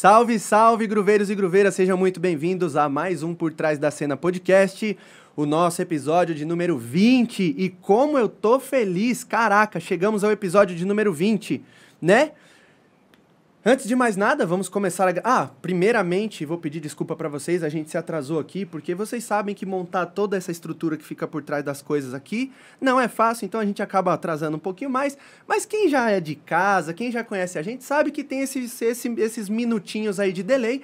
Salve, salve, gruveiros e gruveiras, sejam muito bem-vindos a mais um Por Trás da Cena podcast, o nosso episódio de número 20. E como eu tô feliz, caraca, chegamos ao episódio de número 20, né? Antes de mais nada, vamos começar a. Ah, primeiramente, vou pedir desculpa para vocês, a gente se atrasou aqui, porque vocês sabem que montar toda essa estrutura que fica por trás das coisas aqui não é fácil, então a gente acaba atrasando um pouquinho mais. Mas quem já é de casa, quem já conhece a gente, sabe que tem esses, esses, esses minutinhos aí de delay,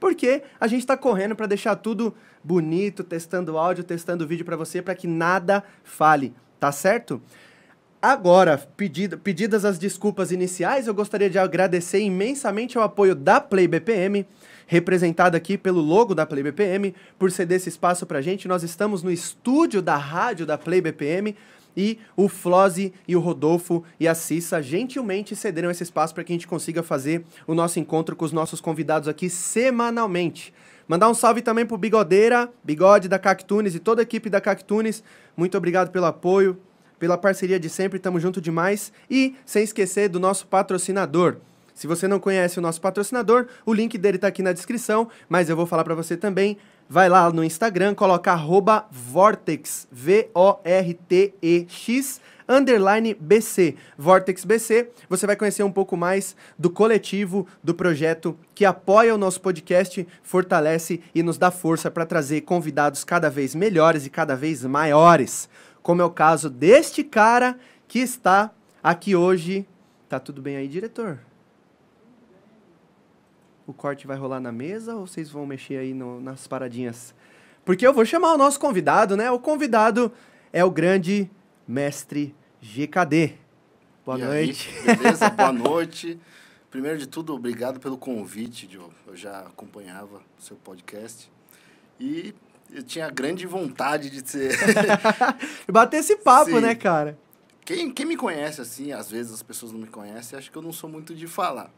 porque a gente está correndo para deixar tudo bonito, testando áudio, testando vídeo para você, para que nada fale, tá certo? Agora, pedido, pedidas as desculpas iniciais, eu gostaria de agradecer imensamente o apoio da Play BPM, representado aqui pelo logo da Play BPM, por ceder esse espaço pra gente. Nós estamos no estúdio da rádio da Play BPM e o Flose e o Rodolfo e a Cissa gentilmente cederam esse espaço para que a gente consiga fazer o nosso encontro com os nossos convidados aqui semanalmente. Mandar um salve também pro Bigodeira, Bigode da Cactunes e toda a equipe da Cactunes. Muito obrigado pelo apoio pela parceria de sempre, tamo junto demais. E sem esquecer do nosso patrocinador. Se você não conhece o nosso patrocinador, o link dele tá aqui na descrição, mas eu vou falar para você também. Vai lá no Instagram, coloca arroba Vortex, V-O-R-T-E-X, underline BC, Vortex BC. Você vai conhecer um pouco mais do coletivo, do projeto que apoia o nosso podcast, fortalece e nos dá força para trazer convidados cada vez melhores e cada vez maiores como é o caso deste cara que está aqui hoje. Tá tudo bem aí, diretor? O corte vai rolar na mesa ou vocês vão mexer aí no, nas paradinhas? Porque eu vou chamar o nosso convidado, né? O convidado é o grande mestre GKD. Boa e noite. Aí, beleza? Boa noite. Primeiro de tudo, obrigado pelo convite, Diogo. Eu já acompanhava o seu podcast. E eu tinha grande vontade de ser. Bater esse papo, Sim. né, cara? Quem, quem me conhece, assim, às vezes as pessoas não me conhecem, acho que eu não sou muito de falar,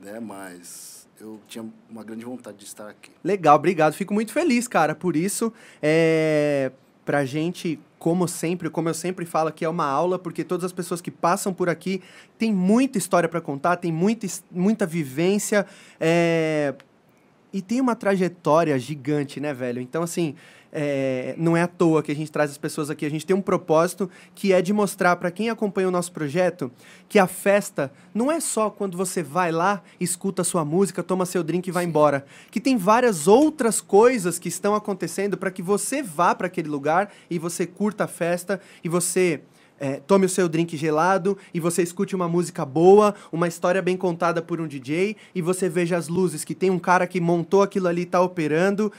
né? Mas eu tinha uma grande vontade de estar aqui. Legal, obrigado. Fico muito feliz, cara, por isso. É... Pra gente, como sempre, como eu sempre falo aqui, é uma aula, porque todas as pessoas que passam por aqui têm muita história para contar, tem muita, muita vivência. É e tem uma trajetória gigante, né, velho? Então, assim, é, não é à toa que a gente traz as pessoas aqui. A gente tem um propósito que é de mostrar para quem acompanha o nosso projeto que a festa não é só quando você vai lá, escuta a sua música, toma seu drink e vai embora. Que tem várias outras coisas que estão acontecendo para que você vá para aquele lugar e você curta a festa e você é, tome o seu drink gelado e você escute uma música boa, uma história bem contada por um DJ e você veja as luzes que tem um cara que montou aquilo ali e está operando.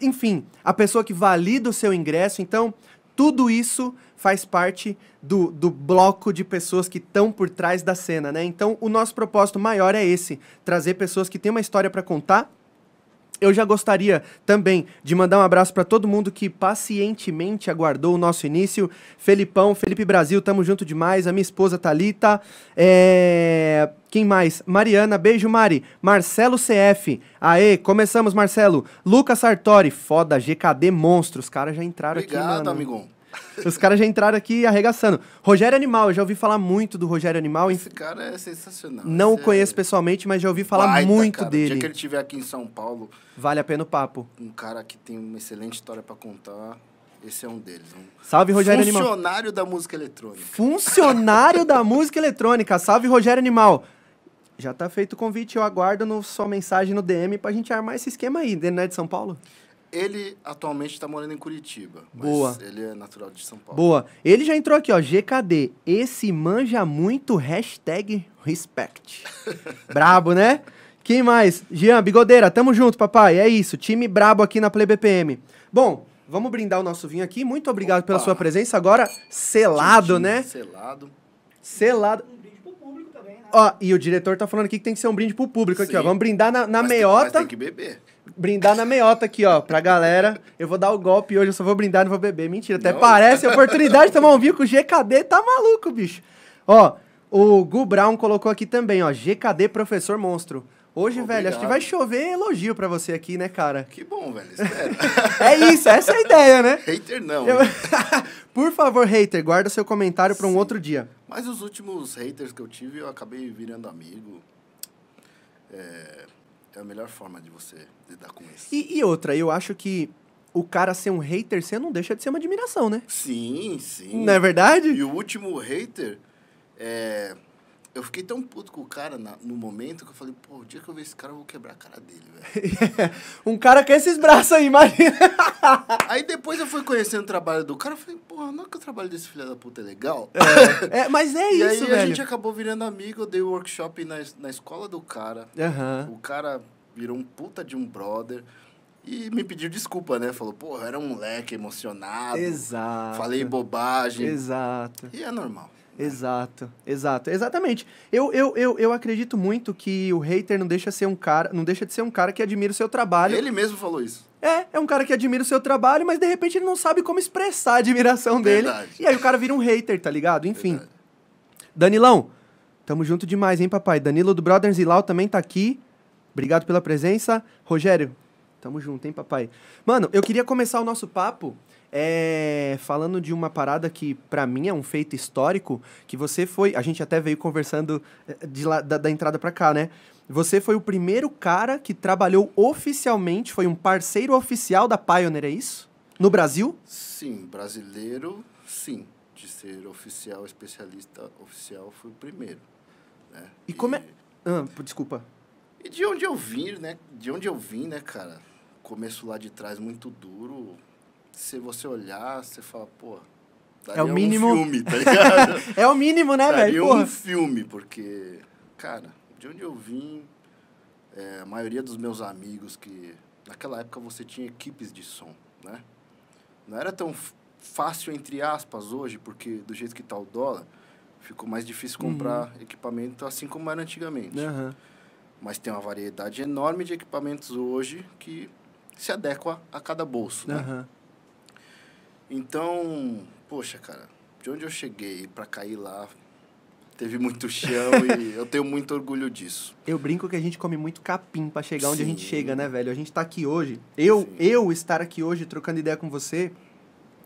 Enfim, a pessoa que valida o seu ingresso. Então, tudo isso faz parte do, do bloco de pessoas que estão por trás da cena, né? Então, o nosso propósito maior é esse: trazer pessoas que têm uma história para contar eu já gostaria também de mandar um abraço para todo mundo que pacientemente aguardou o nosso início. Felipão, Felipe Brasil, tamo junto demais. A minha esposa Talita, é... quem mais? Mariana, beijo Mari. Marcelo CF, aê, começamos Marcelo. Lucas Sartori, foda, GKD monstros. Os caras já entraram Obrigado, aqui, mano. amigão. Os caras já entraram aqui arregaçando. Rogério Animal, eu já ouvi falar muito do Rogério Animal. Esse cara é sensacional. Não o conheço é... pessoalmente, mas já ouvi falar Baita, muito cara. dele. O dia que ele estiver aqui em São Paulo. Vale a pena o papo. Um cara que tem uma excelente história para contar. Esse é um deles. Um Salve, Rogério Funcionário Animal. Funcionário da música eletrônica. Funcionário da música eletrônica. Salve, Rogério Animal. Já tá feito o convite, eu aguardo no, sua mensagem no DM pra gente armar esse esquema aí, dentro né, de São Paulo. Ele atualmente está morando em Curitiba. Boa. ele é natural de São Paulo. Boa. Ele já entrou aqui, ó. GKD. Esse manja muito. Hashtag respect. Brabo, né? Quem mais? Jean, Bigodeira, tamo junto, papai. É isso. Time brabo aqui na Play BPM. Bom, vamos brindar o nosso vinho aqui. Muito obrigado Opa. pela sua presença. Agora, selado, né? Selado. Selado. Ó, e o diretor tá falando aqui que tem que ser um brinde pro público Sim. aqui, ó. Vamos brindar na, na mas meiota. Tem, mas tem que beber brindar na meiota aqui, ó, pra galera. Eu vou dar o golpe hoje, eu só vou brindar e não vou beber. Mentira, até não. parece oportunidade de tomar um vinho com o GKD, tá maluco, bicho. Ó, o Gu Brown colocou aqui também, ó, GKD Professor Monstro. Hoje, Obrigado. velho, acho que vai chover elogio pra você aqui, né, cara? Que bom, velho, espero. é isso, essa é a ideia, né? Hater não. Eu... Por favor, hater, guarda seu comentário pra um outro dia. Mas os últimos haters que eu tive, eu acabei virando amigo. É é a melhor forma de você lidar com isso. E, e outra, eu acho que o cara ser um hater, você não deixa de ser uma admiração, né? Sim, sim. Não é verdade? E o último hater, é... eu fiquei tão puto com o cara na- no momento que eu falei, pô, o dia que eu ver esse cara, eu vou quebrar a cara dele, velho. um cara com esses braços aí, imagina. Aí depois eu fui conhecendo o trabalho do cara, eu falei, porra, não é que o trabalho desse filho da puta é legal? É, mas é e isso, aí a velho. gente acabou virando amigo, eu dei workshop na, na escola do cara. Aham. O cara virou um puta de um brother e me pediu desculpa, né? Falou, porra, eu era um moleque emocionado. Exato. Falei bobagem. Exato. E é normal. Exato, exato, exatamente. Eu, eu, eu, eu acredito muito que o hater não deixa ser um cara, não deixa de ser um cara que admira o seu trabalho. Ele mesmo falou isso. É, é um cara que admira o seu trabalho, mas de repente ele não sabe como expressar a admiração dele. Verdade. E aí o cara vira um hater, tá ligado? Enfim. Verdade. Danilão, tamo junto demais, hein, papai? Danilo do Brothers e Lau também tá aqui. Obrigado pela presença. Rogério, tamo junto, hein, papai? Mano, eu queria começar o nosso papo é, falando de uma parada que pra mim é um feito histórico, que você foi, a gente até veio conversando eh, de lá, da, da entrada pra cá, né? Você foi o primeiro cara que trabalhou oficialmente, foi um parceiro oficial da Pioneer, é isso? No Brasil? Sim, brasileiro, sim. De ser oficial, especialista oficial, foi o primeiro. Né? E como é... Ah, desculpa. E de onde eu vim, né? De onde eu vim, né, cara? Começo lá de trás muito duro. Se você olhar, você fala, pô, daria É o mínimo. um filme, tá ligado? É o mínimo, né, daria velho? um Porra. filme, porque, cara, de onde eu vim, é, a maioria dos meus amigos que... Naquela época você tinha equipes de som, né? Não era tão fácil, entre aspas, hoje, porque do jeito que tá o dólar, ficou mais difícil comprar equipamento assim como era antigamente. Aham. Mas tem uma variedade enorme de equipamentos hoje que se adequa a cada bolso, né? Então, poxa, cara, de onde eu cheguei para cair lá, teve muito chão e eu tenho muito orgulho disso. Eu brinco que a gente come muito capim pra chegar onde a gente Sim. chega, né, velho? A gente tá aqui hoje. Eu, Sim. eu estar aqui hoje trocando ideia com você,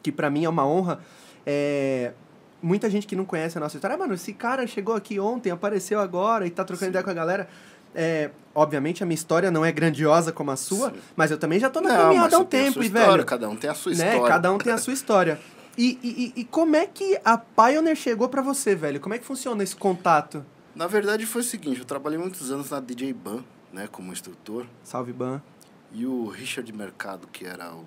que pra mim é uma honra. É... Muita gente que não conhece a nossa história, ah, mano, esse cara chegou aqui ontem, apareceu agora e tá trocando Sim. ideia com a galera. É, obviamente a minha história não é grandiosa como a sua, Sim. mas eu também já tô na Não, caminhada há um tempo, e velho. Cada um tem a sua né? história. Cada um tem a sua história. E, e, e- como é que a Pioneer chegou pra você, velho? Como é que funciona esse contato? Na verdade foi o seguinte, eu trabalhei muitos anos na DJ Ban, né, como instrutor, Salve, Ban. e o Richard Mercado, que era o,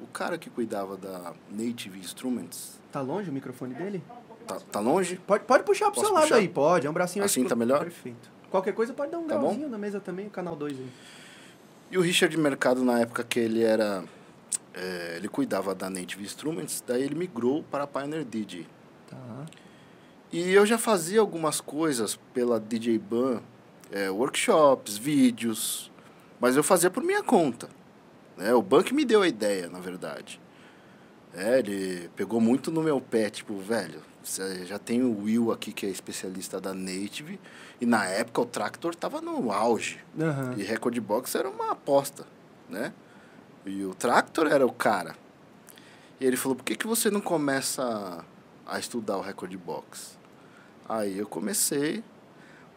o cara que cuidava da Native Instruments, Tá longe o microfone dele? tá, tá longe? Pode, pode puxar pro Posso seu lado puxar? aí, pode. É um bracinho Assim que- tá melhor? Perfeito. Qualquer coisa pode dar um Tá bom? grauzinho na mesa também, o canal 2 aí. E o Richard Mercado, na época que ele era. é, ele cuidava da Native Instruments, daí ele migrou para a Pioneer DJ. Tá. E eu já fazia algumas coisas pela DJ Ban, é, workshops, vídeos, mas eu fazia por minha conta. Né? O Ban que me deu a ideia, na verdade. É, ele pegou muito no meu pé, tipo, velho, já tem o Will aqui que é especialista da Native, e na época o Tractor tava no auge. Aham. E Record Box era uma aposta, né? E o Tractor era o cara. E ele falou, por que, que você não começa a estudar o Record Box? Aí eu comecei,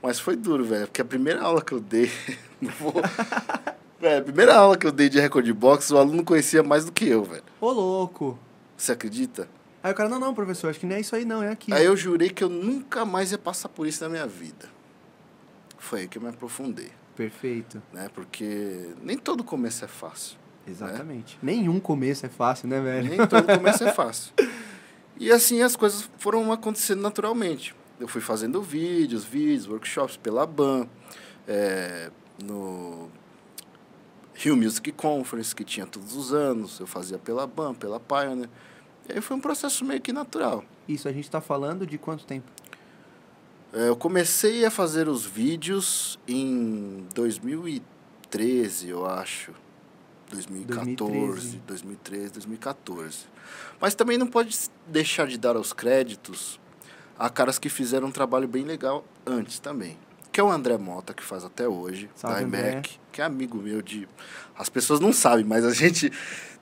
mas foi duro, velho, porque a primeira aula que eu dei... não vou... velho, a primeira aula que eu dei de Record Box, o aluno conhecia mais do que eu, velho. Ô, louco. Você acredita? Aí o cara, não, não, professor, acho que não é isso aí não, é aqui. Aí eu jurei que eu nunca mais ia passar por isso na minha vida. Foi aí que eu me aprofundei, Perfeito. né? Porque nem todo começo é fácil. Exatamente. Nenhum começo é fácil, né, velho? Nem todo começo é fácil. E assim as coisas foram acontecendo naturalmente. Eu fui fazendo vídeos, vídeos, workshops pela BAN, é, no Rio Music Conference, que tinha todos os anos, eu fazia pela BAN, pela Pioneer. E aí foi um processo meio que natural. Isso, a gente tá falando de quanto tempo? É, eu comecei a fazer os vídeos em 2013, eu acho. 2014, 2013. 2013, 2014. Mas também não pode deixar de dar os créditos a caras que fizeram um trabalho bem legal antes também. Que é o André Mota, que faz até hoje, Salve, da. IMEC, que é amigo meu de. As pessoas não sabem, mas a gente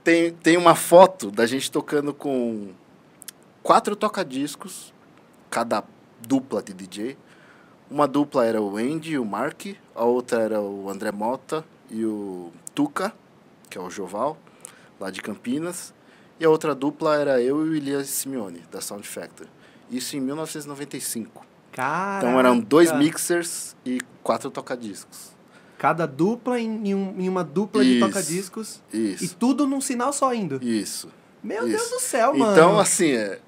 tem, tem uma foto da gente tocando com quatro toca-discos, cada dupla de DJ, Uma dupla era o Andy e o Mark, a outra era o André Mota e o Tuca, que é o Joval, lá de Campinas. E a outra dupla era eu e o Elias Simeone, da Sound Factor. Isso em 1995. Caraca. Então eram dois mixers e quatro tocadiscos. Cada dupla em, em um- em uma dupla de Isso. toca-discos. E Isso. tudo num sinal só indo. Isso. Meu Isso. Deus do céu, mano. Então, assim, é,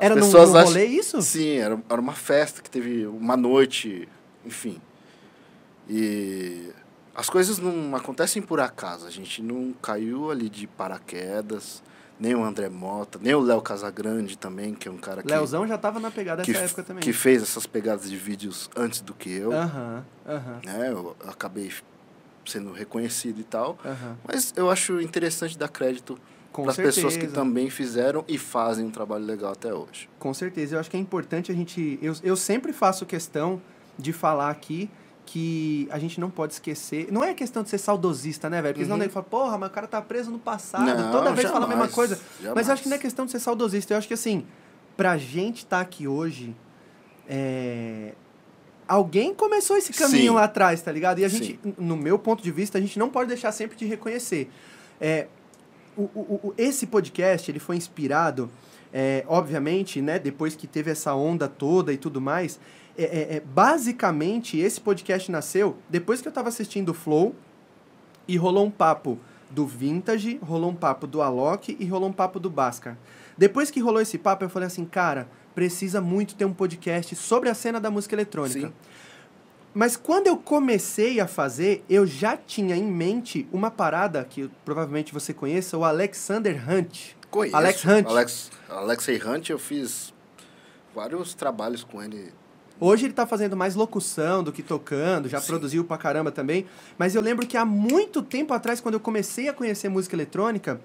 as Era pessoas num acham- rolê isso? Sim, era, era uma festa que teve uma noite, enfim. E as coisas não acontecem por acaso. A gente não caiu ali de paraquedas, nem o André Mota, nem o Léo Casagrande também, que é um cara que, Leozão já tava na pegada que, dessa época também. que fez essas pegadas de vídeos antes do que eu. Aham, aham, Né? Eu acabei sendo reconhecido e tal. aham. Mas eu acho interessante dar crédito para as pessoas que também fizeram e fazem um trabalho legal até hoje. Com certeza. Eu acho que é importante a gente. Eu, eu sempre faço questão de falar aqui que a gente não pode esquecer. Não é questão de ser saudosista, né, velho? Porque senão Uhum. o nego fala, porra, mas o cara tá preso no passado. Não, Toda vez fala a mesma jamais, coisa. Mas jamais. eu acho que não é questão de ser saudosista. Eu acho que, assim, pra gente estar aqui hoje, é, alguém começou esse caminho Sim. lá atrás, tá ligado? E a gente, Sim. no meu ponto de vista, a gente não pode deixar sempre de reconhecer. É, o, o- esse podcast, ele foi inspirado, é, obviamente, né, depois que teve essa onda toda e tudo mais, é, é- é, basicamente, esse podcast nasceu depois que eu tava assistindo o Flow e rolou um papo do Vintage, rolou um papo do Alok e rolou um papo do Bhaskar. Depois que rolou esse papo, eu falei assim, cara, precisa muito ter um podcast sobre a cena da música eletrônica. Sim. Mas quando eu comecei a fazer, eu já tinha em mente uma parada que provavelmente você conheça, o Alexander Hunt. Conheço. Alex Hunt. Alex, Alexei Hunt, eu fiz vários trabalhos com ele. Hoje ele tá fazendo mais locução do que tocando, já Sim. produziu pra caramba também. Mas eu lembro que há muito tempo atrás, quando eu comecei a conhecer música eletrônica,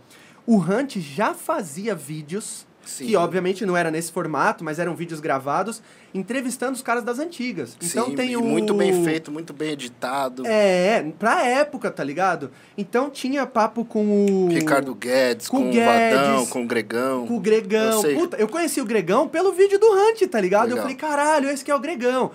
o Hunt já fazia vídeos, Sim. que obviamente não era nesse formato, mas eram vídeos gravados, entrevistando os caras das antigas. Então Sim, tem o... muito bem feito, muito bem editado. É, pra época, tá ligado? Então tinha papo com o... Ricardo Guedes, com com, o o Vadão, Guedes, com o Gregão. Com o Gregão. Eu. Puta, eu conheci o Gregão pelo vídeo do Hunt, tá ligado? Eu Legal. falei, caralho, esse que é o Gregão.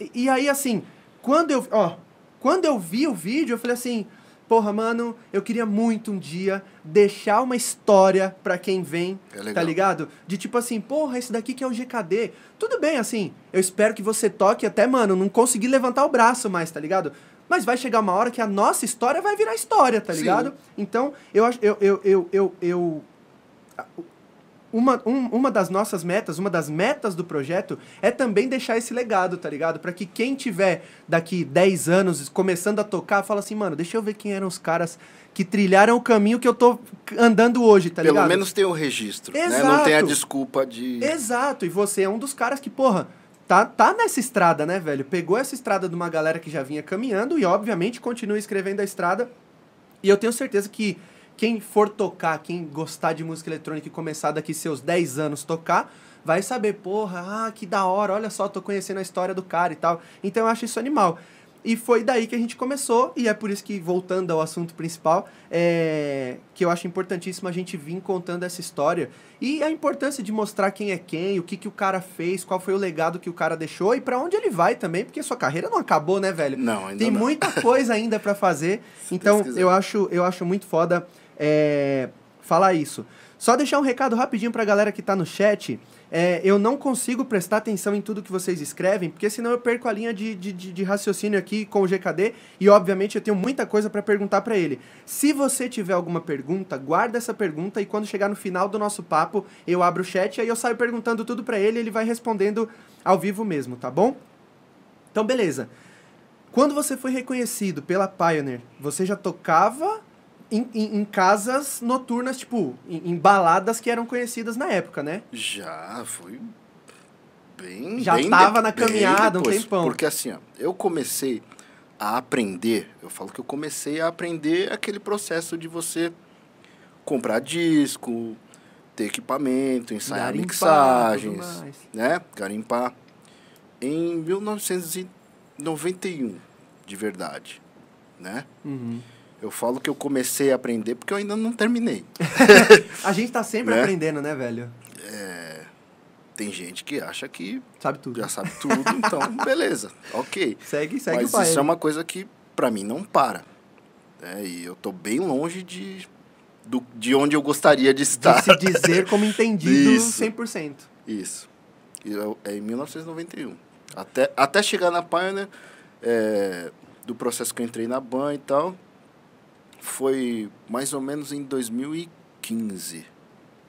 E, e aí, assim, quando eu, ó, quando eu vi o vídeo, eu falei assim, porra, mano, eu queria muito um dia deixar uma história pra quem vem, É tá ligado? De tipo assim, porra, esse daqui que é o GKD. Tudo bem, assim, eu espero que você toque até, mano, não conseguir levantar o braço mais, tá ligado? Mas vai chegar uma hora que a nossa história vai virar história, tá Sim. ligado? Então, eu acho, eu, eu, eu, eu, eu uma, um- uma das nossas metas, uma das metas do projeto é também deixar esse legado, tá ligado? Pra que quem tiver daqui 10 anos começando a tocar, fala assim, mano, deixa eu ver quem eram os caras que trilharam o caminho que eu tô andando hoje, tá Pelo ligado? menos tem o registro, né? Exato. Não tem a desculpa de... Exato, e você é um dos caras que, porra, tá, tá nessa estrada, né, velho? Pegou essa estrada de uma galera que já vinha caminhando e, obviamente, continua escrevendo a estrada. E eu tenho certeza que quem for tocar, quem gostar de música eletrônica e começar daqui seus 10 anos tocar, vai saber, porra, ah, que da hora, olha só, tô conhecendo a história do cara e tal. Então eu acho isso animal. E foi daí que a gente começou, e é por isso que, voltando ao assunto principal, é, que eu acho importantíssimo a gente vir contando essa história. E a importância de mostrar quem é quem, o que, que o cara fez, qual foi o legado que o cara deixou e pra onde ele vai também, porque sua carreira não acabou, né, velho? Não, ainda Tem não. muita coisa ainda pra fazer. Então, eu acho, eu acho muito foda é, falar isso. Só deixar um recado rapidinho pra galera que tá no chat. É, eu não consigo prestar atenção em tudo que vocês escrevem, porque senão eu perco a linha de, de, de- raciocínio aqui com o GKD e, obviamente, eu tenho muita coisa pra perguntar pra ele. Se você tiver alguma pergunta, guarda essa pergunta e quando chegar no final do nosso papo, eu abro o chat e aí eu saio perguntando tudo pra ele e ele vai respondendo ao vivo mesmo, tá bom? Então, beleza. Quando você foi reconhecido pela Pioneer, você já tocava em, em- em casas noturnas, tipo, em, em baladas que eram conhecidas na época, né? Já, foi bem... Já bem tava de- na caminhada um depois. tempão. Porque assim, ó, eu comecei a aprender, eu falo que eu comecei a aprender aquele processo de você comprar disco, ter equipamento, ensaiar Garimpar, mixagens, né? Garimpar. Em 1991, de verdade, né? Uhum. Eu falo que eu comecei a aprender porque eu ainda não terminei. A gente tá sempre Né? aprendendo, né, velho? tem gente que acha que Sabe tudo. já sabe tudo, então beleza, ok. Segue, segue Mas o isso é uma coisa que pra mim não para. né? E eu tô bem longe de, do, de onde eu gostaria de estar. De se dizer como entendido Isso. 100%. Isso. Eu- é em 1991. Até, até chegar na Pioneer, é, do processo que eu entrei na BAN e tal, foi mais ou menos em 2015.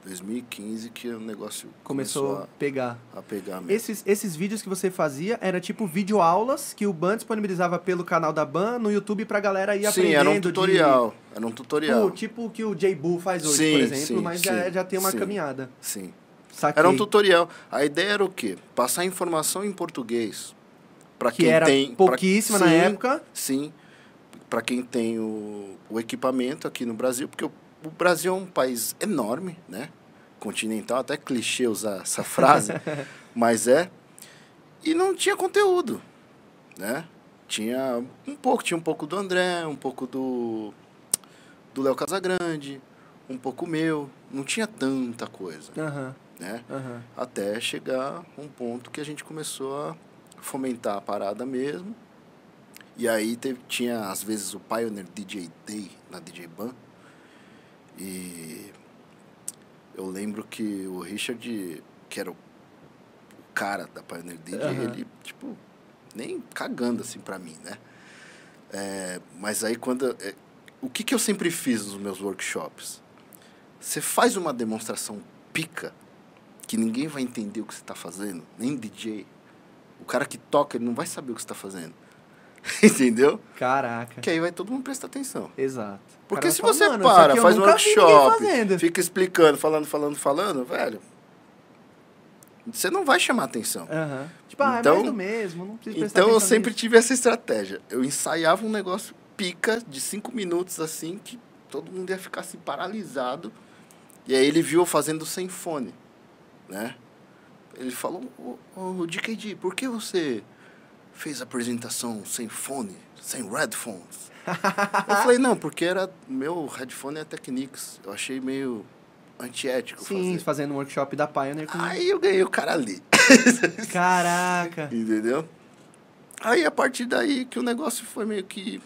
2015 que o negócio Começou, começou, a pegar. a, pegar mesmo. Esses, esses vídeos que você fazia era tipo videoaulas que o Ban disponibilizava pelo canal da Ban no YouTube pra galera ir Sim, aprendendo. era um de- tutorial. Era um tutorial. Tipo, o que o Jay Boo faz hoje, Sim, por exemplo, sim, mas já, sim, já tem uma sim. caminhada. Sim. Saquei. Era um tutorial. A ideia era o quê? Passar informação em português. Para que quem era tem. pra- pouquíssima na Sim, época. Sim, para quem tem o, o equipamento aqui no Brasil, porque o, o Brasil é um país enorme, né? Continental, até clichê usar essa frase, mas é. E não tinha conteúdo, né? Tinha um pouco, tinha um pouco do André, um pouco do do Léo Casagrande, um pouco meu, não tinha tanta coisa, Aham, né? aham. até chegar um ponto que a gente começou a fomentar a parada mesmo. E aí teve, tinha às vezes o Pioneer DJ Day na DJ Ban. E eu lembro que o Richard, que era o cara da Pioneer DJ, Aham. ele, tipo, nem cagando assim pra mim, né? É, mas aí quando. é, o que, que eu sempre fiz nos meus workshops? Você faz uma demonstração pica que ninguém vai entender o que você está fazendo, nem DJ. O cara que toca, ele não vai saber o que você está fazendo. Entendeu? Caraca. Que aí vai todo mundo prestar atenção. Exato. Porque se fala, você "Mano, isso para, faz um workshop, fazendo." fica explicando, falando, falando, falando, velho, você não vai chamar atenção. Aham. Tipo, ah, é Então- mais do mesmo, não precisa Então eu sempre nisso. tive essa estratégia. Eu ensaiava um negócio pica de cinco minutos assim, que todo mundo ia ficar assim paralisado. E aí ele viu eu fazendo sem fone, né? Ele falou, ô, ô DKD, por que você fez a apresentação sem fone, sem headphones? eu falei, não, porque era meu headphone é Technics. Eu achei meio antiético Sim, fazer. fazendo um workshop da Pioneer com... Aí eu ganhei o cara ali. Caraca. Entendeu? Aí a partir daí que o negócio foi meio que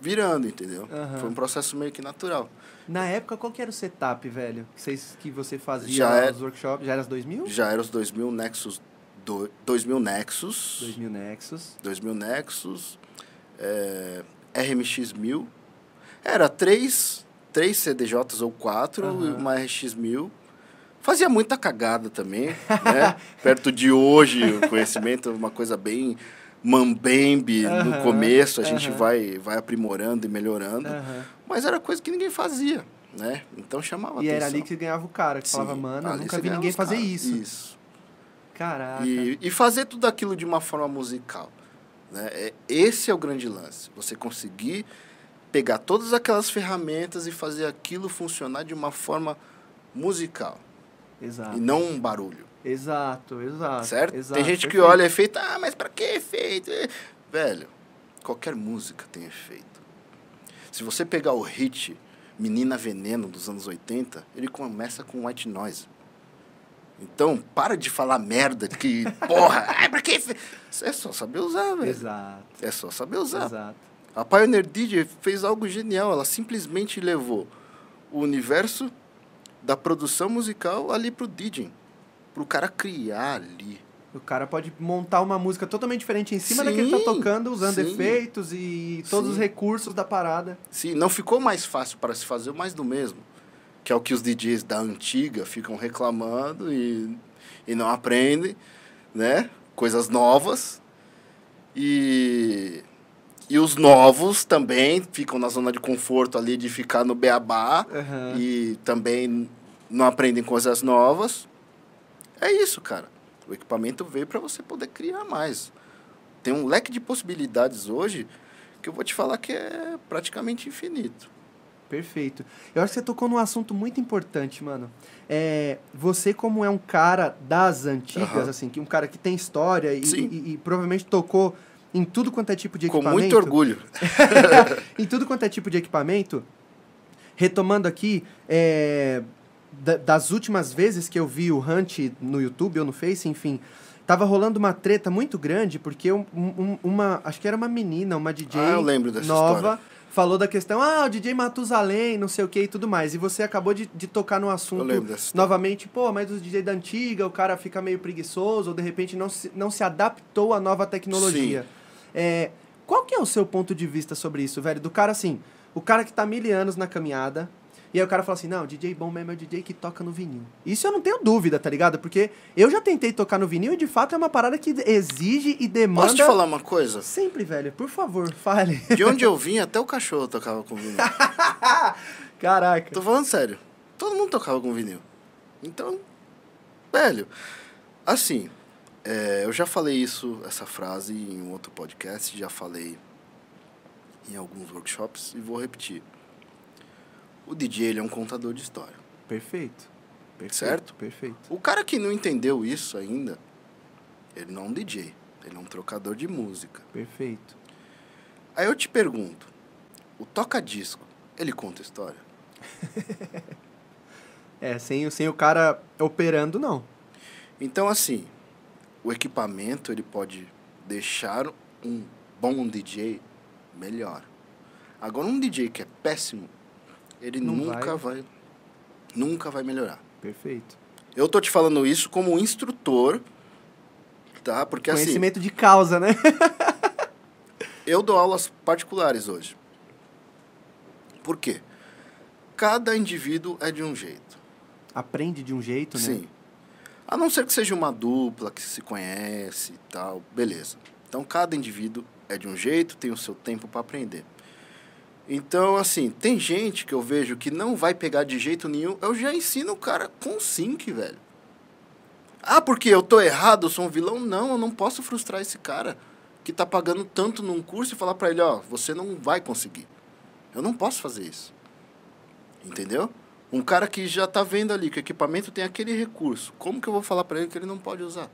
virando, entendeu? Aham. Foi um processo meio que natural. Na época, qual que era o setup, velho? Que, vocês, que você fazia Já lá é- nos workshops? Já era os 2000? Já era os 2000 Nexus, do, 2000 Nexus, 2000 Nexus. 2000 Nexus, é, RMX 1000. Era três, três CDJs ou quatro, Aham. e uma RX 1000. Fazia muita cagada também, né? Perto de hoje, o conhecimento é uma coisa bem mambembe no Aham, começo, a gente aham. vai, vai aprimorando e melhorando. Mas era coisa que ninguém fazia, né? Então chamava E atenção. era ali que ganhava o cara, que Sim, falava, mano, nunca vi ninguém fazer isso. Isso. Caraca. E, e fazer tudo aquilo de uma forma musical. Né? É, esse é o grande lance. Você conseguir pegar todas aquelas ferramentas e fazer aquilo funcionar de uma forma musical. Exato. E não um barulho. Exato, exato. certo? exato, tem gente que perfeito. olha efeito, ah, mas pra que efeito? Eh, Velho, qualquer música tem efeito. Se você pegar o hit Menina Veneno dos anos 80, ele começa com white noise. Então, para de falar merda que, porra, ai, pra que? É só saber usar, velho. Exato, É só saber usar. exato. A Pioneer DJ fez algo genial. Ela simplesmente levou o universo da produção musical ali pro DJ. Pro cara criar ali. O cara pode montar uma música totalmente diferente em cima da que ele Sim, tá tocando, usando sim. efeitos e todos Sim. os recursos da parada. Sim, não ficou mais fácil para se fazer mais do mesmo. Que é o que os DJs da antiga ficam reclamando e, e não aprendem, né? Coisas novas. E, e os novos também ficam na zona de conforto ali de ficar no beabá Aham. e também não aprendem coisas novas. É isso, cara. O equipamento veio para você poder criar mais. Tem um leque de possibilidades hoje que eu vou te falar que é praticamente infinito. Perfeito. Eu acho que você tocou num assunto muito importante, mano. É, você, como é um cara das antigas, Aham. assim, que um cara que tem história e, e- e provavelmente tocou em tudo quanto é tipo de Com equipamento. muito orgulho. em tudo quanto é tipo de equipamento, retomando aqui, é, da- das últimas vezes que eu vi o Hunt no YouTube ou no Face, enfim, tava rolando uma treta muito grande, porque um- um- uma. Acho que era uma menina, uma DJ Ah, eu lembro dessa nova. história. Falou da questão, ah, o DJ Matusalém, não sei o que e tudo mais. E você acabou de, de tocar no assunto novamente, pô, mas os DJ da antiga, o cara fica meio preguiçoso, ou de repente não se, não se adaptou à nova tecnologia. É, qual que é o seu ponto de vista sobre isso, velho? Do cara assim, o cara que tá mil anos na caminhada, e aí o cara fala assim, não, o DJ bom mesmo é o DJ que toca no vinil. Isso eu não tenho dúvida, tá ligado? Porque eu já tentei tocar no vinil e de fato é uma parada que exige e demanda... Posso te falar uma coisa? Sempre, velho, por favor, fale. De onde eu vim, até o cachorro tocava com vinil. Caraca. Tô falando sério. Todo mundo tocava com vinil. Então, velho, assim, é, eu já falei isso, essa frase em um outro podcast, já falei em alguns workshops e vou repetir. O DJ ele é um contador de história. Perfeito. Perfeito. Certo? Perfeito. O cara que não entendeu isso ainda, ele não é um DJ, ele é um trocador de música. Perfeito. Aí eu te pergunto, o toca-disco, ele conta história? É, sem, sem o cara operando, não. Então, assim, o equipamento ele pode deixar um bom DJ melhor. Agora, um DJ que é péssimo, ele Não nunca vai. nunca vai melhorar. Perfeito. Eu tô te falando isso como instrutor, tá? Porque assim, Conhecimento de causa, né? eu dou aulas particulares hoje. Por quê? Cada indivíduo é de um jeito. Aprende de um jeito, né? Sim. A não ser que seja uma dupla que se conhece e tal, beleza. Então cada indivíduo é de um jeito, tem o seu tempo para aprender. Então, assim, tem gente que eu vejo que não vai pegar de jeito nenhum. Eu já ensino o cara com sync, velho. Ah, porque eu tô errado, eu sou um vilão? Não, eu não posso frustrar esse cara que tá pagando tanto num curso e falar para ele, ó, você não vai conseguir. Eu não posso fazer isso. Entendeu? Um cara que já tá vendo ali que o equipamento tem aquele recurso. Como que eu vou falar para ele que ele não pode usar?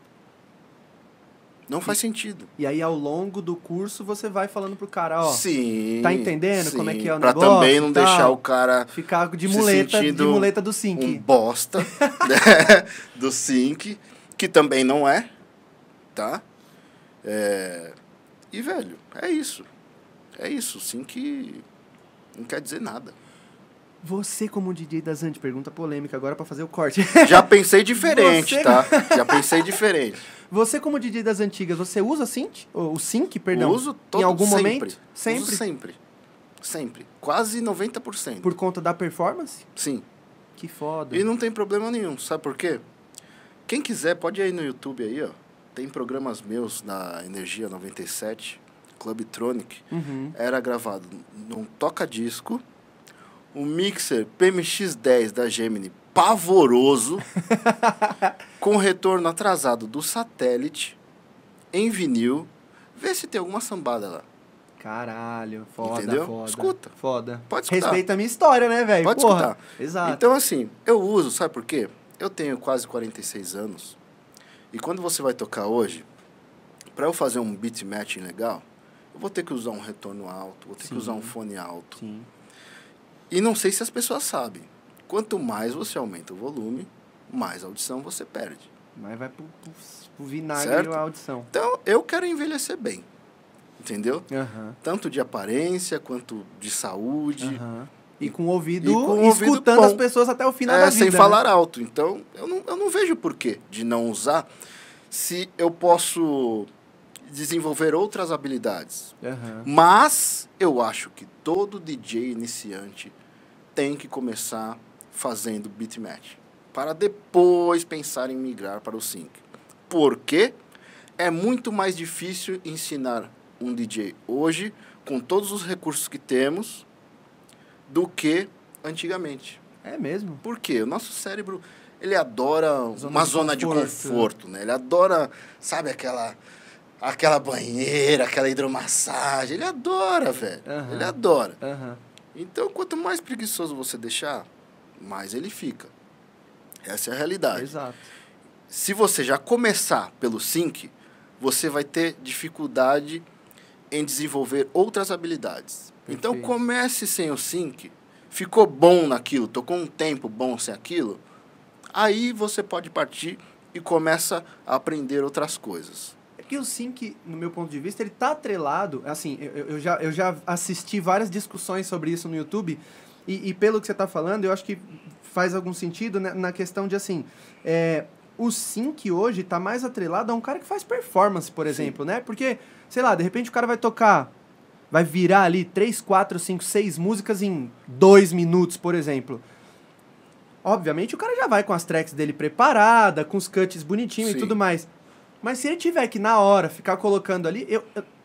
Não faz sentido. E aí, ao longo do curso, você vai falando pro cara, ó, sim. tá entendendo como é que é o pra negócio também não e tal? deixar o cara ficar de se muleta, de muleta do sync. um bosta né, do sync, que também não é, tá? É, E, velho, é isso. É isso. Sync não quer dizer nada. Você, como DJ da Zand, pergunta polêmica agora pra fazer o corte. Já pensei diferente, Você- tá? Já pensei diferente. Você, como DJ das antigas, você usa sync? Ou o sync, perdão? Uso todo Em algum sempre. momento? Sempre? Uso sempre. Sempre. Quase 90%. Por conta da performance? Sim. Que foda. E não tem problema nenhum, sabe por quê? Quem quiser, pode ir aí no YouTube aí, ó. Tem programas meus na Energia 97, Clubtronic. Uhum. Era gravado num toca-disco, um mixer PMX-10 da Gemini pavoroso, com retorno atrasado do satélite, em vinil. Vê se tem alguma sambada lá. Caralho, foda, Entendeu? foda. Escuta. Foda. Pode escutar. Respeita a minha história, né, velho? Pode Porra. escutar. Exato. Então, assim, eu uso, sabe por quê? Eu tenho quase 46 anos. E quando você vai tocar hoje, para eu fazer um beat matching legal, eu vou ter que usar um retorno alto, vou ter Sim. que usar um fone alto. Sim. E não sei se as pessoas sabem. Quanto mais você aumenta o volume, mais audição você perde. Mas vai pro, pro, pro vinagre Certo? a audição. Então, eu quero envelhecer bem. Entendeu? Tanto de aparência quanto de saúde. E com o ouvido, E com o ouvido escutando bom. as pessoas até o final É, da vida. sem né? falar alto. Então, eu não, eu não vejo porquê de não usar se eu posso desenvolver outras habilidades. Aham. Mas eu acho que todo DJ iniciante tem que começar fazendo beat match para depois pensar em migrar para o sync. Porque é muito mais difícil ensinar um DJ hoje com todos os recursos que temos do que antigamente. É mesmo? Por quê? O nosso cérebro, ele adora Zona uma de zona de conforto, conforto, né? Ele adora, sabe, aquela aquela banheira, aquela hidromassagem. Ele adora, velho. Aham. Ele adora. Aham. Então, quanto mais preguiçoso você deixar, mais ele fica. Essa é a realidade. Exato. Se você já começar pelo sync, você vai ter dificuldade em desenvolver outras habilidades. Então Perfeito. comece sem o sync, ficou bom naquilo, tocou um tempo bom sem aquilo, Aí você pode partir e começa a aprender outras coisas. Que o sync, no meu ponto de vista, ele tá atrelado. Assim, eu, eu, já, eu já assisti várias discussões sobre isso no YouTube. E, e pelo que você está falando, eu acho que faz algum sentido né, na questão de assim. É, o sync hoje está mais atrelado a um cara que faz performance, por exemplo, Sim. né? Porque, sei lá, de repente o cara vai tocar. Vai virar ali 3, 4, 5, 6 músicas em 2 minutos, por exemplo. Obviamente o cara já vai com as tracks dele preparada, com os cuts bonitinhos e tudo mais. Mas se ele tiver que, na hora, ficar colocando ali, eu,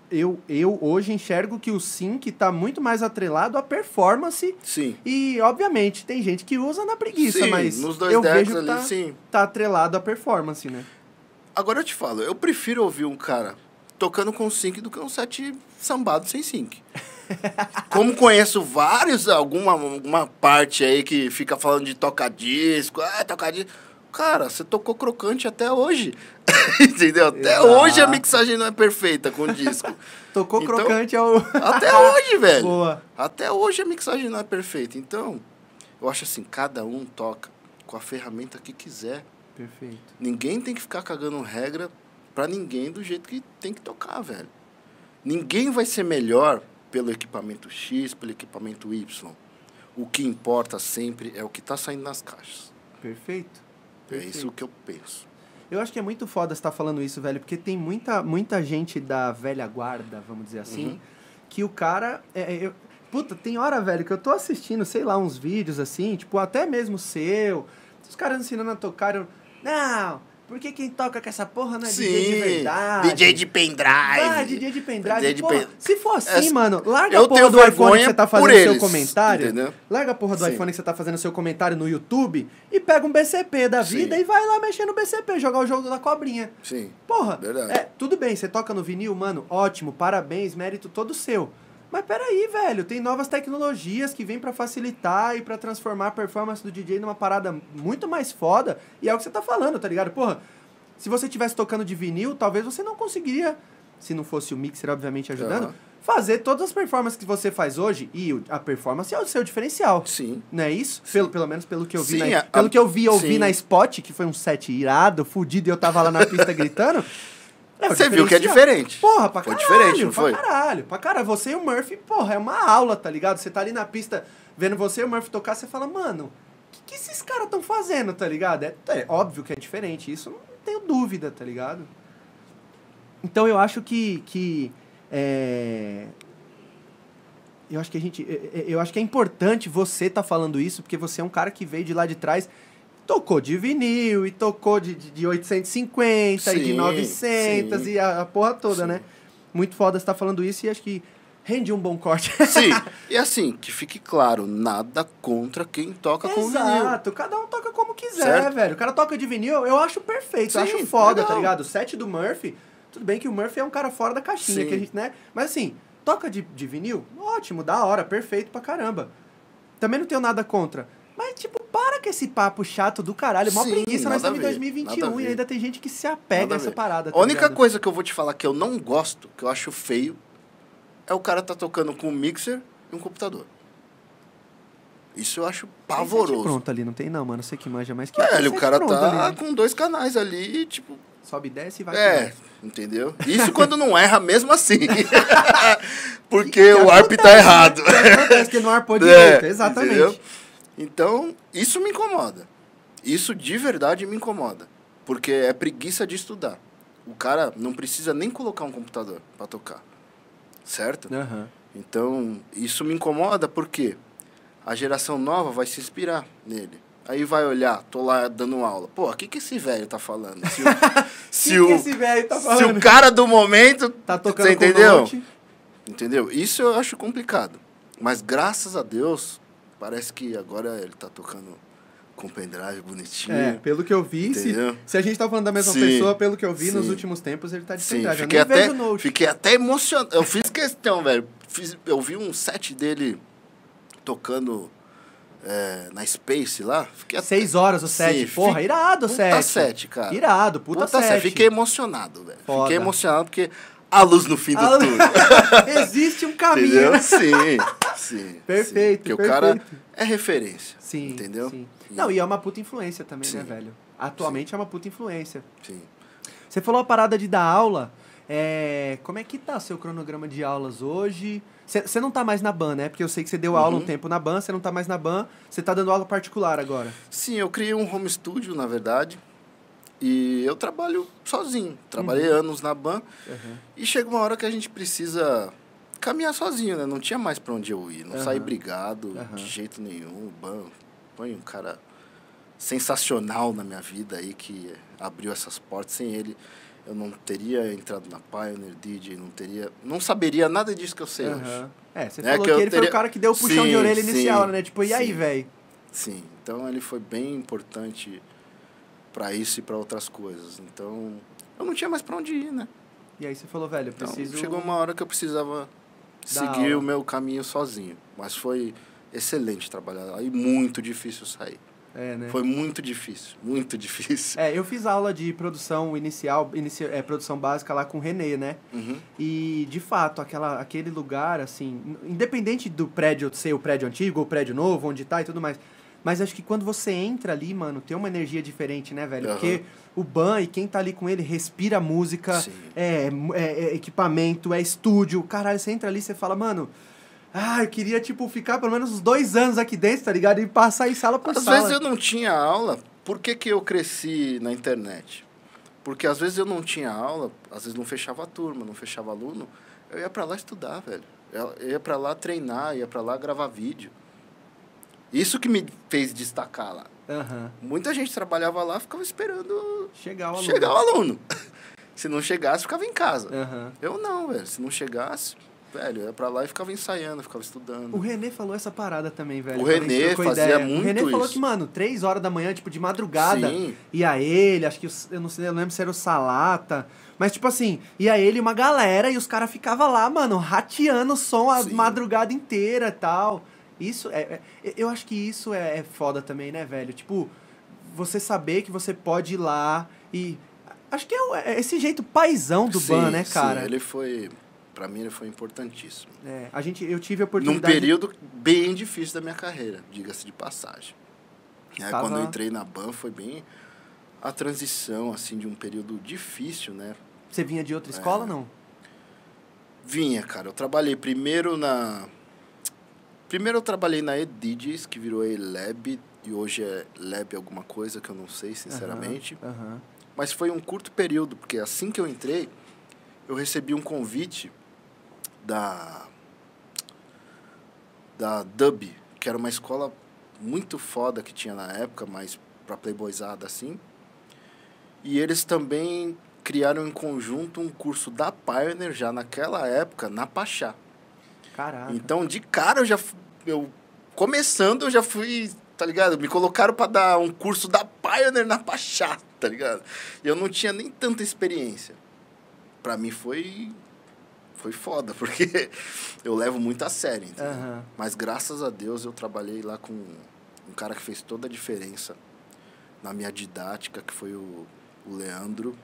eu, eu hoje enxergo que o sync está muito mais atrelado à performance. Sim. E, obviamente, tem gente que usa na preguiça, sim, mas nos dois eu vejo que ali, tá, sim. tá atrelado à performance, né? Agora eu te falo, eu prefiro ouvir um cara tocando com sync do que um set sambado sem sync. Como conheço vários, alguma, alguma parte aí que fica falando de tocar disco, ah, tocar disco. Cara, você tocou crocante até hoje. Entendeu? Até Exato. hoje a mixagem não é perfeita com o disco. Tocou então, crocante ao. até hoje, velho. Boa. Até hoje a mixagem não é perfeita. Então, eu acho assim, cada um toca com a ferramenta que quiser. Perfeito. Ninguém tem que ficar cagando regra para ninguém do jeito que tem que tocar, velho. Ninguém vai ser melhor pelo equipamento X, pelo equipamento Y. O que importa sempre é o que está saindo nas caixas. Perfeito. Perfeito. É isso que eu penso. Eu acho que é muito foda você estar tá falando isso, velho, porque tem muita, muita gente da velha guarda, vamos dizer assim, uhum. que o cara. É, é, eu, puta, tem hora, velho, que eu tô assistindo, sei lá, uns vídeos assim, tipo, até mesmo seu, os caras ensinando a tocar. Eu, não, porque quem toca com essa porra não é Sim, DJ de verdade. DJ de pendrive. Ah, DJ de pendrive. DJ de pen... Se for assim, é, mano, larga a porra do iPhone que você tá fazendo eles, seu comentário. Entendeu? Larga a porra do Sim. iPhone que você tá fazendo seu comentário no YouTube e pega um BCP da vida Sim. e vai lá mexer no BCP, jogar o jogo da cobrinha. Sim. Porra. Verdade. É, tudo bem, você toca no vinil, mano, ótimo, parabéns, mérito todo seu. Mas peraí, velho, tem novas tecnologias que vêm para facilitar e para transformar a performance do DJ numa parada muito mais foda. E é o que você tá falando, tá ligado? Porra, se você estivesse tocando de vinil, talvez você não conseguiria, se não fosse o mixer, obviamente, ajudando, uhum. fazer todas as performances que você faz hoje. E a performance é o seu diferencial. Sim. Não é isso? Pelo, pelo menos pelo que eu vi sim, na, a, Pelo que eu vi, eu vi na Spot, que foi um set irado, fudido, e eu tava lá na pista gritando. É, você viu que é diferente. Porra, pra foi caralho. diferente, não foi? Pra caralho. Pra caralho. Você e o Murphy, porra, é uma aula, tá ligado? Você tá ali na pista vendo você e o Murphy tocar, você fala, mano, o que, que esses caras estão fazendo, tá ligado? É, é, óbvio que é diferente. Isso não tenho dúvida, tá ligado? Então eu acho que. que é... Eu acho que a gente. Eu acho que é importante você estar tá falando isso, porque você é um cara que veio de lá de trás tocou de vinil e tocou de, de, de 850 sim, e de 900 sim. e a, a porra toda, sim. né? Muito foda você estar tá falando isso e acho que rende um bom corte. Sim, e assim, que fique claro, nada contra quem toca Exato. com vinil. Exato, cada um toca como quiser, certo? velho. O cara toca de vinil, eu acho perfeito, eu acho foda, tá legal. tá ligado? O set do Murphy, tudo bem que o Murphy é um cara fora da caixinha, que a gente, né? Mas assim, toca de, de vinil, ótimo, da hora, perfeito pra caramba. Também não tenho nada contra. Mas, tipo, para com esse papo chato do caralho. Mó Sim, preguiça, nós estamos em 2021 e ainda tem gente que se apega a essa parada. Tá a única ligado? coisa que eu vou te falar que eu não gosto, que eu acho feio, é o cara tá tocando com um mixer e um computador. Isso eu acho pavoroso. pronto ali, não tem não, mano. Você que manja mais que É, o cara tá ali, com dois canais ali, tipo. Sobe desce e vai. É, entendeu? Isso quando não erra mesmo assim. Porque que o ARP tá errado. Acontece que no ARP é, direito, exatamente. Entendeu? Então, isso me incomoda. Isso de verdade me incomoda. Porque é preguiça de estudar. O cara não precisa nem colocar um computador para tocar certo? Uhum. Então, isso me incomoda porque a geração nova vai se inspirar nele. Aí vai olhar, tô lá dando aula. Pô, o que, que esse velho tá falando? Se o, se que o, que esse velho tá falando? Se o cara do momento. Tá tocando você entendeu? Entendeu? Isso eu acho complicado. Mas graças a Deus, parece que agora ele tá tocando com pendrive bonitinho. É, pelo que eu vi, se, se, a gente tá falando da mesma sim, pessoa, pelo que eu vi sim. nos últimos tempos, ele tá de sim, pendrive. Fiquei, até, fiquei até emocionado. Eu fiz questão, velho. Fiz, eu vi um set dele tocando é, na Space lá. Fiquei Seis horas o set. Sim, Porra, irado o set. Puta set, cara. Irado, puta, puta set. set. Fiquei emocionado, velho. Fiquei emocionado porque a luz no fim do túnel. Existe um caminho. Entendeu? Sim, Sim. Perfeito, Porque perfeito. o cara é referência. Sim, Entendeu? sim. Não, e é uma puta influência também, né, Sim. velho? Atualmente é uma puta influência. Sim. Você falou a parada de dar aula. É, como é que tá seu cronograma de aulas hoje? Você não tá mais na BAN, né? Porque eu sei que você deu aula um Uhum. tempo na BAN, você não tá mais na BAN, você tá dando aula particular agora. Sim, eu criei um home studio, na verdade. E eu trabalho sozinho. Trabalhei Uhum. anos na BAN. E chega uma hora que a gente precisa caminhar sozinho, né? Não tinha mais pra onde eu ir. Não Aham. saí brigado de jeito nenhum. O Ban foi um cara sensacional na minha vida aí que abriu essas portas. Sem ele, eu não teria entrado na Pioneer, DJ, não teria... Não saberia nada disso que eu sei hoje. Aham. É, você Né, falou que que, ele foi teria- o cara que deu o puxão de Sim, orelha sim, inicial, né? Tipo, e aí, velho? Sim, então ele foi bem importante para isso e para outras coisas. Então, eu não tinha mais para onde ir, né? E aí você falou, velho, eu Então, preciso... chegou uma hora que eu precisava seguir aula. o meu caminho sozinho. Mas foi excelente trabalhar lá e muito difícil sair. É, né? Foi muito difícil, muito difícil. É, eu fiz aula de produção inicial, inici... é, produção básica lá com o Renê, né? Uhum. E, de fato, aquela, aquele lugar, assim, independente do prédio ser o prédio antigo ou o prédio novo, onde tá e tudo mais, mas acho que quando você entra ali, mano, tem uma energia diferente, né, velho? Aham. Porque o Ban e quem tá ali com ele respira música, é, é- é equipamento, é estúdio. Caralho, você entra ali e você fala, mano, ah, eu queria, tipo, ficar pelo menos uns dois anos aqui dentro, tá ligado? E passar em sala por Às sala. vezes eu não tinha aula, por que, que eu cresci na internet? Porque às vezes eu não tinha aula, às vezes não fechava a turma, não fechava aluno, eu ia pra lá estudar, velho. Eu ia pra lá treinar, ia pra lá gravar vídeo. Isso que me fez destacar lá. Aham. Muita gente trabalhava lá, ficava esperando Chegar o aluno. chegar o aluno. Se não chegasse, ficava em casa. Aham. Eu não, velho. Se não chegasse, velho, eu ia pra lá e ficava ensaiando, ficava estudando. O Renê falou essa parada também, velho. O a Renê fazia ideia. O muito Renê falou isso. que, mano, três horas da manhã, tipo, de madrugada, Sim. ia ele, acho que, eu não sei, eu lembro se era o Salata, mas, tipo assim, ia ele e uma galera, e os caras ficavam lá, mano, rateando o som a Sim. madrugada inteira e tal. Isso, é, é- eu acho que isso é, é foda também, né, velho? Tipo, você saber que você pode ir lá e... Acho que é, é esse jeito paizão do Sim, Ban, né, sim, cara? ele foi. Pra mim, ele foi importantíssimo. É, a gente, eu tive a Num oportunidade... período bem difícil da minha carreira, diga-se de passagem. Quando eu entrei na BAN, foi bem a transição, assim, de um período difícil, né? Você vinha de outra escola, É. não? Vinha, cara. Eu trabalhei primeiro na. Primeiro eu trabalhei na EDIGES, que virou E-Lab, e hoje é Lab alguma coisa que eu não sei, sinceramente. Aham, aham. Mas foi um curto período, porque assim que eu entrei, eu recebi um convite da. da Dub, que era uma escola muito foda que tinha na época, mas pra playboyzada assim. E eles também criaram em conjunto um curso da Pioneer já naquela época, na Pachá. Caraca. Então, de cara, eu já. Eu, começando, eu já fui. Tá ligado? Me colocaram pra dar um curso da Pioneer na Pachá, tá ligado? E eu não tinha nem tanta experiência. Pra mim foi. Foi foda, porque eu levo muito a sério, entendeu? Aham. Mas graças a Deus eu trabalhei lá com um cara que fez toda a diferença na minha didática, que foi o, o Leandro.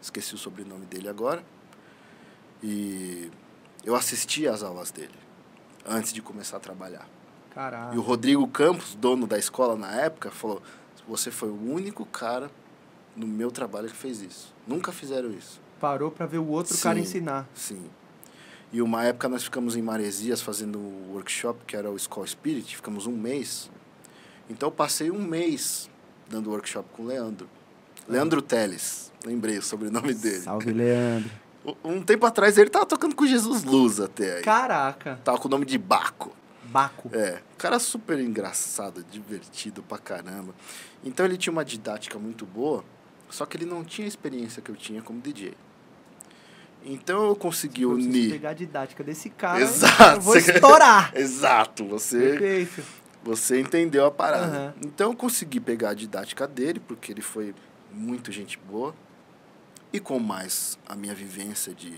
Esqueci o sobrenome dele agora. E eu assisti às aulas dele antes de começar a trabalhar. Caraca. E o Rodrigo Campos, dono da escola na época, falou: Você foi o único cara no meu trabalho que fez isso. Nunca fizeram isso. Parou pra ver o outro Sim. cara ensinar. Sim. E uma época nós ficamos em Maresias fazendo o workshop, que era o School Spirit, ficamos um mês. Então eu passei um mês dando workshop com o Leandro. Leandro Teles, lembrei o sobrenome dele. Salve, Leandro. Um tempo atrás ele tava tocando com Jesus Luz até aí. Caraca. Tava com o nome de Baco. Baco. É, cara super engraçado, divertido pra caramba. Então ele tinha uma didática muito boa, só que ele não tinha a experiência que eu tinha como DJ. Então eu consegui Eu preciso unir. pegar a didática desse cara. Exato. Eu vou estourar. Exato, você, Perfeito. você entendeu a parada. Aham. Então eu consegui pegar a didática dele, porque ele foi muito gente boa. E com mais a minha vivência de,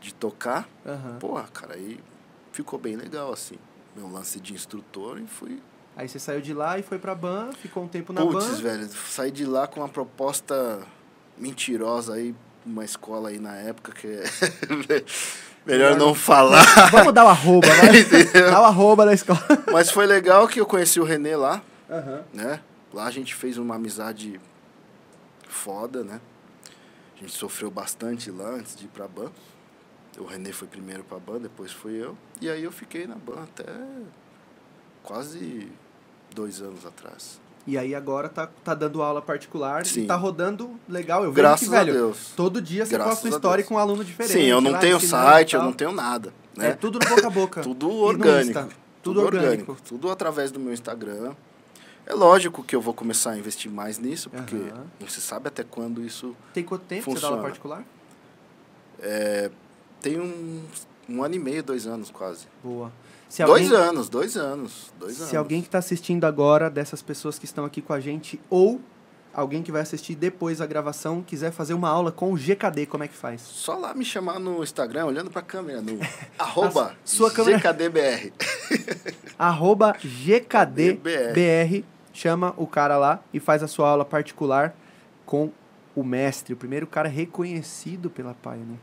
de tocar, Aham. porra, cara, aí ficou bem legal, assim. Meu lance de instrutor e fui. Aí você saiu de lá e foi pra ban, ficou um tempo na Putz, ban. velho, saí de lá com uma proposta mentirosa aí, uma escola aí na época que é. Melhor não falar. Vamos dar o arroba, vai. Dá o arroba da escola. Mas foi legal que eu conheci o Renê lá, Aham. né? Lá a gente fez uma amizade foda, né? A gente sofreu bastante lá antes de ir pra ban. O Renê foi primeiro pra ban, depois fui eu. E aí eu fiquei na ban até quase dois anos atrás. E aí agora tá, tá dando aula particular Sim. e tá rodando legal. Eu Graças vejo que, velho, a Deus. todo dia você Graças posta uma a história com um aluno diferente. Sim, eu não tenho site, eu não tenho nada. Né? É tudo no boca a boca. Tudo orgânico. Insta. Tudo orgânico. Tudo através do meu Instagram. É lógico que eu vou começar a investir mais nisso, porque Aham. não se sabe até quando isso Tem quanto tempo você dá aula Funciona. particular? tem um, um ano e meio, dois anos quase. Boa. Se dois alguém, anos, dois anos, dois anos. se alguém que está assistindo agora, dessas pessoas que estão aqui com a gente, ou alguém que vai assistir depois a gravação, quiser fazer uma aula com o GKD, como é que faz? Só lá me chamar no Instagram, olhando pra câmera, no arroba sua câmera- GKDBR. Arroba GKDBR, chama o cara lá e faz a sua aula particular com o mestre, o primeiro cara reconhecido pela Pioneer.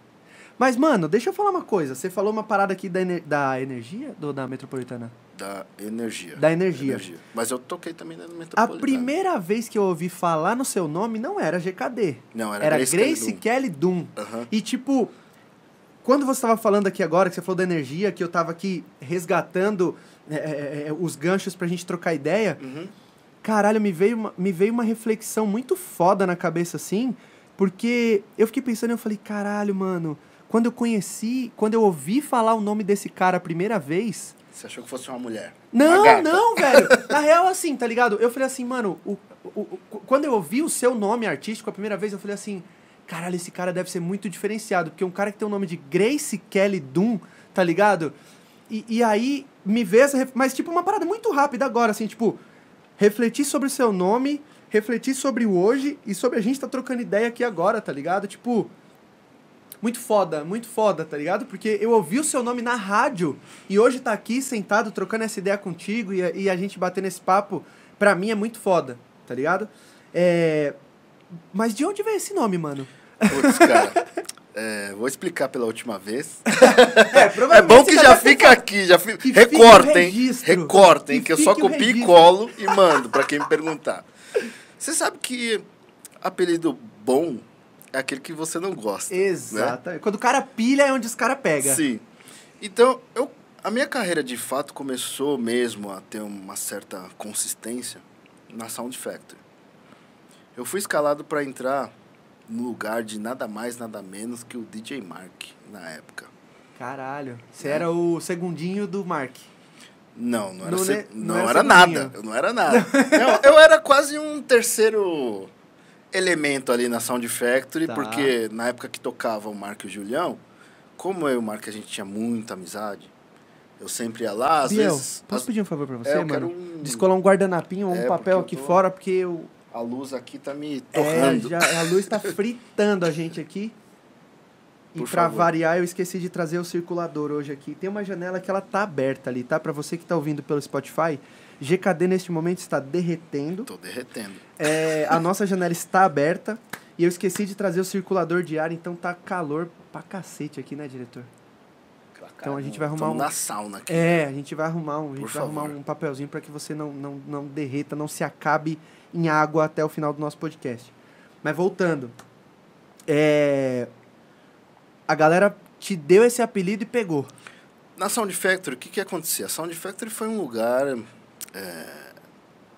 Mas, mano, deixa eu falar uma coisa. Você falou uma parada aqui da, ener- da energia do, da metropolitana? Da energia. Da energia. Mas eu toquei também na A Metropolitana. primeira vez que eu ouvi falar no seu nome não era GKD. Não, era, Era, Grace Grace, Kelly Doom. Aham. E tipo, quando você estava falando aqui agora, que você falou da energia, que eu tava aqui resgatando é, é, é, os ganchos pra gente trocar ideia, Uhum. Caralho, me veio, uma, me veio uma reflexão muito foda na cabeça assim, porque eu fiquei pensando e eu falei, caralho, mano, quando eu conheci, quando eu ouvi falar o nome desse cara a primeira vez, Você achou que fosse uma mulher? não, Uma não, velho. Na real, assim, tá ligado? Eu falei assim, mano, o, o- o- quando eu ouvi o seu nome artístico a primeira vez, eu falei assim, caralho, esse cara deve ser muito diferenciado, porque um cara que tem o nome de Grace Kelly Doom, tá ligado? E, e aí me vê essa. Mas, tipo, uma parada muito rápida agora, assim, tipo, refletir sobre o seu nome, refletir sobre o hoje e sobre a gente tá trocando ideia aqui agora, tá ligado? Tipo. Muito foda, muito foda, tá ligado? Porque eu ouvi o seu nome na rádio e hoje tá aqui sentado trocando essa ideia contigo e a, e a gente batendo esse papo, pra mim é muito foda, tá ligado? É... Mas de onde veio esse nome, mano? Putz, cara. é, vou explicar pela última vez. É, É bom que já fica aqui, já fica. Recortem, recortem, Que que eu só copio e colo e mando pra quem me perguntar. Você sabe que apelido bom é aquele que você não gosta. né? Exato. Quando o cara pilha é onde os caras pegam. Sim. Então, eu, a minha carreira de fato começou mesmo a ter uma certa consistência na Sound Factory. Eu fui escalado para entrar no lugar de nada mais, nada menos que o DJ Mark na época. Caralho. Você É. era o segundinho do Mark. Não, não era, Não se- ne- não não era era, nada. Eu não era nada. Não, eu era quase um terceiro elemento ali na Sound Factory, Tá. porque na época que tocava o Marco e o Julião, como eu e o Marco a gente tinha muita amizade, eu sempre ia lá, às Biel, vezes. posso as- pedir um favor pra você, É, eu mano? quero um- Descolar um guardanapinho ou um É, papel porque aqui tô- fora, porque eu, A luz aqui tá me É, torrando. já, a luz tá fritando a gente aqui. E favor. variar, eu esqueci de trazer o circulador hoje aqui. Tem uma janela que ela tá aberta ali, tá? Pra você que tá ouvindo pelo Spotify, GKD neste momento está derretendo. Tô derretendo. É, a nossa janela está aberta e eu esqueci de trazer o circulador de ar, então tá calor pra cacete aqui, né, diretor? Então a gente vai arrumar um- na sauna aqui. É, a gente vai arrumar um, a gente Por vai arrumar um papelzinho para que você não, não, não derreta, não se acabe em água até o final do nosso podcast. Mas voltando, é, a galera te deu esse apelido e pegou. Na Sound Factory, o que, que acontecia? A Sound Factory foi um lugar é,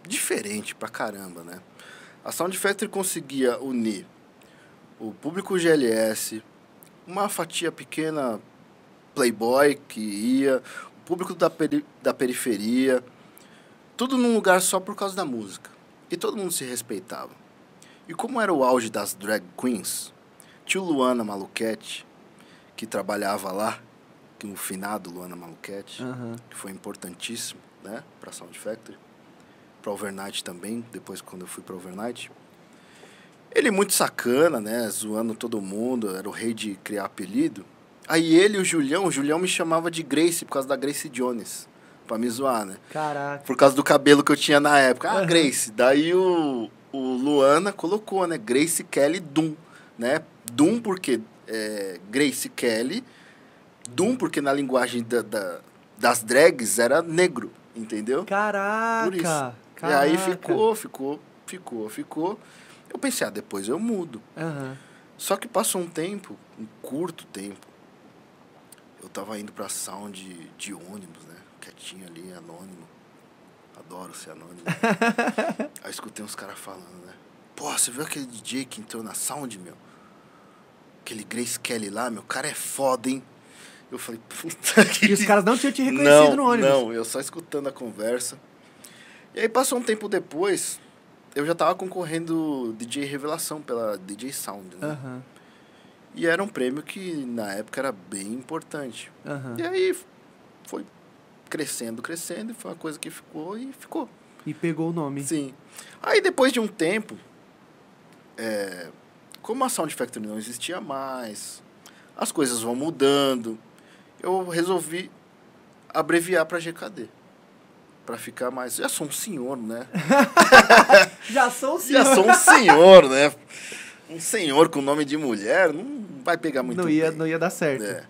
diferente pra caramba, né? A Sound Factory conseguia unir o público GLS, uma fatia pequena playboy que ia, o público da, peri da periferia, tudo num lugar só por causa da música. E todo mundo se respeitava. E como era o auge das drag queens, tio Luana Maluquete, que trabalhava lá, que o finado Luana Maluquete, que foi importantíssimo, né, para Sound Factory, para Overnight também, depois quando eu fui para Overnight. Ele muito sacana, né, zoando todo mundo, era o rei de criar apelido. Aí ele e o Julião, o Julião me chamava de Grace por causa da Grace Jones, para me zoar, né? Caraca. Por causa do cabelo que eu tinha na época. Ah, Aham. Grace. Daí o, o Luana colocou, né? Grace Kelly Doom, né? Doom porque é, Grace Kelly Doom, porque na linguagem da, da- das drags era negro, entendeu? Caraca! Por isso. Caraca. E aí ficou, ficou, ficou, ficou. Eu pensei, ah, depois eu mudo. Aham. Só que passou um tempo, um curto tempo. Eu tava indo pra sound de, de ônibus, né? Quietinho ali, anônimo. Adoro ser anônimo. aí escutei uns caras falando, né? Pô, você viu aquele DJ que entrou na sound, meu? Aquele Grace Kelly lá, meu, o cara é foda, hein? Eu falei, puta que... E os caras não tinham te reconhecido não, no ônibus. Não, eu só escutando a conversa. E aí passou um tempo depois, eu já tava concorrendo DJ Revelação pela DJ Sound, né? Aham, E era um prêmio que na época era bem importante. aham. E aí foi crescendo, crescendo, e foi uma coisa que ficou e ficou. E pegou o nome. Sim. Aí depois de um tempo, é, como a Sound Factory não existia mais, as coisas vão mudando, eu resolvi abreviar para GKD. Para ficar mais. Já sou um senhor, né? Já sou Já senhor. sou um senhor, né? Um senhor com nome de mulher não vai pegar muito não, ia, bem. não ia dar certo. É.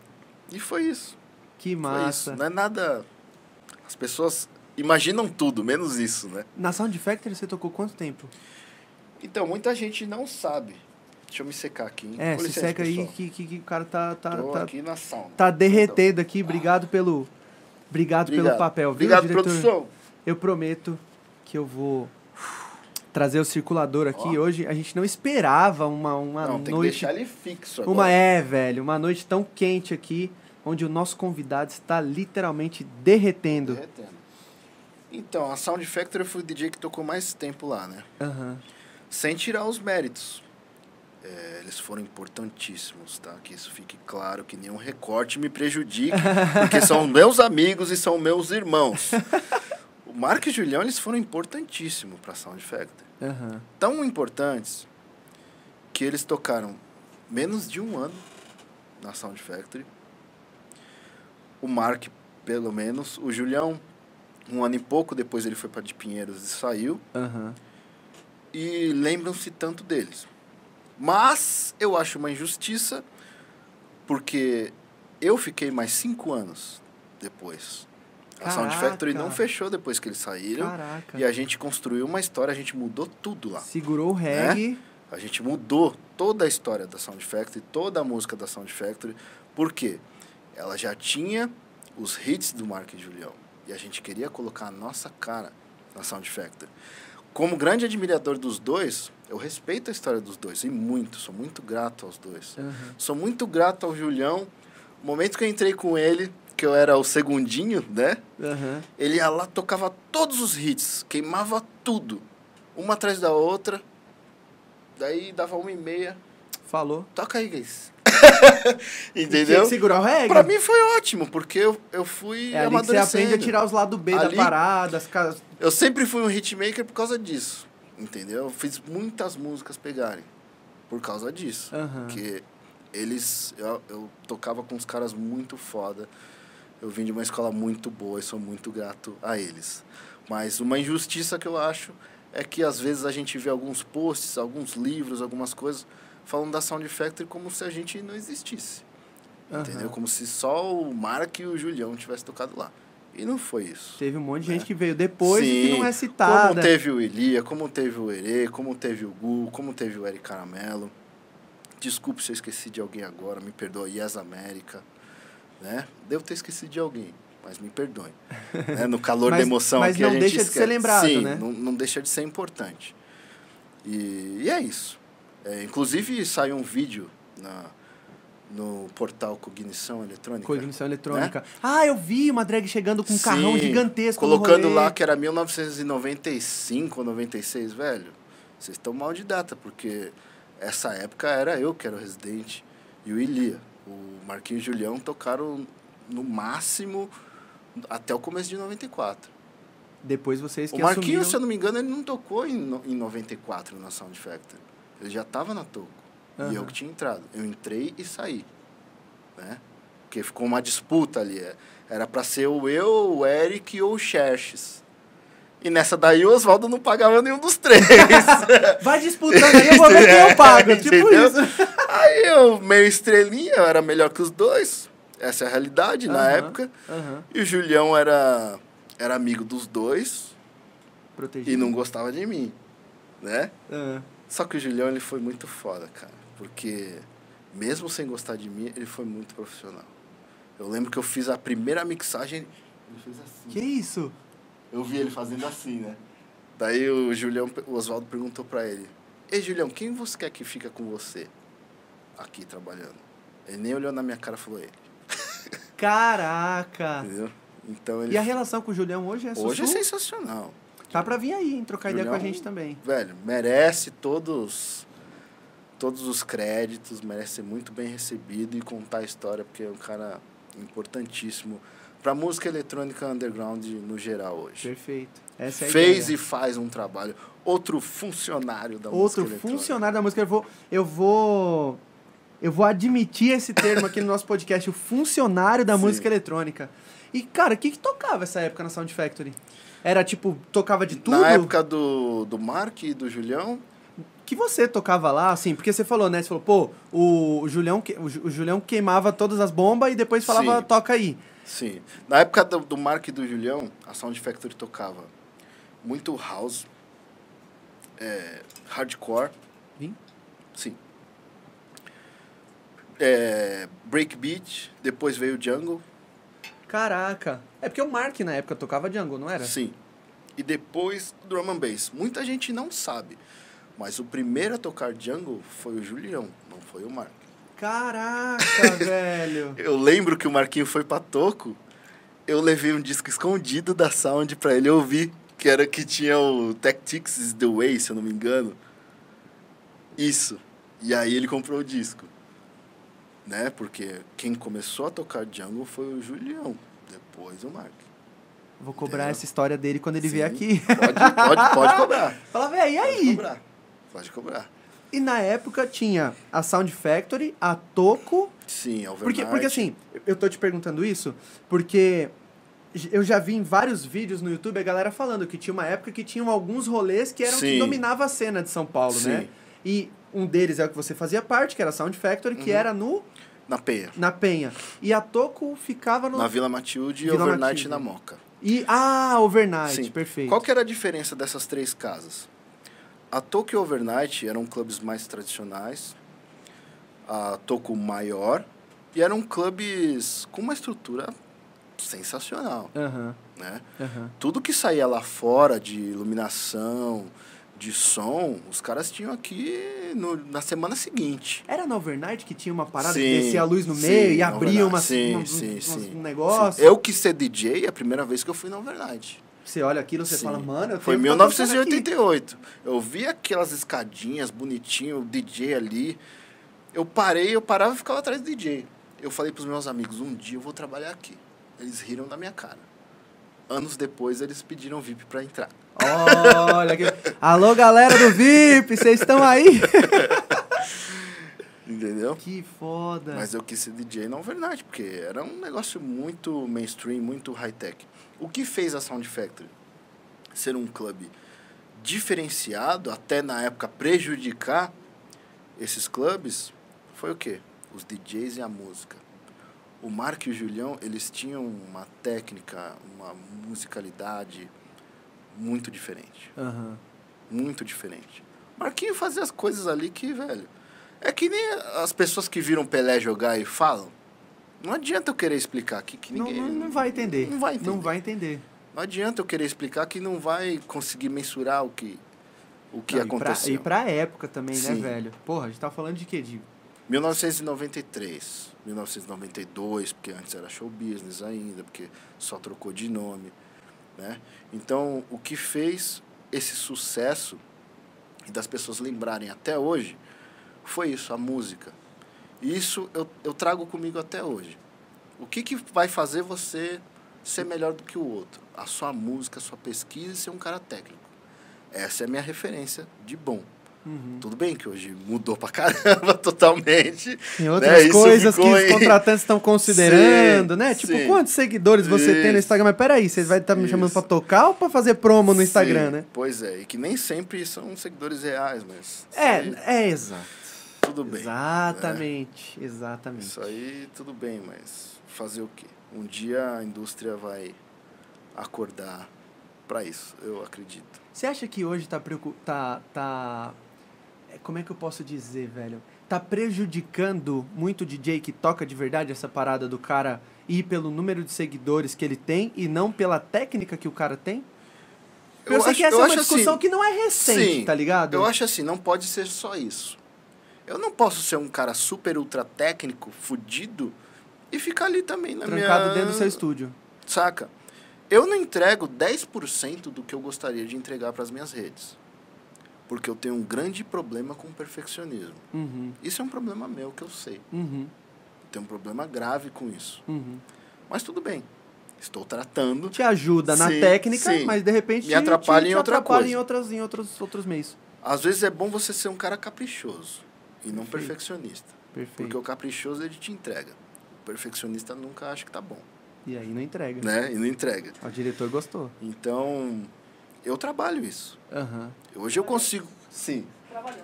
E foi isso. Que massa. isso. Não é nada. As pessoas imaginam tudo, menos isso, né? Na Sound Factory você tocou quanto tempo? Então, muita gente não sabe. Deixa eu me secar aqui, hein? É, Com se licença, seca aí pessoal. que, que, que o cara tá, tá, Tô tá, aqui na sauna. tá derretendo aqui. Obrigado pelo. Obrigado, pelo Obrigado. papel, viu, Obrigado, diretor? produção. Eu prometo que eu vou trazer o circulador aqui. Ó. Hoje a gente não esperava uma, uma não, tem que noite. deixar ele fixo agora. Uma é, velho, uma noite tão quente aqui, onde o nosso convidado está literalmente derretendo. Derretendo. Então, a Sound Factory foi o DJ que tocou mais tempo lá, né? Aham. Sem tirar os méritos. É, eles foram importantíssimos, tá? Que isso fique claro, que nenhum recorte me prejudique, porque são meus amigos e são meus irmãos. O Mark e o Julião, eles foram importantíssimos para Sound Factory. Aham. Tão importantes que eles tocaram menos de um ano na Sound Factory. O Mark, pelo menos. O Julião, um ano e pouco depois ele foi para de Pinheiros e saiu Aham. e lembram-se tanto deles. Mas eu acho uma injustiça porque eu fiquei mais cinco anos depois. A Sound Caraca. Factory não fechou depois que eles saíram Caraca. e a gente construiu uma história, a gente mudou tudo lá. Segurou o reggae. A gente mudou toda a história da Sound Factory, toda a música da Sound Factory, porque ela já tinha os hits do Mark e Julião e a gente queria colocar a nossa cara na Sound Factory. Como grande admirador dos dois, eu respeito a história dos dois, e muito, sou muito grato aos dois. Aham. Sou muito grato ao Julião. O momento que eu entrei com ele, que eu era o segundinho, né? Aham. Ele ia lá, tocava todos os hits, queimava tudo, uma atrás da outra. Daí dava uma e meia, Falou. toca aí, guys. Entendeu? segurar o reggae. Pra mim foi ótimo, porque eu, eu fui é ali que você aprende a tirar os lados B Ali- da parada, as casas. Eu sempre fui um hitmaker por causa disso, entendeu? Eu fiz muitas músicas pegarem por causa disso. Aham. Porque eles... Eu, eu tocava com uns caras muito foda. Eu vim de uma escola muito boa e sou muito grato a eles. Mas uma injustiça que eu acho é que às vezes a gente vê alguns posts, alguns livros, algumas coisas falando da Sound Factory como se a gente não existisse. Entendeu? Aham. Como se só o Mark e o Julião tivessem tocado lá. E não foi isso. Teve um monte de né? gente que veio depois e que Sim, não é citada. Como teve o Elia, como teve o Herê, como teve o Gu, como teve o Eric Caramelo. Desculpe se eu esqueci de alguém agora, me perdoe. Yes América, né? Devo ter esquecido de alguém, mas me perdoe. né? No calor Mas- da emoção mas aqui não a gente deixa de esquece. ser lembrado, Sim, né? não, não deixa de ser importante. E, e é isso. É, inclusive saiu um vídeo na, no portal Cognição Eletrônica. Cognição eletrônica. Ah, eu vi uma drag chegando com um carrão Sim, gigantesco no Colocando lá que era 1995 ou 96, velho. Vocês estão mal de data, porque essa época era eu que era o residente e o Ilia. O Marquinhos e o Julião tocaram no máximo até o começo de 94. Depois vocês O que Marquinhos, assumiram... se eu não me engano, ele não tocou em, em 94 na Sound Factory. Ele já estava na Toco. E Aham. eu que tinha entrado. Eu entrei e saí. Né? Porque ficou uma disputa ali. é. Era para ser o eu, o Eric ou o Xerxes. E nessa daí o Oswaldo não pagava nenhum dos três. Vai disputando aí, eu vou ver quem eu pago. tipo Entendeu? isso. aí eu, meio estrelinha, eu era melhor que os dois. Essa é a realidade na Aham, época. aham. E o Julião era, era amigo dos dois Protegido. e não gostava de mim, né? Ah, Só que o Julião, ele foi muito foda, cara. Porque, mesmo sem gostar de mim, ele foi muito profissional. Eu lembro que eu fiz a primeira mixagem, ele fez assim. que isso? Eu vi ele fazendo assim, né? Daí o Julião, o Oswaldo perguntou pra ele: Ei, Julião, quem você quer que fica com você aqui trabalhando? Ele nem olhou na minha cara e falou ele. Caraca! Entendeu? Então ele. E a relação com o Julião hoje é Hoje é sensacional. Tá pra vir aí? Trocar ideia com a Julião, gente também. Velho, merece todos todos os créditos, merece ser muito bem recebido e contar a história, porque é um cara importantíssimo pra música eletrônica underground no geral hoje. Perfeito. Essa é a Fez ideia. e faz um trabalho. Outro funcionário da Outro música eletrônica. funcionário da música. Eu vou, eu vou. Eu vou admitir esse termo aqui no nosso podcast, o funcionário da Sim. música eletrônica. E, cara, o que, que tocava essa época na Sound Factory? Era tipo, tocava de tudo? Na época do, do Mark e do Julião, Que você tocava lá, assim, porque você falou, né? Você falou, pô, o, Julião, o, Ju- o Julião queimava todas as bombas e depois falava, Sim. toca aí. sim. Na época do, do Mark e do Julião, a Sound Factory tocava muito house, é, hardcore, Vim? sim. É, breakbeat, depois veio o jungle, Caraca. É porque o Mark na época tocava Django, não era? sim. E depois drum and bass. Muita gente não sabe, mas o primeiro a tocar jungle foi o Julião, não foi o Mark. Caraca, velho. Eu lembro que o Marquinho foi pra Toco, eu levei um disco escondido da Sound pra ele ouvir, que era que tinha o Tactics is the Way, se eu não me engano. Isso. E aí ele comprou o disco. Né? Porque quem começou a tocar jungle foi o Julião, depois o Mark. Vou cobrar Entendeu? essa história dele quando ele vier aqui. Pode, pode, pode cobrar. Fala, velho, e Pode aí? cobrar. Pode cobrar. E na época tinha a Sound Factory, a Toco. Sim, Overnight. Porque, porque assim, eu tô te perguntando isso porque eu já vi em vários vídeos no YouTube a galera falando que tinha uma época que tinham alguns rolês que eram que Sim. dominava a cena de São Paulo, né? Sim. E um deles é o que você fazia parte, que era a Sound Factory, que Uhum. era no Na Penha. na Penha. E a Toco ficava no Na Vila Matilde e Vila Overnight Matilde. na Moca. E ah, Overnight, Sim. perfeito. Qual que era a diferença dessas três casas? A Tokyo Overnight eram clubes mais tradicionais, a Tokyo maior, e eram clubes com uma estrutura sensacional, Aham, né? aham. Tudo que saía lá fora de iluminação, de som, os caras tinham aqui no- na semana seguinte. Era na Overnight que tinha uma parada Sim, que descia a luz no sim, meio e abria uma, Sim, uma- sim, um- um negócio. Eu que ser DJ, a primeira vez que eu fui na Overnight. Você olha aquilo você Sim. fala, mano, eu Foi em tenho que fazer isso aqui. 1988. Eu vi aquelas escadinhas bonitinho, o DJ ali. Eu parei, eu parava e ficava atrás do DJ. Eu falei pros meus amigos, um dia eu vou trabalhar aqui. Eles riram da minha cara. Anos depois, eles pediram VIP pra entrar. Olha que... Alô, galera do VIP, vocês estão aí? Entendeu? que foda. Mas eu quis ser DJ na Overnight, porque era um negócio muito mainstream, muito high-tech. O que fez a Sound Factory ser um clube diferenciado, até na época prejudicar esses clubes, foi o quê? Os DJs e a música. O Mark e o Julião, eles tinham uma técnica, uma musicalidade muito diferente. Aham. Muito diferente. Marquinho fazia as coisas ali que, velho. É que nem as pessoas que viram Pelé jogar e falam. Não adianta eu querer explicar aqui que Não, ninguém. não, não vai entender. Não vai entender. Não vai entender. Não adianta eu querer explicar que não vai conseguir mensurar o que, o que Não, e pra- aconteceu. E pra, época também, né, Sim. velho? Porra, a gente tá falando de quê? De 1993, 1992, porque antes era show business ainda, porque só trocou de nome, né? Então, o que fez esse sucesso e das pessoas lembrarem até hoje foi isso, a música. Isso eu, eu trago comigo até hoje. O que, que vai fazer você ser melhor do que o outro? A sua música, a sua pesquisa e ser um cara técnico. Essa é a minha referência de bom. Uhum. Tudo bem que hoje mudou pra caramba totalmente. Tem outras né? Isso coisas que os contratantes estão considerando, Sim, né? Tipo, sim. quantos seguidores você tem no Isso. Instagram? Mas peraí, vocês vão estar me chamando Isso. pra tocar ou pra fazer promo no Instagram, Sim, né? Pois é, e que nem sempre são seguidores reais, mas. isso É, aí, é exato. tudo bem. Exatamente, exatamente. Isso aí tudo bem, mas fazer o quê? Um dia a indústria vai acordar para isso, eu acredito. Você acha que hoje tá tá tá como é que eu posso dizer, velho? Tá prejudicando muito o DJ que toca de verdade essa parada do cara ir pelo número de seguidores que ele tem e não pela técnica que o cara tem? Eu, eu sei acho, que essa é uma discussão assim, que não é recente, sim, tá ligado? Eu acho assim, não pode ser só isso. Eu não posso ser um cara super ultra técnico, fudido, e ficar ali também na Trancado minha... dentro do seu estúdio. Saca? Eu não entrego 10% do que eu gostaria de entregar para as minhas redes. Porque eu tenho um grande problema com o perfeccionismo. Uhum. Isso é um problema meu que eu sei. Uhum. Tenho um problema grave com isso. Uhum. Mas tudo bem. Estou tratando. Te ajuda na sim, técnica, sim. mas de repente me atrapalha te, em outra atrapalha coisa. em outras em outros outros meios. Às vezes é bom você ser um cara caprichoso e não Perfeito. perfeccionista. Perfeito. Porque o caprichoso ele te entrega. O perfeccionista nunca acha que tá bom. E aí não entrega. Né? E não entrega. O diretor gostou. Então, eu trabalho isso. Uhum. Hoje eu consigo. Sim.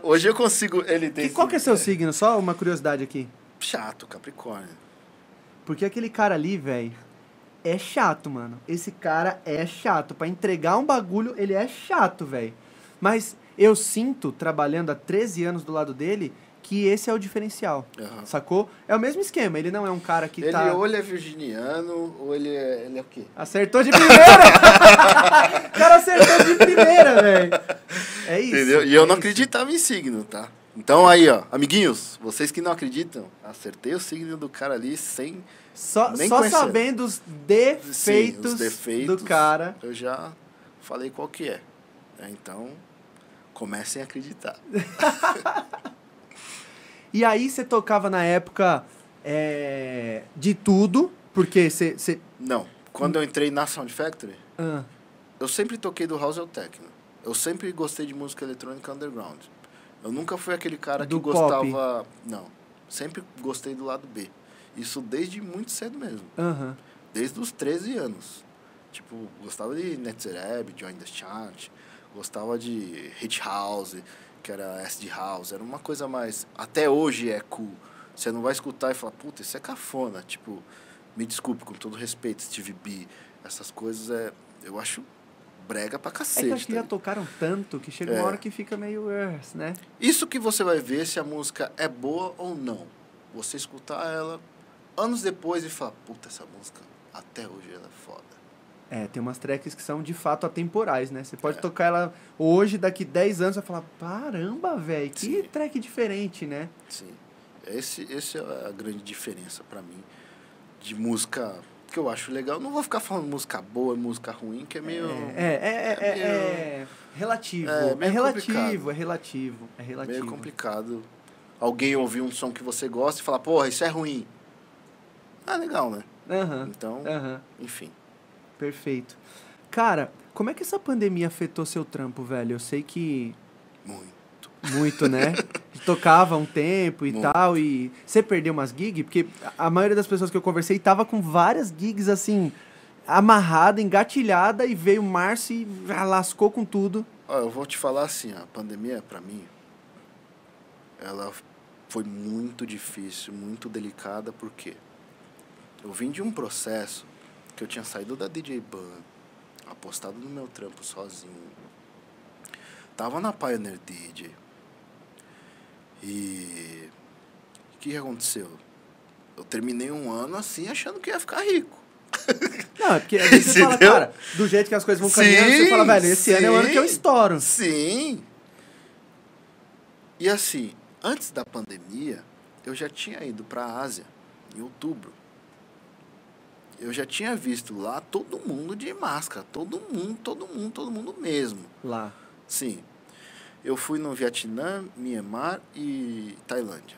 Hoje eu consigo. Ele tem. E qual que é seu signo? Só uma curiosidade aqui. Chato, Capricórnio. Porque aquele cara ali, velho, é chato, mano. Esse cara é chato. Para entregar um bagulho, ele é chato, velho. Mas eu sinto, trabalhando há 13 anos do lado dele, que esse é o diferencial. Uhum. Sacou? É o mesmo esquema. Ele não é um cara que ele tá. Ele ou ele é virginiano, ou ele é. Ele é o quê? Acertou de primeira! o cara acertou de primeira, velho. É isso. Entendeu? E é eu não acreditava em signo, tá? Então aí, ó, amiguinhos, vocês que não acreditam, acertei o signo do cara ali sem. Só, só conhecer. sabendo os defeitos, Sim, os defeitos do cara. Eu já falei qual que é. é então, comecem a acreditar. E aí você tocava na época é, de tudo, porque você. você... Não. Quando eu entrei na Sound Factory, Ah, eu sempre toquei do house ao techno. Eu sempre gostei de música eletrônica underground. Eu nunca fui aquele cara Do que gostava. Não. Sempre gostei do lado B. Isso desde muito cedo mesmo. aham. Desde os 13 anos. Tipo, gostava de Netzereb, Join the Chant. Gostava de Hit House, que era SD House. Era uma coisa mais. Até hoje é cool. Você não vai escutar e falar, puta, isso é cafona. Tipo, me desculpe, com todo respeito, Steve B. Essas coisas é. Eu acho brega pra É cacete. que acho que já tá? tocaram tanto que chega É. uma hora que fica meio. eh, né? Isso que você vai ver se a música é boa ou não. Você escutar ela anos depois e falar, puta, essa música até hoje ela é foda. É, tem umas tracks que são de fato atemporais, né? Você pode É. tocar ela hoje, daqui 10 anos, você vai falar, caramba, velho, que Sim. track diferente, né? Sim. Esse, esse é a grande diferença pra mim de música que eu acho legal. Não vou ficar falando música boa e música ruim, que é meio. É, é, é, é, é é relativo. é É, meio relativo, complicado. é relativo, é relativo. meio complicado. Alguém ouvir um som que você gosta e falar, porra, isso é ruim. Ah, legal, né? Então, enfim. Perfeito. Cara, como é que essa pandemia afetou seu trampo, velho? Eu sei que Muito. muito, né? Tocava um tempo e Muito. tal, e você perdeu umas gigs? Porque a maioria das pessoas que eu conversei tava com várias gigs, assim, amarrada, engatilhada, e veio março e lascou com tudo. Ó, eu vou te falar assim, a pandemia, pra mim, ela foi muito difícil, muito delicada, porque eu vim de um processo que eu tinha saído da DJ Ban, apostado no meu trampo sozinho. Tava na Pioneer DJ. E o que aconteceu? Eu terminei um ano assim, achando que ia ficar rico. Não, é porque às vezes você fala, cara, do jeito que as coisas vão caminhando, você Sim, fala, velho, esse ano é o ano que eu sim. estouro. Sim. E assim, antes da pandemia, eu já tinha ido para a Ásia em outubro. Eu já tinha visto lá todo mundo de máscara, todo mundo, todo mundo, todo mundo mesmo. Lá. Sim. Eu fui no Vietnã, Myanmar e Tailândia.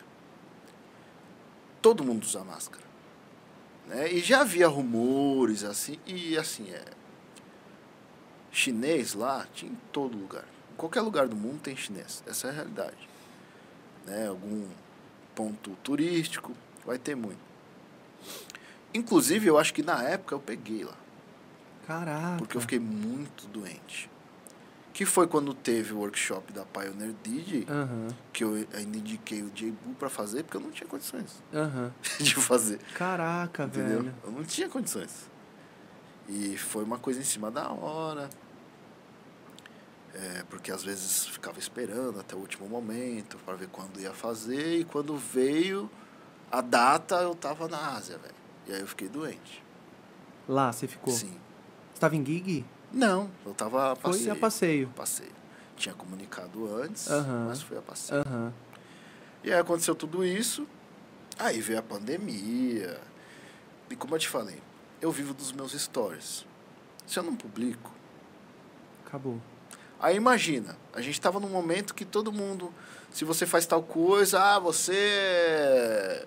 Todo mundo usa máscara. Né? E já havia rumores assim, e assim, é, chinês lá tinha em todo lugar. Em qualquer lugar do mundo tem chinês. Essa é a realidade. Né? Algum ponto turístico, vai ter muito. Inclusive, eu acho que na época eu peguei lá. Caraca. Porque eu fiquei muito doente. Que foi quando teve o workshop da Pioneer DJ, Aham. que eu ainda indiquei o J-Bu pra fazer, porque eu não tinha condições Aham. de fazer. Caraca, Entendeu? velho. Eu não tinha condições. E foi uma coisa em cima da hora. É, porque às vezes ficava esperando até o último momento para ver quando ia fazer. E quando veio a data, eu tava na Ásia, velho. E aí eu fiquei doente. Lá, você ficou. Sim. Você tava em gig? Não, eu tava a Foi passeio. a passeio. Passeio. Tinha comunicado antes, mas fui a passeio. E aí aconteceu tudo isso, aí veio a pandemia. E como eu te falei, eu vivo dos meus stories. Se eu não publico. Acabou. Aí imagina, a gente estava num momento que todo mundo, se você faz tal coisa, ah, você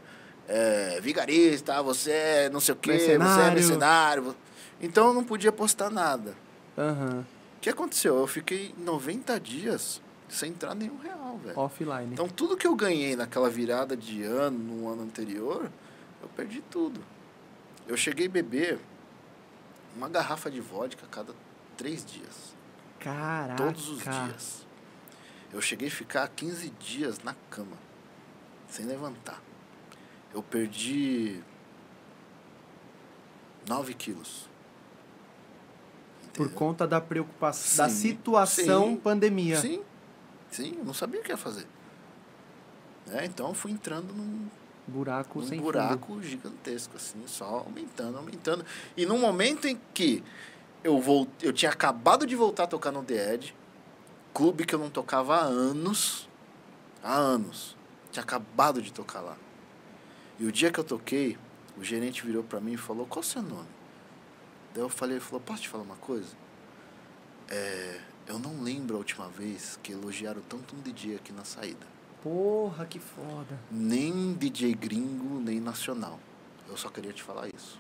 é, vigarista, você é não sei o quê, você é Mercenário. mercenário. Então eu não podia postar nada. Aham. O que aconteceu? Eu fiquei 90 dias sem entrar nenhum real, velho. Offline. Então tudo que eu ganhei naquela virada de ano, no ano anterior, eu perdi tudo. Eu cheguei a beber uma garrafa de vodka a cada três dias. Caraca. Todos os dias. Eu cheguei a ficar 15 dias na cama, sem levantar. Eu perdi 9 quilos. Por conta da preocupação, da situação sim, pandemia. Sim, sim, eu não sabia o que ia fazer. É, então eu fui entrando num, Buraco um sem buraco gigantesco, assim, só aumentando, aumentando. E no momento em que eu, volt... eu tinha acabado de voltar a tocar no The Edge, clube que eu não tocava há anos, há anos, tinha acabado de tocar lá. E o dia que eu toquei, o gerente virou pra mim e falou, qual o seu nome? Daí eu falei, ele falou, posso te falar uma coisa? É, eu não lembro a última vez que elogiaram tanto um DJ aqui na saída. Porra, que foda. Nem DJ gringo, nem nacional. Eu só queria te falar isso.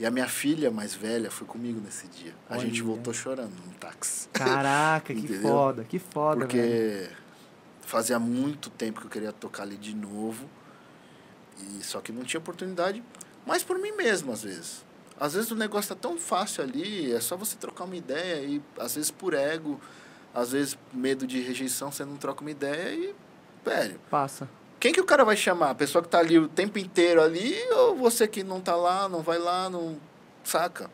E a minha filha mais velha foi comigo nesse dia. A gente voltou chorando no táxi. Caraca, que foda, que foda, velho. Porque fazia muito tempo que eu queria tocar ali de novo. E só que não tinha oportunidade, mas por mim mesmo, às vezes. Às vezes o negócio tá tão fácil ali, é só você trocar uma ideia e às vezes por ego, às vezes medo de rejeição, você não troca uma ideia e, velho, Passa. quem que o cara vai chamar? A pessoa que tá ali o tempo inteiro ali ou você que não tá lá, não vai lá, não saca?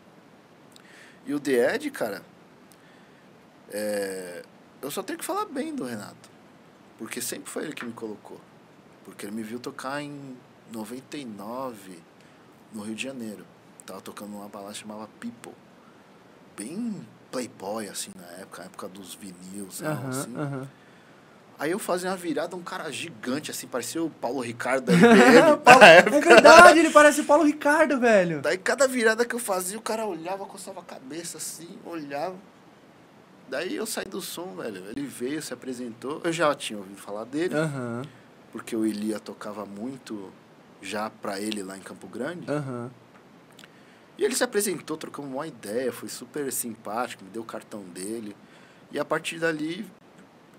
E o The Ed, cara, é, eu só tenho que falar bem do Renato. Porque sempre foi ele que me colocou. Porque ele me viu tocar em 99, no Rio de Janeiro. Tava tocando numa balada chamada People. Bem playboy, assim, na época, na época dos vinis, Aham, assim. Aí eu fazia uma virada, um cara gigante, assim, parecia o Paulo Ricardo da IBM. Paulo- na é verdade, ele parece o Paulo Ricardo, velho. Daí cada virada que eu fazia, o cara olhava, coçava a cabeça assim, olhava. Daí eu saí do som, velho. Ele veio, se apresentou. Eu já tinha ouvido falar dele, Aham, porque o Elia tocava muito já pra ele lá em Campo Grande. aham. E ele se apresentou, trocamos uma ideia, foi super simpático, me deu o cartão dele. E a partir dali,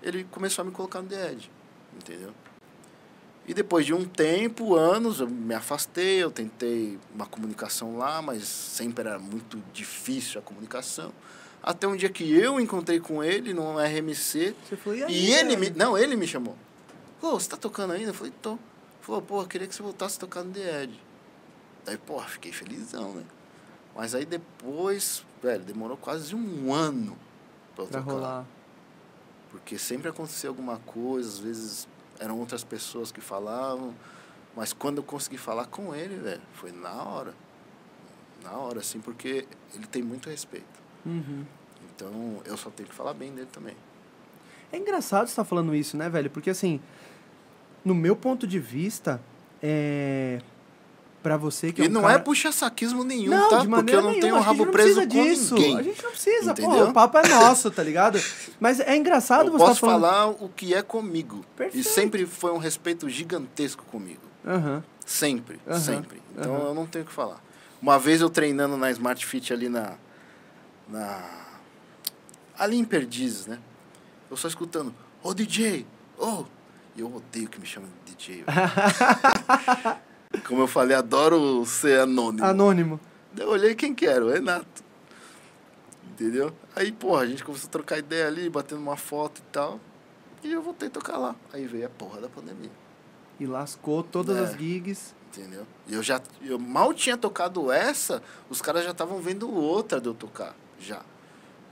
ele começou a me colocar no The Edge, entendeu? E depois de um tempo, anos, eu me afastei, eu tentei uma comunicação lá, mas sempre era muito difícil a comunicação. Até um dia que eu encontrei com ele no RMC, Você falou, e aí, e ele me. Não, ele me chamou. Falou, você tá tocando ainda? Eu falei, tô. Falou, pô, queria que você voltasse a tocar no The Edge. Daí, pô, fiquei felizão, né? Mas aí depois, velho, demorou quase um ano pra eu Pra tocar. rolar. Porque sempre acontecia alguma coisa, às vezes eram outras pessoas que falavam. Mas quando eu consegui falar com ele, velho, foi na hora. Na hora, assim, porque ele tem muito respeito. Uhum. Então eu só tenho que falar bem dele também. É engraçado você estar falando isso, né, velho? Porque assim, no meu ponto de vista, é. Pra você que é e um não cara... é puxar saquismo nenhum, Não, tá? Porque eu não nenhuma, tenho o rabo preso com disso. ninguém. A gente não precisa, pô, Entendeu? o papo é nosso, tá ligado? Mas é engraçado eu você tá posso falando... falar o que é comigo. Perfeito. E sempre foi um respeito gigantesco comigo. Aham. Sempre, Aham, sempre. Então aham. eu não tenho o que falar. Uma vez eu treinando na Smart Fit ali na. na ali em Perdizes, né? Eu só escutando, ô DJ, ô! E eu odeio que me chamem de DJ. Como eu falei, adoro ser anônimo. Anônimo. Eu olhei quem que era, o Renato. Entendeu? Aí, porra, a gente começou a trocar ideia ali, batendo uma foto e tal. E eu voltei a tocar lá. Aí veio a porra da pandemia. E lascou todas É. as gigs. Entendeu? E eu já. Eu mal tinha tocado essa, os caras já estavam vendo outra de eu tocar. Já.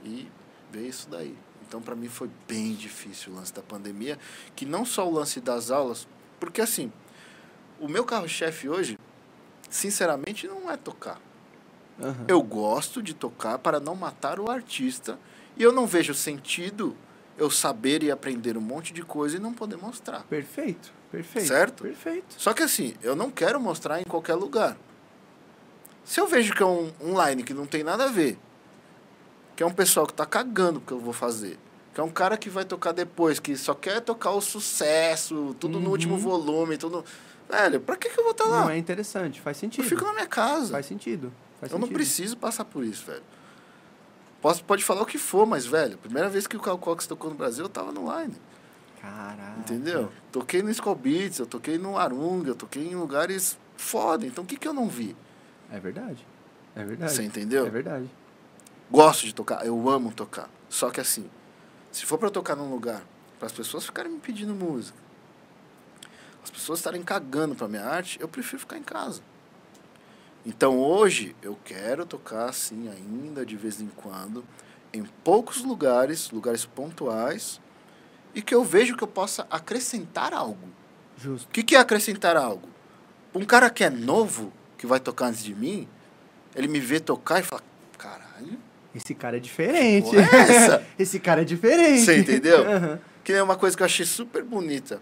E veio isso daí. Então, pra mim, foi bem difícil o lance da pandemia. Que não só o lance das aulas. Porque, assim, o meu carro-chefe hoje, sinceramente, não é tocar. Aham. Eu gosto de tocar para não matar o artista. E eu não vejo sentido eu saber e aprender um monte de coisa e não poder mostrar. Perfeito, perfeito. Certo? Perfeito. Só que assim, eu não quero mostrar em qualquer lugar. Se eu vejo que é um online que não tem nada a ver, que é um pessoal que tá cagando o que eu vou fazer, que é um cara que vai tocar depois, que só quer tocar o sucesso, tudo no Uhum. último volume, tudo. Velho, pra que, que eu vou estar lá? Não é interessante, faz Eu sentido. fico na minha casa. Faz sentido. Faz eu não sentido. preciso passar por isso, velho. Posso, pode falar o que for, mas, velho, primeira vez que o Cal Cox tocou no Brasil, eu tava no line. Caraca. Entendeu? Toquei no Skull Beats, eu toquei no Arunga, eu toquei em lugares foda. Então o que, que eu não vi? É verdade. É verdade. Você entendeu? É verdade. Gosto de tocar, eu amo tocar. Só que assim, se for eu tocar num lugar, para as pessoas ficarem me pedindo música, as pessoas estarem cagando pra minha arte, eu prefiro ficar em casa. Então hoje eu quero tocar assim ainda de vez em quando, em poucos lugares, lugares pontuais, e que eu vejo que eu possa acrescentar algo. Justo. O que, que é acrescentar algo? Um cara que é novo, que vai tocar antes de mim, ele me vê tocar e fala, caralho, Esse cara é diferente. porra é essa? Esse cara é diferente. Você entendeu? Aham. Que é uma coisa que eu achei super bonita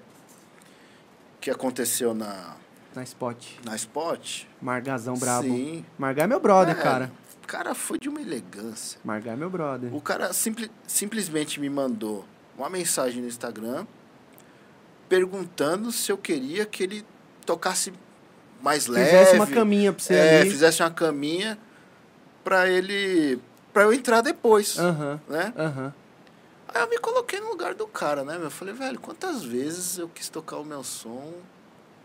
que aconteceu na, Na spot. na Spot. Margazão brabo. Sim. Margar é meu brother, É, cara. O cara foi de uma elegância. Margar é meu brother. O cara simple, simplesmente me mandou uma mensagem no Instagram perguntando se eu queria que ele tocasse mais leve. Fizesse uma caminha pra você é, ali. fizesse uma caminha pra ele. Pra eu entrar depois. Aham, Né? aham. Aí eu me coloquei no lugar do cara, né? Eu falei, velho, quantas vezes eu quis tocar o meu som,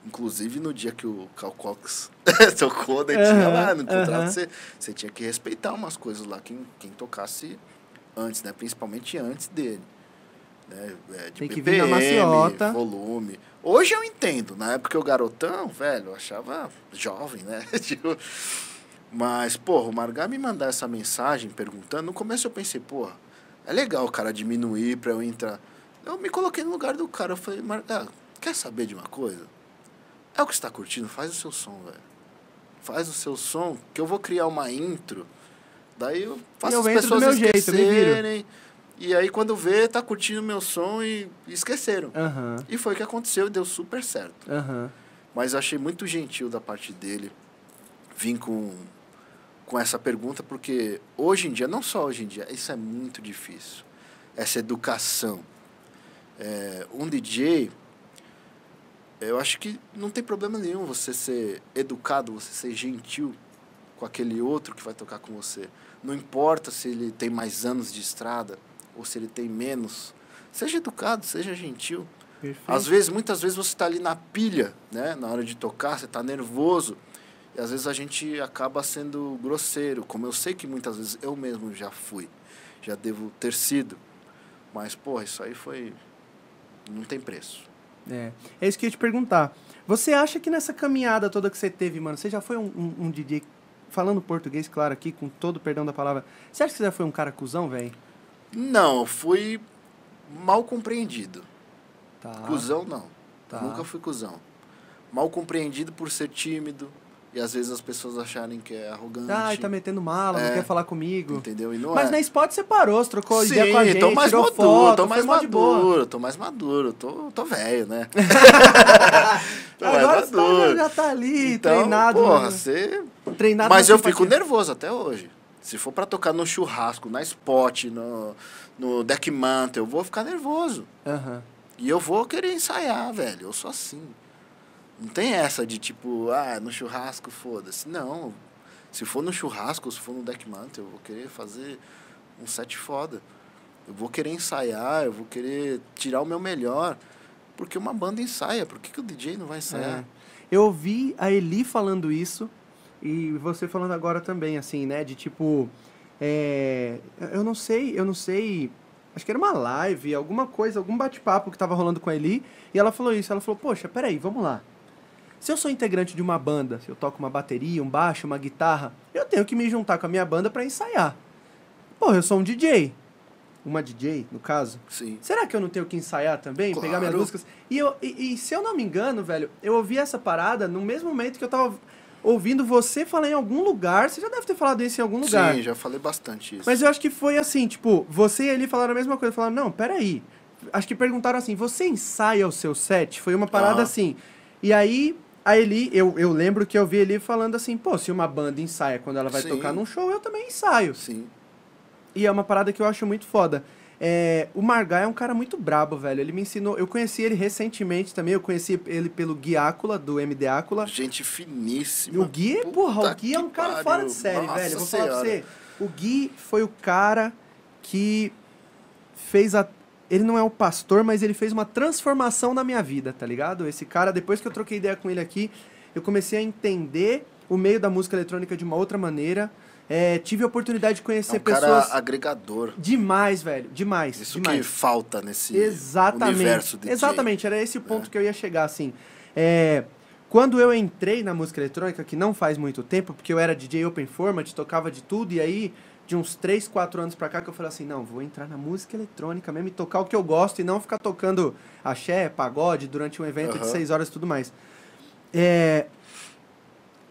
inclusive no dia que o Cal Cox tocou, daí tinha Aham, lá no contrato, aham. você, você tinha que respeitar umas coisas lá, quem, quem tocasse antes, né? Principalmente antes dele. Né? É, de Tem que vir na BPM, maciota. volume. Hoje eu entendo, na época eu garotão, velho, eu achava jovem, né? Tipo, mas, porra, o Margar me mandar essa mensagem perguntando, no começo eu pensei, porra, é legal o cara diminuir pra eu entrar. Eu me coloquei no lugar do cara, eu falei, Margar, quer saber de uma coisa? É o que você tá curtindo? Faz o seu som, velho. Faz o seu som, que eu vou criar uma intro, daí eu faço eu as entro do pessoas meu jeito, esquecerem. E aí quando vê, tá curtindo meu som e esqueceram. E foi o que aconteceu e deu super certo. Mas eu achei muito gentil da parte dele vir com, com essa pergunta, porque hoje em dia, não só hoje em dia, isso é muito difícil. Essa educação. É, um DJ, eu acho que não tem problema nenhum você ser educado, você ser gentil com aquele outro que vai tocar com você. Não importa se ele tem mais anos de estrada ou se ele tem menos. Seja educado, seja gentil. Perfeito. Às vezes, muitas vezes você está ali na pilha, né? Na hora de tocar, você está nervoso. E às vezes a gente acaba sendo grosseiro, como eu sei que muitas vezes eu mesmo já fui. Já devo ter sido. Mas, porra, isso aí foi. Não tem preço. É. é isso que eu ia te perguntar. Você acha que nessa caminhada toda que você teve, mano, você já foi um, um, um DJ, falando português, claro, aqui, com todo o perdão da palavra, você acha que você já foi um cara cuzão, velho? Não, fui mal compreendido. Tá. Cusão, não. Tá. Nunca fui cuzão. Mal compreendido por ser tímido. E às vezes as pessoas acharem que é arrogante. Ai, tá metendo mala, não É. quer falar comigo. Entendeu? E não Mas é. na Spot você parou, você trocou Sim, ideia com a gente, tô mais tirou maduro, foto, tô mais maduro, tô mais maduro, tô, tô velho, né? tô mais Agora você tá- maduro. já tá ali, Então, treinado. porra, né? você... treinado Mas eu fico simpatia. nervoso até hoje. Se for pra tocar no churrasco, na spot, no, no deck mantle, eu vou ficar nervoso. Aham. E eu vou querer ensaiar, velho. Eu sou assim. Não tem essa de tipo, ah, no churrasco, foda-se. Não. Se for no churrasco, se for no deck mantle, eu vou querer fazer um set foda. Eu vou querer ensaiar, eu vou querer tirar o meu melhor. Porque uma banda ensaia. Por que, que o DJ não vai ensaiar? É. Eu ouvi a Eli falando isso e você falando agora também, assim, né? De tipo, É, eu não sei, eu não sei. Acho que era uma live, alguma coisa, algum bate-papo que tava rolando com a Eli. E ela falou isso. Ela falou: Poxa, peraí, vamos lá. Se eu sou integrante de uma banda, se eu toco uma bateria, um baixo, uma guitarra, eu tenho que me juntar com a minha banda para ensaiar. Pô, eu sou um DJ. Uma DJ, no caso. Sim. Será que eu não tenho que ensaiar também? Claro. Pegar minhas músicas? E, eu, e, e se eu não me engano, velho, eu ouvi essa parada no mesmo momento que eu tava ouvindo você falar em algum lugar. Você já deve ter falado isso em algum lugar. Sim, já falei bastante isso. Mas eu acho que foi assim, tipo, você e ele falaram a mesma coisa. Falaram, não, peraí. Acho que perguntaram assim, você ensaia o seu set? Foi uma parada Ah. assim. E aí, a Eli, eu, eu lembro que eu vi ele falando assim, pô, se uma banda ensaia quando ela vai Sim. tocar num show, eu também ensaio. Sim. E é uma parada que eu acho muito foda. É, o Margai é um cara muito brabo, velho. Ele me ensinou. Eu conheci ele recentemente também. Eu conheci ele pelo Gui Ácula, do MD Ácula. Gente finíssima. o Gui, Puta porra, o Gui é um cara pariu. fora de série, Nossa velho. Vou falar pra você. O Gui foi o cara que fez a. Ele não é o pastor, mas ele fez uma transformação na minha vida, tá ligado? Esse cara, depois que eu troquei ideia com ele aqui, eu comecei a entender o meio da música eletrônica de uma outra maneira. É, tive a oportunidade de É conhecer um cara pessoas. agregador. Demais, velho. Demais. Isso demais. que falta nesse Exatamente. universo de Exatamente, era esse o ponto que eu ia chegar, assim. É, quando eu entrei na música eletrônica, que não faz muito tempo, porque eu era DJ Open Format, tocava de tudo, e aí, de uns 3, 4 anos pra cá, que eu falei assim, não, vou entrar na música eletrônica mesmo e tocar o que eu gosto, e não ficar tocando axé, pagode, durante um evento de Aham. 6 horas e tudo mais. É,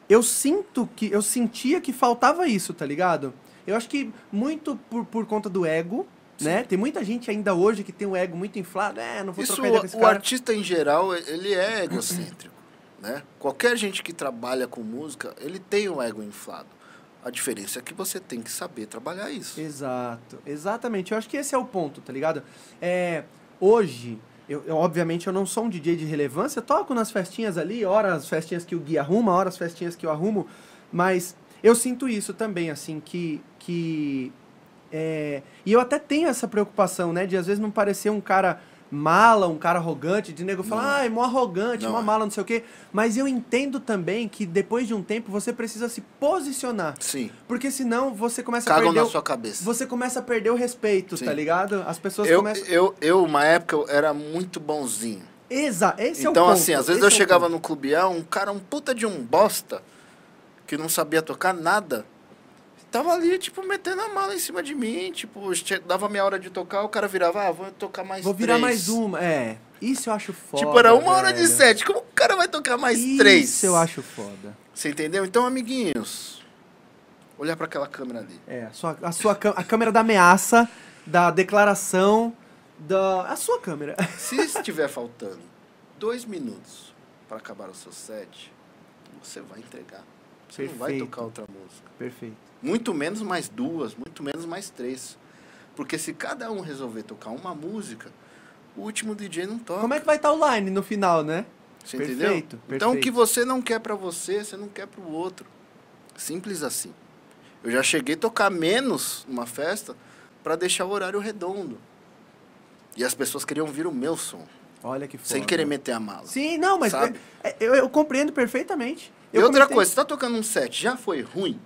eu sinto que, eu sentia que faltava isso, tá ligado? Eu acho que muito por, por conta do ego, né? Tem muita gente ainda hoje que tem o ego muito inflado. É, não vou Isso, trocar ideia com esse o cara. artista em geral, ele é egocêntrico, né? Qualquer gente que trabalha com música, ele tem o ego inflado. A diferença é que você tem que saber trabalhar isso. Exato, exatamente. Eu acho que esse é o ponto, tá ligado? É, hoje, eu, eu, obviamente eu não sou um DJ de relevância, toco nas festinhas ali, hora as festinhas que o Gui arruma, hora as festinhas que eu arrumo, mas eu sinto isso também, assim, que. que é, e eu até tenho essa preocupação, né, de às vezes não parecer um cara mala, um cara arrogante, de nego falar, ah, é mó arrogante, Não mó é. mala, não sei o quê. Mas eu entendo também que depois de um tempo você precisa se posicionar. Sim. Porque senão você começa a Cagam perder. na o- sua cabeça. Você começa a perder o respeito, Sim. tá ligado? As pessoas Eu, começam. eu, eu, uma época, eu era muito bonzinho. Exa, esse é o então, assim, às vezes esse eu é chegava ponto. no Clube A, um cara, um puta de um bosta, que não sabia tocar nada, tava ali, tipo, metendo a mala em cima de mim, tipo, dava minha hora de tocar, o cara virava, ah, vou tocar mais Vou virar três. mais uma. É. Isso eu acho foda. Tipo, era uma hora de velho. sete, como o cara vai tocar mais Isso três? eu acho foda. Você entendeu? Então, amiguinhos, olhar pra aquela câmera ali. É, a sua, a sua a câmera da ameaça, da declaração, da. A sua câmera. Se estiver faltando dois minutos para acabar o seu set, você vai entregar. Você não vai Perfeito. tocar outra música. Perfeito. Muito menos mais duas, muito menos mais três. Porque se cada um resolver tocar uma música, o último DJ não toca. Como é que vai estar o line no final, né? Você Perfeito, entendeu? Então o que perfeito. você não quer pra você, você não quer pro outro. Simples assim. Eu já cheguei a tocar menos numa festa para deixar o horário redondo. E as pessoas queriam ouvir o meu som, Olha que foda. sem querer meter a mala. Sim, não, mas Sabe? é- é- eu, eu compreendo perfeitamente. E Eu outra comentei- coisa, você tá tocando um set, já foi ruim?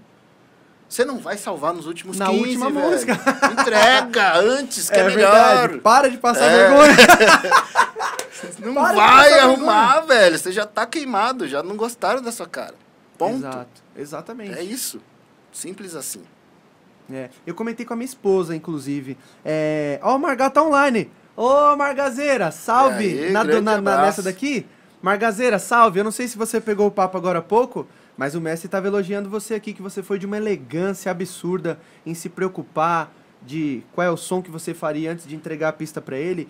Você não vai salvar nos últimos Na 15, última velho. música. Entrega antes, que é, verdade. melhor. Para de passar É. vergonha. Não Para vai arrumar, velho. Você já tá queimado, já não gostaram da sua cara. Ponto. Exato, exatamente. É isso. Simples assim. É, eu comentei com a minha esposa, inclusive. É, ó, o Marga tá online. Ô, Margazeira, salve! Aí, na, na- na- nessa daqui. Margazeira, salve! Eu não sei se você pegou o papo agora há pouco, mas o mestre tava elogiando você aqui, que você foi de uma elegância absurda em se preocupar de qual é o som que você faria antes de entregar a pista pra ele.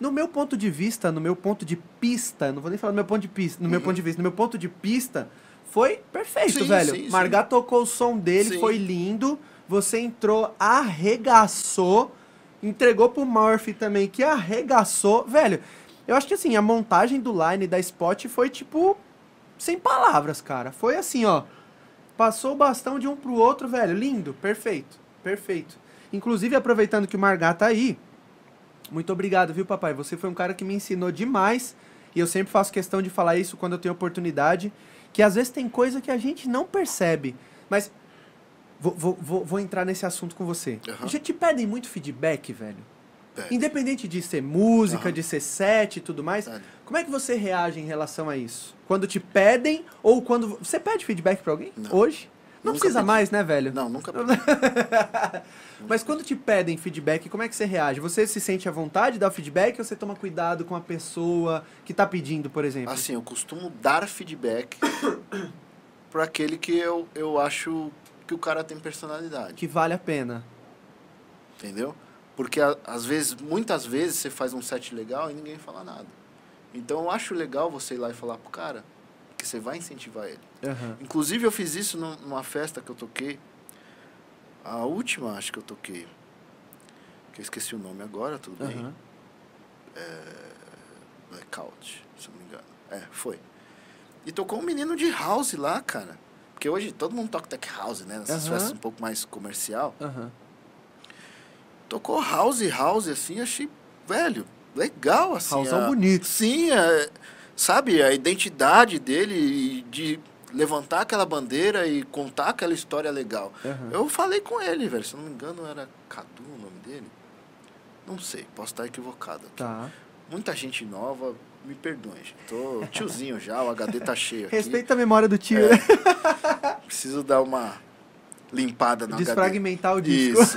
No meu ponto de vista, no meu ponto de pista, não vou nem falar no meu ponto de pista, no meu Uhum. ponto de vista, no meu ponto de pista, foi perfeito, Sim, velho. sim, sim. Marga tocou o som dele, Sim. foi lindo. Você entrou, arregaçou, entregou pro Murphy também, que arregaçou. Velho, eu acho que assim, a montagem do line da Spot foi tipo. Sem palavras, cara. Foi assim, ó. Passou o bastão de um pro outro, velho. Lindo, perfeito, perfeito. Inclusive, aproveitando que o Margá tá aí, muito obrigado, viu, papai? Você foi um cara que me ensinou demais. E eu sempre faço questão de falar isso quando eu tenho oportunidade. Que às vezes tem coisa que a gente não percebe. Mas Vou, vou, vou, vou entrar nesse assunto com você. Aham. Já te pedem muito feedback, velho? Pede. Independente de ser música, Aham. de ser set e tudo mais, Pede. Como é que você reage em relação a isso? Quando te pedem ou quando. Você pede feedback pra alguém? Não. Hoje? Não Nunca precisa pedi. mais, né, velho? Não, nunca. Mas quando te pedem feedback, como é que você reage? Você se sente à vontade de dar o feedback ou você toma cuidado com a pessoa que tá pedindo, por exemplo? Assim, eu costumo dar feedback para aquele que eu, eu acho que o cara tem personalidade. Que vale a pena. Entendeu? Porque às vezes, muitas vezes você faz um set legal e ninguém fala nada. Então eu acho legal você ir lá e falar pro cara que você vai incentivar ele. Aham. Inclusive eu fiz isso num- numa festa que eu toquei. A última acho que eu toquei. Que eu esqueci o nome agora, tudo bem. Aham. Blackout, se eu não me engano. É, foi. E tocou um menino de house lá, cara. Porque hoje todo mundo toca tech house, né? Nessas Aham. festas um pouco mais comercial. Aham. Tocou house, house, assim, achei, velho, legal, assim. Housão a- bonito. Sim, é, sabe, a identidade dele de levantar aquela bandeira e contar aquela história legal. Aham. Eu falei com ele, velho, se não me engano era Cadu o nome dele. Não sei, posso estar equivocado aqui. Tá. Muita gente nova, me perdoem, gente. Tô tiozinho já, o HD tá cheio aqui. Respeita a memória do tio, É. Preciso dar uma limpada HD. Desfragmentar o disco. Isso,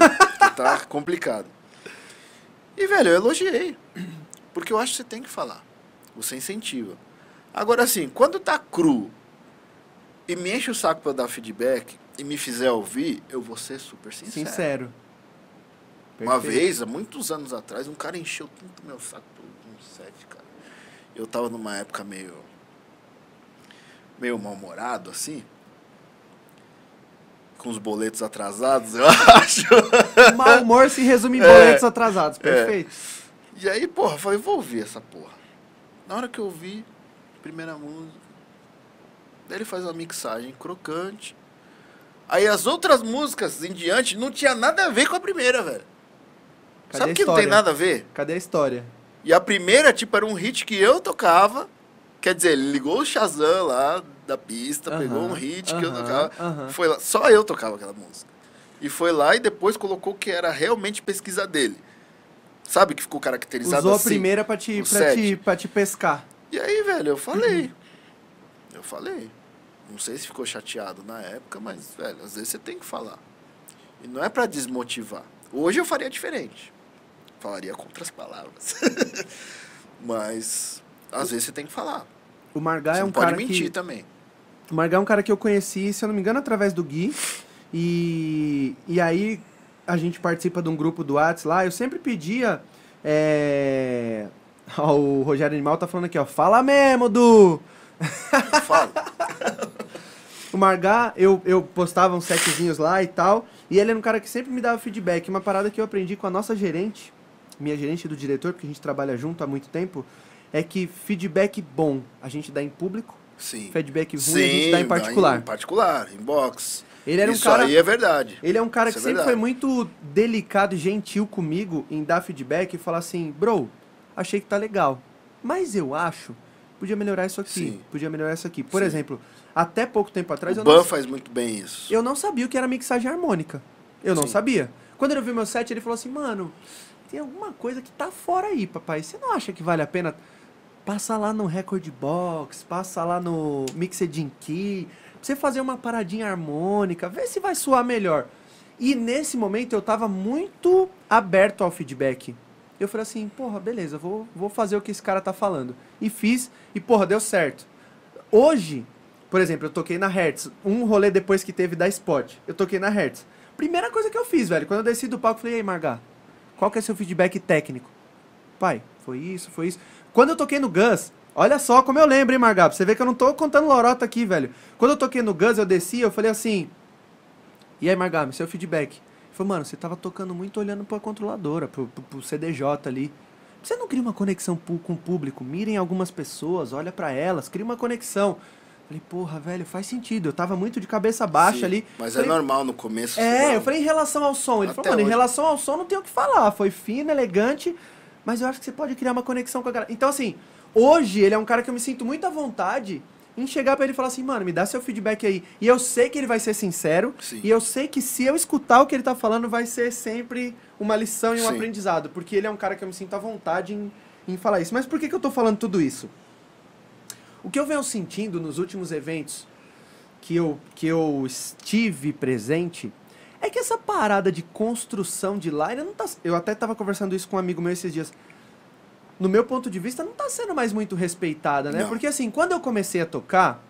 tá complicado. E, velho, eu elogiei. Porque eu acho que você tem que falar. Você incentiva. Agora, assim, quando tá cru e me enche o saco pra dar feedback e me fizer ouvir, eu vou ser super sincero. Sincero. Uma Perfeito. vez, há muitos anos atrás, um cara encheu tanto meu saco por um set, cara. Eu tava numa época meio. meio mal-humorado, assim. Com os boletos atrasados, eu acho. Mau humor se resume em É. boletos atrasados. Perfeito. E aí, porra, eu falei, vou ouvir essa porra. Na hora que eu ouvi, primeira música. Daí ele faz uma mixagem crocante. Aí as outras músicas em diante não tinha nada a ver com a primeira, velho. Cadê Sabe que não tem nada a ver? Cadê a história? E a primeira, tipo, era um hit que eu tocava. Quer dizer, ele ligou o Shazam lá da pista, Aham, pegou um hit que eu tocava. aham. Foi lá, só eu tocava aquela música. E foi lá e depois colocou que era realmente pesquisa dele. Sabe que ficou caracterizado Usou assim? a primeira pra te, pra, te, pra te pescar. E aí, velho, eu falei. Eu falei. Não sei se ficou chateado na época, mas, velho, às vezes você tem que falar. E não é pra desmotivar. Hoje eu faria diferente. Falaria com outras palavras. mas, às vezes você tem que falar. O Margar é um cara mentir que... também. O Margar é um cara que eu conheci, se eu não me engano, através do Gui. E, e aí a gente participa de um grupo do Whats lá. Eu sempre pedia. É... ó, o Rogério Animal tá falando aqui, ó. Fala mesmo, Du! Fala. O Margar, eu, eu postava uns setzinhos lá e tal. E ele era um cara que sempre me dava feedback. Uma parada que eu aprendi com a nossa gerente, minha gerente do diretor, porque a gente trabalha junto há muito tempo, é que feedback bom a gente dá em público, Sim. feedback ruim a gente dá em particular. Em particular, em box. Ele era um Isso cara. aí é verdade. Ele é um cara Isso que é sempre verdade. foi muito delicado e gentil comigo em dar feedback e falar assim, bro, achei que tá legal. Mas eu acho, podia melhorar isso aqui, Sim. podia melhorar isso aqui. Por Sim. exemplo, até pouco tempo atrás o eu Ban não, faz muito bem isso. eu não sabia o que era mixagem harmônica. Eu não Sim. sabia. Quando ele viu meu set, ele falou assim, mano, tem alguma coisa que tá fora aí, papai. Você não acha que vale a pena? Passa lá no Record Box, passa lá no Mixed Key, pra você fazer uma paradinha harmônica, vê se vai soar melhor. E nesse momento eu tava muito aberto ao feedback. Eu falei assim, porra, beleza, vou, vou fazer o que esse cara tá falando. E fiz, e porra, deu certo. Hoje, por exemplo, eu toquei na Hertz, um rolê depois que teve da Spot, eu toquei na Hertz. Primeira coisa que eu fiz, velho, quando eu desci do palco, eu falei, ei, Margar, qual que é seu feedback técnico? Pai, foi isso, foi isso. Quando eu toquei no Gus, olha só como eu lembro, hein, Margar, pra você ver que eu não tô contando lorota aqui, velho. Quando eu toquei no Gus, eu desci, eu falei assim, e aí, Margar, seu feedback? Ele falou, mano, você tava tocando muito olhando pra controladora, pro, pro, pro CDJ ali. Você não cria uma conexão com o público? Mirem algumas pessoas, olha pra elas, cria uma conexão. Falei, porra, velho, faz sentido. Eu tava muito de cabeça baixa Sim, ali. Mas Falei, é normal no começo. É, eu falei em relação ao som. Ele Até falou, mano, em hoje. relação ao som não tem o que falar. Foi fino, elegante, mas eu acho que você pode criar uma conexão com a galera. Então, assim, hoje ele é um cara que eu me sinto muito à vontade em chegar pra ele e falar assim, mano, me dá seu feedback aí. E eu sei que ele vai ser sincero, Sim. e eu sei que se eu escutar o que ele tá falando, vai ser sempre uma lição e um Sim. aprendizado, porque ele é um cara que eu me sinto à vontade em, em falar isso. Mas por que, que eu tô falando tudo isso? O que eu venho sentindo nos últimos eventos que eu, que eu estive presente é que essa parada de construção de line não tá. Eu até tava conversando isso com um amigo meu esses dias. No meu ponto de vista, não tá sendo mais muito respeitada, né? Não. Porque assim, quando eu comecei a tocar,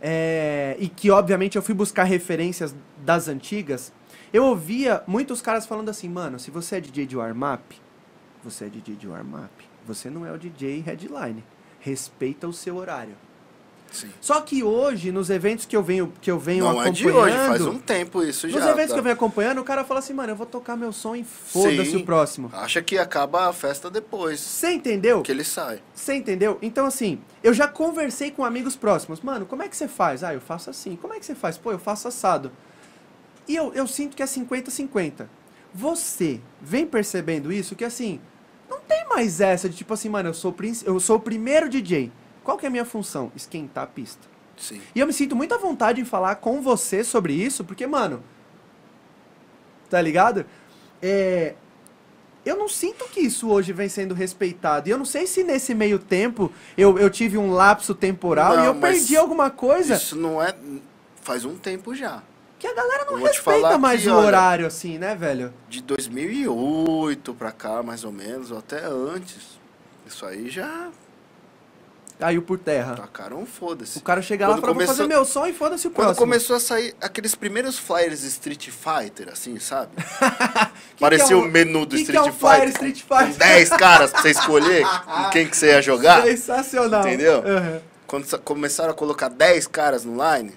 é, e que obviamente eu fui buscar referências das antigas, eu ouvia muitos caras falando assim, mano, se você é DJ de warm-up, você é DJ de warm-up, você não é o DJ headline. Respeita o seu horário. Sim. Só que hoje, nos eventos que eu venho, que eu venho Não é acompanhando. de hoje, faz um tempo isso Nos já. eventos tá? que eu venho acompanhando, o cara fala assim, mano, eu vou tocar meu som e foda-se o próximo. Acha que acaba a festa depois Você entendeu? que ele sai. Você entendeu? Então, assim, eu já conversei com amigos próximos. Mano, como é que você faz? Ah, eu faço assim. Como é que você faz? Pô, eu faço assado. E eu, eu sinto que é 50-50. Você vem percebendo isso? Que assim, não tem mais essa de tipo assim, mano, eu sou, eu sou o primeiro DJ. Qual que é a minha função? Esquentar a pista. Sim. E eu me sinto muito à vontade em falar com você sobre isso, porque, mano. Tá ligado? É. Eu não sinto que isso hoje vem sendo respeitado. E eu não sei se nesse meio tempo eu, eu tive um lapso temporal Não, e eu perdi alguma coisa Isso não é. Faz um tempo já. que a galera não respeita mais que, o olha, horário, assim, né, velho? De 2008 pra cá, mais ou menos, ou até antes. Isso aí já Caiu por terra. tacaram um foda-se. O cara chega lá e Quando fala, vou começou- fazer meu som e foda-se o Quando próximo. começou a sair aqueles primeiros flyers Street Fighter, assim, sabe? Que Parecia que é o menu do que que Street é um flyer Fighter. Street Fighter? Com 10 caras pra você escolher com quem que você ia jogar. Sensacional. Entendeu? Aham. Quando começaram a colocar 10 caras no line,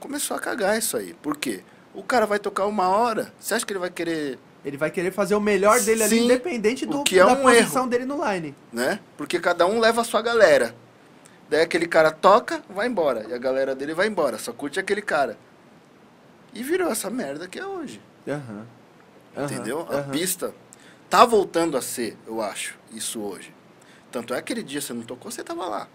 começou a cagar isso aí. Por quê? O cara vai tocar uma hora. Você acha que ele vai querer, Ele vai querer fazer o melhor dele ali, Sim, independente o do, que é da um posição dele no line. né? Porque cada um leva a sua galera. Daí aquele cara toca, vai embora. E a galera dele vai embora. Só curte aquele cara. E virou essa merda que é hoje. Aham. Aham, Entendeu? A aham. pista tá voltando a ser, eu acho, isso hoje. Tanto é que aquele dia você não tocou, você tava lá.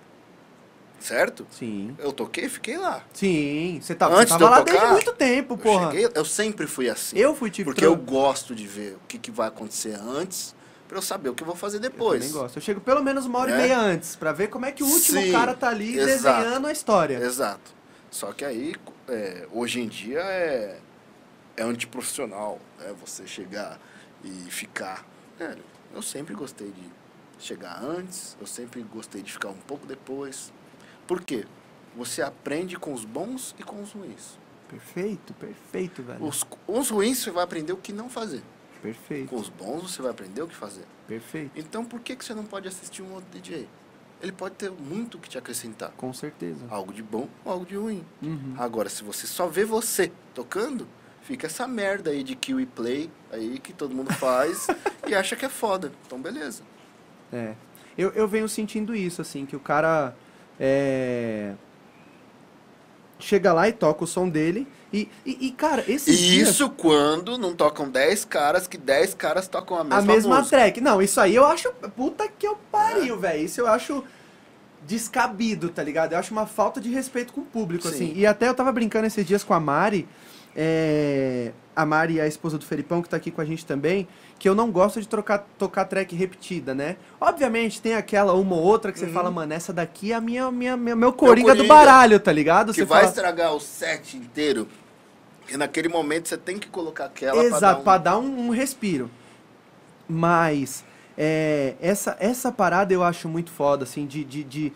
Certo? Sim. Eu toquei, fiquei lá. Sim. Você tava, Antes você de tava eu lá desde tocar, muito tempo, Eu, porra. cheguei, eu sempre fui assim. Eu fui tipo. Porque eu gosto de ver o que, que vai acontecer antes, pra eu saber o que eu vou fazer Eu depois. também gosto. Eu chego pelo menos uma hora e É? meia antes, pra ver como é que o último Sim, cara tá ali exato. desenhando a história. Exato. Só que aí, é, hoje em dia, é, é antiprofissional. É você chegar e ficar. Velho, eu sempre gostei de chegar antes, eu sempre gostei de ficar um pouco depois. Por quê? Você aprende com os bons e com os ruins. Perfeito, perfeito, velho. Os, os ruins você vai aprender o que não fazer. Perfeito, Com os bons você vai aprender o que fazer. perfeito. Então por que, que você não pode assistir um outro DJ? Ele pode ter muito que te acrescentar. Com certeza. Algo de bom ou algo de ruim. Uhum. Agora, se você só vê você tocando, fica essa merda aí de kill e play aí que todo mundo faz e acha que é foda. Então, beleza. É. Eu, eu venho sentindo isso, assim, que o cara é, chega lá e toca o som dele. E, e, e, cara, esses E dias- isso quando não tocam 10 caras, que 10 caras tocam a mesma, a mesma música. track. Não, isso aí eu acho. Puta que eu pariu, velho. Isso eu acho descabido, tá ligado? Eu acho uma falta de respeito com o público, Sim. assim. E até eu tava brincando esses dias com a Mari. É, A Mari, a esposa do Felipão, que tá aqui com a gente também, que eu não gosto de trocar, tocar track repetida, né? Obviamente, tem aquela uma ou outra que você Uhum. fala, mano, essa daqui é a minha, minha, minha- meu coringa do coringa. baralho, tá ligado? Que Você vai fala, estragar o set inteiro. E naquele momento você tem que colocar aquela Exato, pra pra dar dar um, um respiro. Mas é, essa, essa parada eu acho muito foda, assim, de, de, de-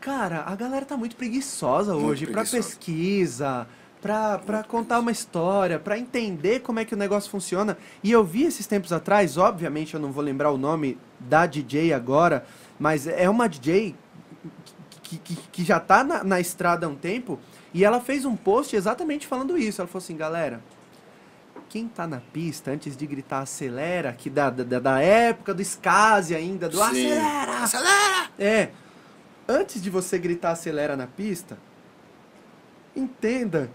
Cara, a galera tá muito preguiçosa Muito hoje pra preguiçosa. pesquisa, Muito contar uma história, pra entender como é que o negócio funciona. E eu vi esses tempos atrás, obviamente eu não vou lembrar o nome da DJ agora, mas é uma DJ que, que, que já tá na, na estrada há um tempo, e ela fez um post exatamente falando isso. Ela falou assim, galera, quem tá na pista, antes de gritar acelera, que da, da, da época do Skase ainda, do Sim. acelera! Acelera! É, antes de você gritar acelera na pista, entenda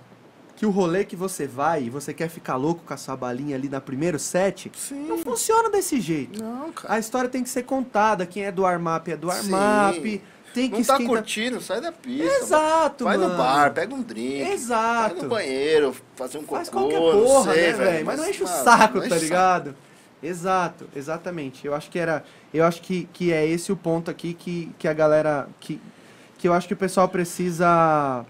que o rolê que você vai e você quer ficar louco com a sua balinha ali na primeiro set, Sim. não funciona desse jeito. Não, cara. A história tem que ser contada. Quem é do armap é do Sim. armap. Tem que Não tá esquentar- curtindo, sai da pista. Exato, Vai mano. no bar, pega um drink. Exato. Vai no banheiro, fazer um cocô, Faz qualquer porra, sei, né, velho? Mas não enche o saco, tá ligado? Exato, exatamente. Eu acho que era. Eu acho que, que é esse o ponto aqui que, que a galera. Que, que eu acho que o pessoal precisa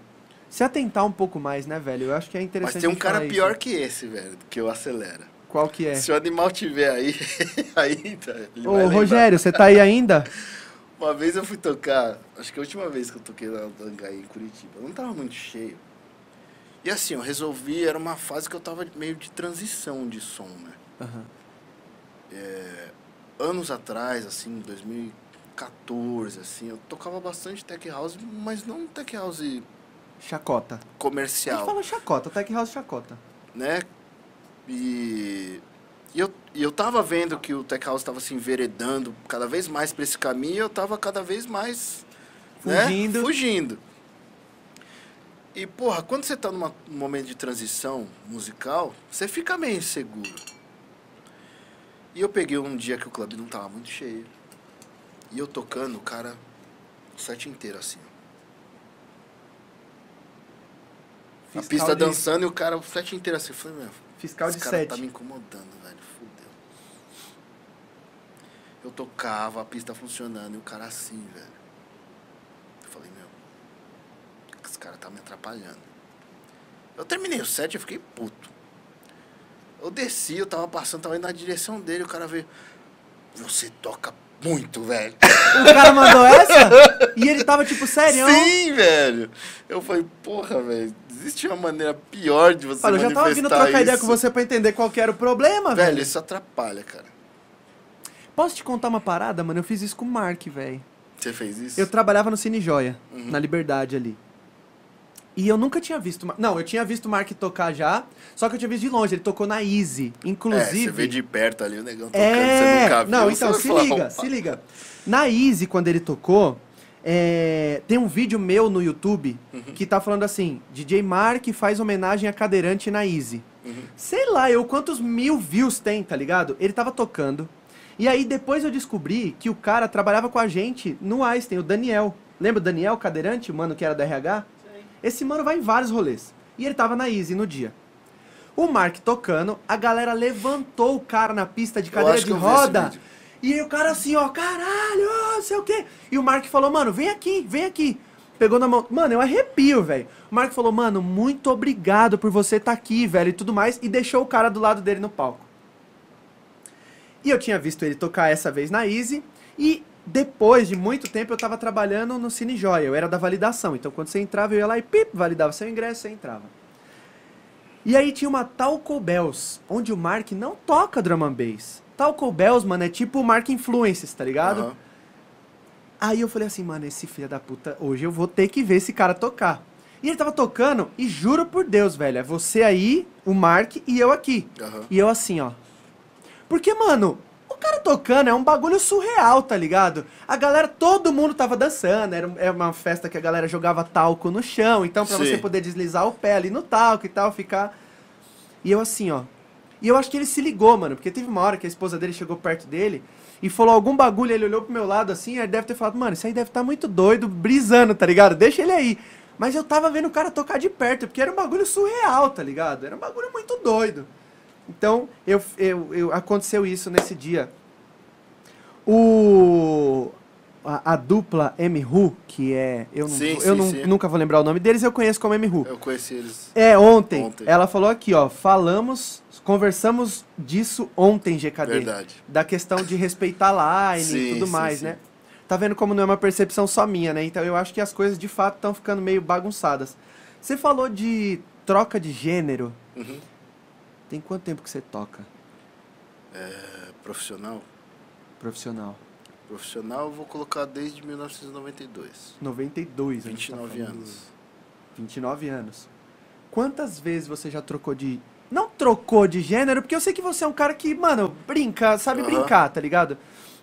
se atentar um pouco mais, né, velho? Eu acho que é interessante. Mas tem um cara pior isso. que esse, velho, que eu acelera. Qual que é? Se o animal tiver aí, aí tá, ele Ô. Rogério, você tá aí ainda? Uma vez eu fui tocar, acho que a última vez que eu toquei lá no Dangaí, em Curitiba, eu não tava muito cheio. E assim, eu resolvi, era uma fase que eu tava meio de transição de som, né? Aham. Anos atrás, assim, 2014, assim, eu tocava bastante tech house, mas não tech house Chacota. A gente comercial, fala chacota, Tech House chacota. né? E, e eu, e eu tava vendo que o tech house tava se enveredando cada vez mais pra esse caminho, e eu tava cada vez mais né? Fugindo. Fugindo. E, porra, quando você tá numa- num momento de transição musical, você fica meio inseguro. E eu peguei um dia que o clube não tava muito cheio. E eu tocando, o cara, o set inteiro assim. ó. A pista de- dançando e o cara, o set inteiro assim. Eu falei, meu, Fiscal esse de cara 7. tá me incomodando, velho. Fudeu. Eu tocava, a pista funcionando e o cara assim, velho. Eu falei, meu, esse cara tá me atrapalhando. Eu terminei o set e eu fiquei puto. Eu desci, eu tava passando, tava indo na direção dele, o cara veio. Você toca muito, velho. O cara mandou essa? E ele tava tipo, sério? Sim, velho. Eu falei, porra, velho. Existe uma maneira pior de você Falei, eu já tava vindo trocar ideia isso. com você pra entender qual que era o problema, velho. Velho, isso atrapalha, cara. Posso te contar uma parada, mano? Eu fiz isso com o Mark, velho. Você fez isso? Eu trabalhava no Cine Joia, Uhum. na Liberdade ali. E eu nunca tinha visto. Não, eu tinha visto o Mark tocar já, só que eu tinha visto de longe. Ele tocou na Easy. É, Inclusive. você vê de perto ali o negão tocando, É, você nunca viu. não, então, se falar, liga, "Opa". se liga. Na Easy, quando ele tocou, é, tem um vídeo meu no YouTube Uhum. que tá falando assim, DJ Mark faz homenagem a cadeirante na Easy. Uhum. Sei lá, eu quantos mil views tem, tá ligado? Ele tava tocando. E aí depois eu descobri que o cara trabalhava com a gente no Einstein, o Daniel. Lembra o Daniel, cadeirante, o mano que era do RH? Esse mano vai em vários rolês. E ele tava na Easy no dia. O Mark tocando, a galera levantou o cara na pista de cadeira de roda. E aí o cara assim, ó, caralho, não sei o quê. E o Mark falou, mano, vem aqui, vem aqui. Pegou na mão. Mano, eu arrepio, velho. O Mark falou, mano, muito obrigado por você estar aqui, velho, e tudo mais. E deixou o cara do lado dele no palco. E eu tinha visto ele tocar essa vez na Easy. E depois de muito tempo eu tava trabalhando no Cine Joia. Eu era da validação. Então quando você entrava, eu ia lá e pip, validava seu ingresso, você entrava. E aí tinha uma Talco Bells, onde o Mark não toca drum and bass. Talco Bells, mano, é tipo o Mark Influences, tá ligado? Aham. Aí eu falei assim, mano, esse filho da puta, hoje eu vou ter que ver esse cara tocar. E ele tava tocando, e juro por Deus, velho, é você aí, o Mark e eu aqui. Aham. E eu assim, ó. Porque, mano, o cara tocando é um bagulho surreal, tá ligado? A galera, todo mundo tava dançando, era, era uma festa que a galera jogava talco no chão, então pra Sim. você poder deslizar o pé ali no talco e tal, ficar... E eu assim, ó. E eu acho que ele se ligou, mano, porque teve uma hora que a esposa dele chegou perto dele e falou algum bagulho, ele olhou pro meu lado assim, ele deve ter falado, mano, isso aí deve estar muito doido, brisando, tá ligado? Deixa ele aí. Mas eu tava vendo o cara tocar de perto, porque era um bagulho surreal, tá ligado? Era um bagulho muito doido. Então, eu, eu, eu- aconteceu isso nesse dia. O. A, a dupla M-Ru, que é. Eu, não, Sim, eu sim, não- sim. nunca vou lembrar o nome deles, eu conheço como M-Ru. Eu conheci eles. É, ontem, Ontem. Ela falou aqui, ó. Falamos, conversamos disso ontem, GKD. Verdade. Da questão de respeitar a line e tudo mais, né? Tá vendo como não é uma percepção só minha, né? Então eu acho que as coisas de fato estão ficando meio bagunçadas. Você falou de troca de gênero. Uhum. Tem quanto tempo que você toca É, profissional? profissional? Profissional eu vou colocar desde 1992. 92, a gente tá 29 falando. anos. 29 anos. Quantas vezes você já trocou de. Não trocou de gênero, porque eu sei que você é um cara que, mano, brinca, sabe Aham. brincar, tá ligado?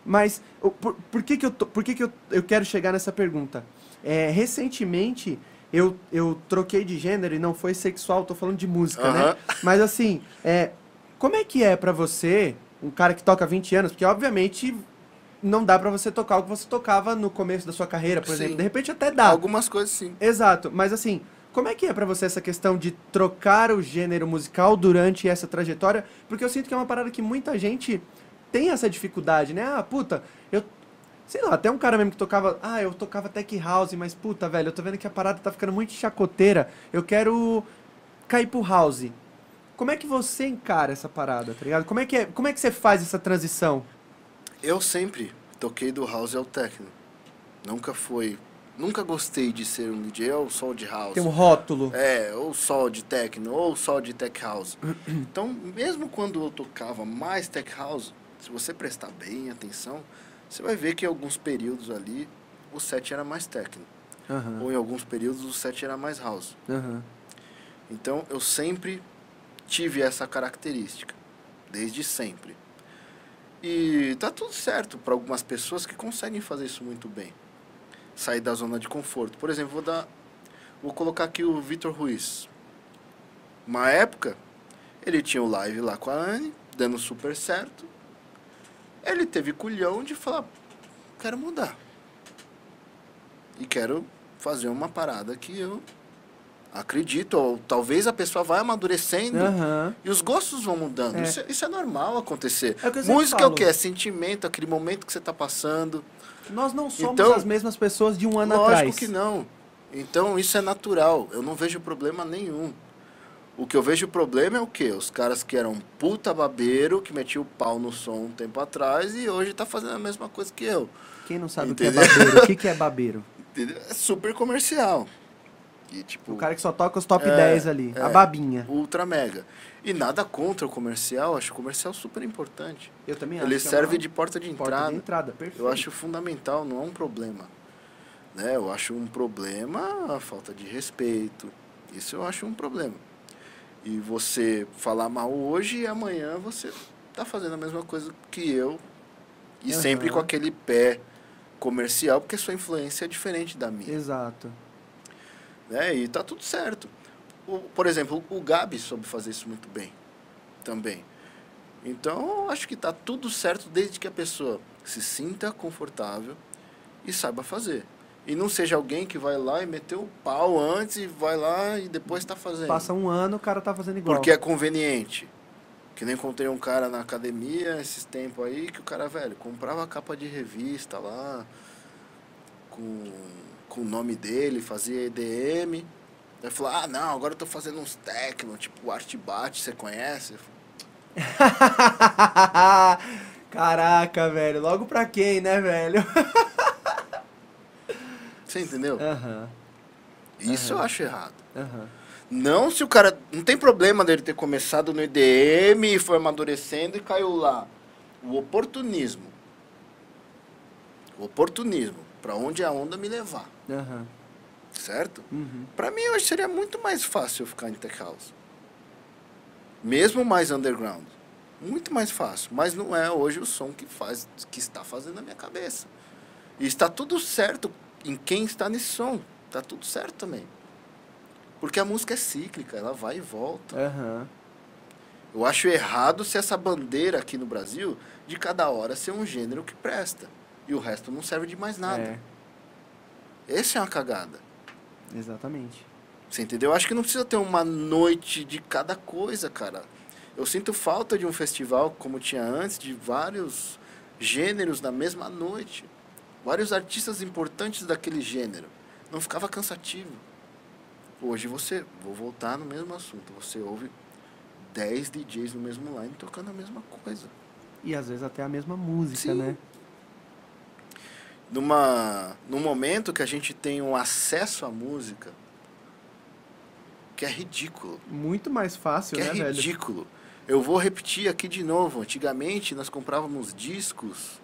Mas por, por que, que, eu, tô- por que, que eu, eu quero chegar nessa pergunta? É, recentemente eu, eu troquei de gênero e não foi sexual, tô falando de música, né? Mas assim, é, como é que é pra você, um cara que toca há 20 anos, porque obviamente não dá pra você tocar o que você tocava no começo da sua carreira, por Sim. exemplo. De repente até dá. Algumas coisas sim. Exato, mas assim, como é que é pra você essa questão de trocar o gênero musical durante essa trajetória? Porque eu sinto que é uma parada que muita gente tem essa dificuldade, né? Ah, puta, sei lá, até um cara mesmo que tocava, ah, eu tocava tech house, mas puta, velho, eu tô vendo que a parada tá ficando muito chacoteira. Eu quero cair pro house. Como é que você encara essa parada, tá ligado? Como é que é, como é que você faz essa transição? Eu sempre toquei do house ao techno. Nunca foi. Nunca gostei de ser um DJ ou só de house. Tem um rótulo. É, ou só de techno, ou só de tech house. Então, mesmo quando eu tocava mais tech house, se você prestar bem atenção, você vai ver que em alguns períodos ali o set era mais techno. Aham. Ou em alguns períodos o set era mais house. Aham. Então, eu sempre tive essa característica, desde sempre. E tá tudo certo para algumas pessoas que conseguem fazer isso muito bem. Sair da zona de conforto. Por exemplo, vou dar vou colocar aqui o Vitor Ruiz. Uma época, ele tinha o live lá com a Anne, dando super certo. Ele teve culhão de falar: quero mudar. E quero fazer uma parada que eu acredito, ou talvez a pessoa vai amadurecendo Aham. e os gostos vão mudando. É. Isso, é- isso é normal acontecer. É que Música é o que? É sentimento, aquele momento que você está passando. Nós não somos Então, as mesmas pessoas de um ano Lógico atrás. que não. Então isso é natural. Eu não vejo problema nenhum. O que eu vejo problema é o quê? Os caras que eram puta babeiro, que metiam o pau no som um tempo atrás e hoje tá fazendo a mesma coisa que eu. Quem não sabe o que é Entendeu? babeiro? O que, que é babeiro? Entendeu? É super comercial. E tipo, O cara que só toca os top É, 10 ali. A é. babinha. ultra mega. E nada contra o comercial, acho o comercial super importante. Eu também acho. Ele é serve uma de porta de porta entrada. de entrada. Eu acho fundamental, não é um problema. Né? Eu acho um problema a falta de respeito. Isso eu acho um problema. E você falar mal hoje e amanhã você tá fazendo a mesma coisa que eu. E Aham. sempre com aquele pé comercial, porque sua influência é diferente da minha. Exato. Né? E tá tudo certo. O- por exemplo, o Gabi soube fazer isso muito bem também. Então, acho que tá tudo certo desde que a pessoa se sinta confortável e saiba fazer. E não seja alguém que vai lá e meteu o pau antes e vai lá e depois está fazendo. Passa um ano, o cara tá fazendo igual. Porque é conveniente. Que nem encontrei um cara na academia esses tempos aí que o cara, velho, comprava capa de revista lá com, com o nome dele, fazia EDM. Aí falou, ah não, agora eu tô fazendo uns techno, tipo o Art Bat, você conhece? Caraca, velho. Logo pra quem, né, velho? Você entendeu? Aham. Isso eu acho errado. Aham. Não se o cara. Não tem problema dele ter começado no EDM e foi amadurecendo e caiu lá. O oportunismo. O oportunismo. Pra onde a onda me levar. Aham. Certo? Uhum. Pra mim hoje seria muito mais fácil eu ficar em Tech House. Mesmo mais underground. Muito mais fácil. Mas não é hoje o som que faz, que está fazendo na minha cabeça. E está tudo certo em quem está nesse som. Está tudo certo também. Porque a música é cíclica, ela vai e volta. Aham. Eu acho errado se essa bandeira aqui no Brasil, de cada hora ser um gênero que presta. E o resto não serve de mais nada. É, Essa é uma cagada. exatamente. Você entendeu? Eu acho que não precisa ter uma noite de cada coisa, cara. Eu sinto falta de um festival como tinha antes, de vários gêneros na mesma noite. Vários artistas importantes daquele gênero. Não ficava cansativo. Hoje você, vou voltar no mesmo assunto, você ouve 10 DJs no mesmo line tocando a mesma coisa. E às vezes até a mesma música, Sim. né? Numa, num momento que a gente tem um acesso à música que é ridículo. Muito mais fácil, que né, é velho? ridículo. Eu vou repetir aqui de novo. Antigamente nós comprávamos discos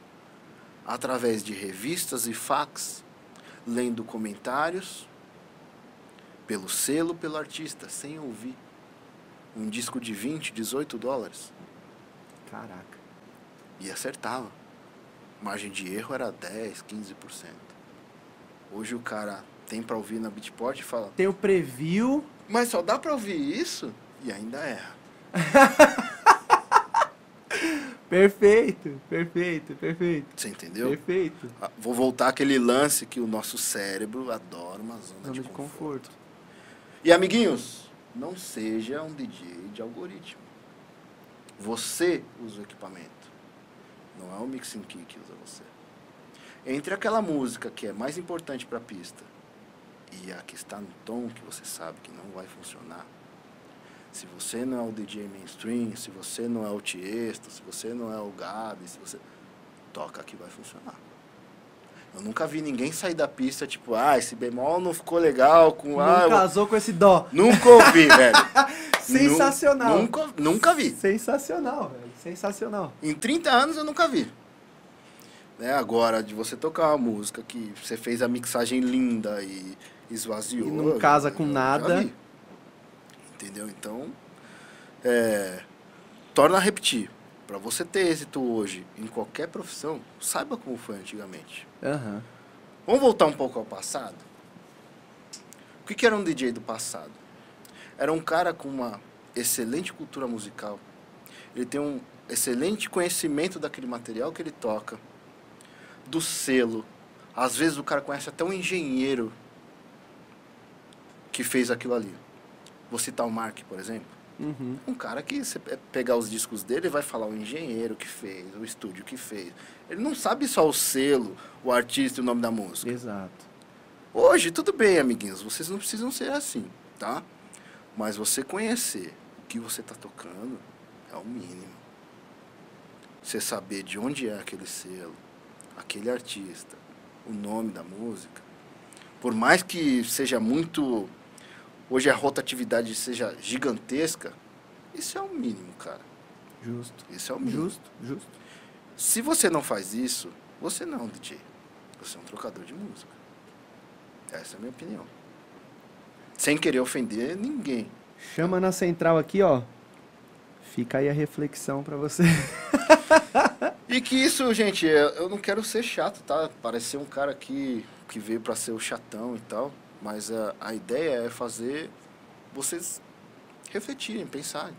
através de revistas e fax, lendo comentários pelo selo, pelo artista, sem ouvir. Um disco de 20, 18 dólares. Caraca. E acertava. Margem de erro era 10, 15%. Hoje o cara tem para ouvir na Beatport e fala: Tem o preview. Mas só dá para ouvir isso? E ainda erra. Perfeito, perfeito, perfeito. Você entendeu? Perfeito. Ah, Vou voltar àquele lance que o nosso cérebro adora uma zona, Zona de, de conforto. conforto. E amiguinhos, não seja um DJ de algoritmo. Você usa o equipamento. Não é o Mixing Key que usa você. Entre aquela música que é mais importante para a pista e a que está no tom que você sabe que não vai funcionar, se você não é o DJ mainstream, se você não é o Tiesto, se você não é o Gabi, se você toca que vai funcionar. Eu nunca vi ninguém sair da pista tipo, ah, esse bemol não ficou legal com Não ah, eu- casou com esse dó. Nunca ouvi, velho. Sensacional. Nu- Nunca, nunca vi. Sensacional, velho. Sensacional. Em 30 anos eu nunca vi. Né? Agora, de você tocar uma música que você fez a mixagem linda e esvaziou. E não eu- casa eu com nada. Entendeu? Então, é, torna a repetir. Para você ter êxito hoje em qualquer profissão, saiba como foi antigamente. Aham. Vamos voltar um pouco ao passado? O que, que era um DJ do passado? Era um cara com uma excelente cultura musical. Ele tem um excelente conhecimento daquele material que ele toca, do selo. Às vezes o cara conhece até um engenheiro que fez aquilo ali. Vou citar o Mark, por exemplo. Uhum. Um cara que você pe- pegar os discos dele vai falar o engenheiro que fez, o estúdio que fez. Ele não sabe só o selo, o artista e o nome da música. Exato. Hoje, tudo bem, amiguinhos, vocês não precisam ser assim, tá? Mas você conhecer o que você está tocando é o mínimo. Você saber de onde é aquele selo, aquele artista, o nome da música. Por mais que seja muito. Hoje a rotatividade seja gigantesca, isso é o mínimo, cara. Justo. Isso é o mínimo. Justo, justo. Se você não faz isso, você não é DJ. Você é um trocador de música. Essa é a minha opinião. Sem querer ofender ninguém. Chama na central aqui, ó. Fica aí a reflexão pra você. E que isso, gente, eu eu não quero ser chato, tá? Parecer um cara que, que veio pra ser o chatão e tal. Mas a, a ideia é fazer vocês refletirem, pensarem.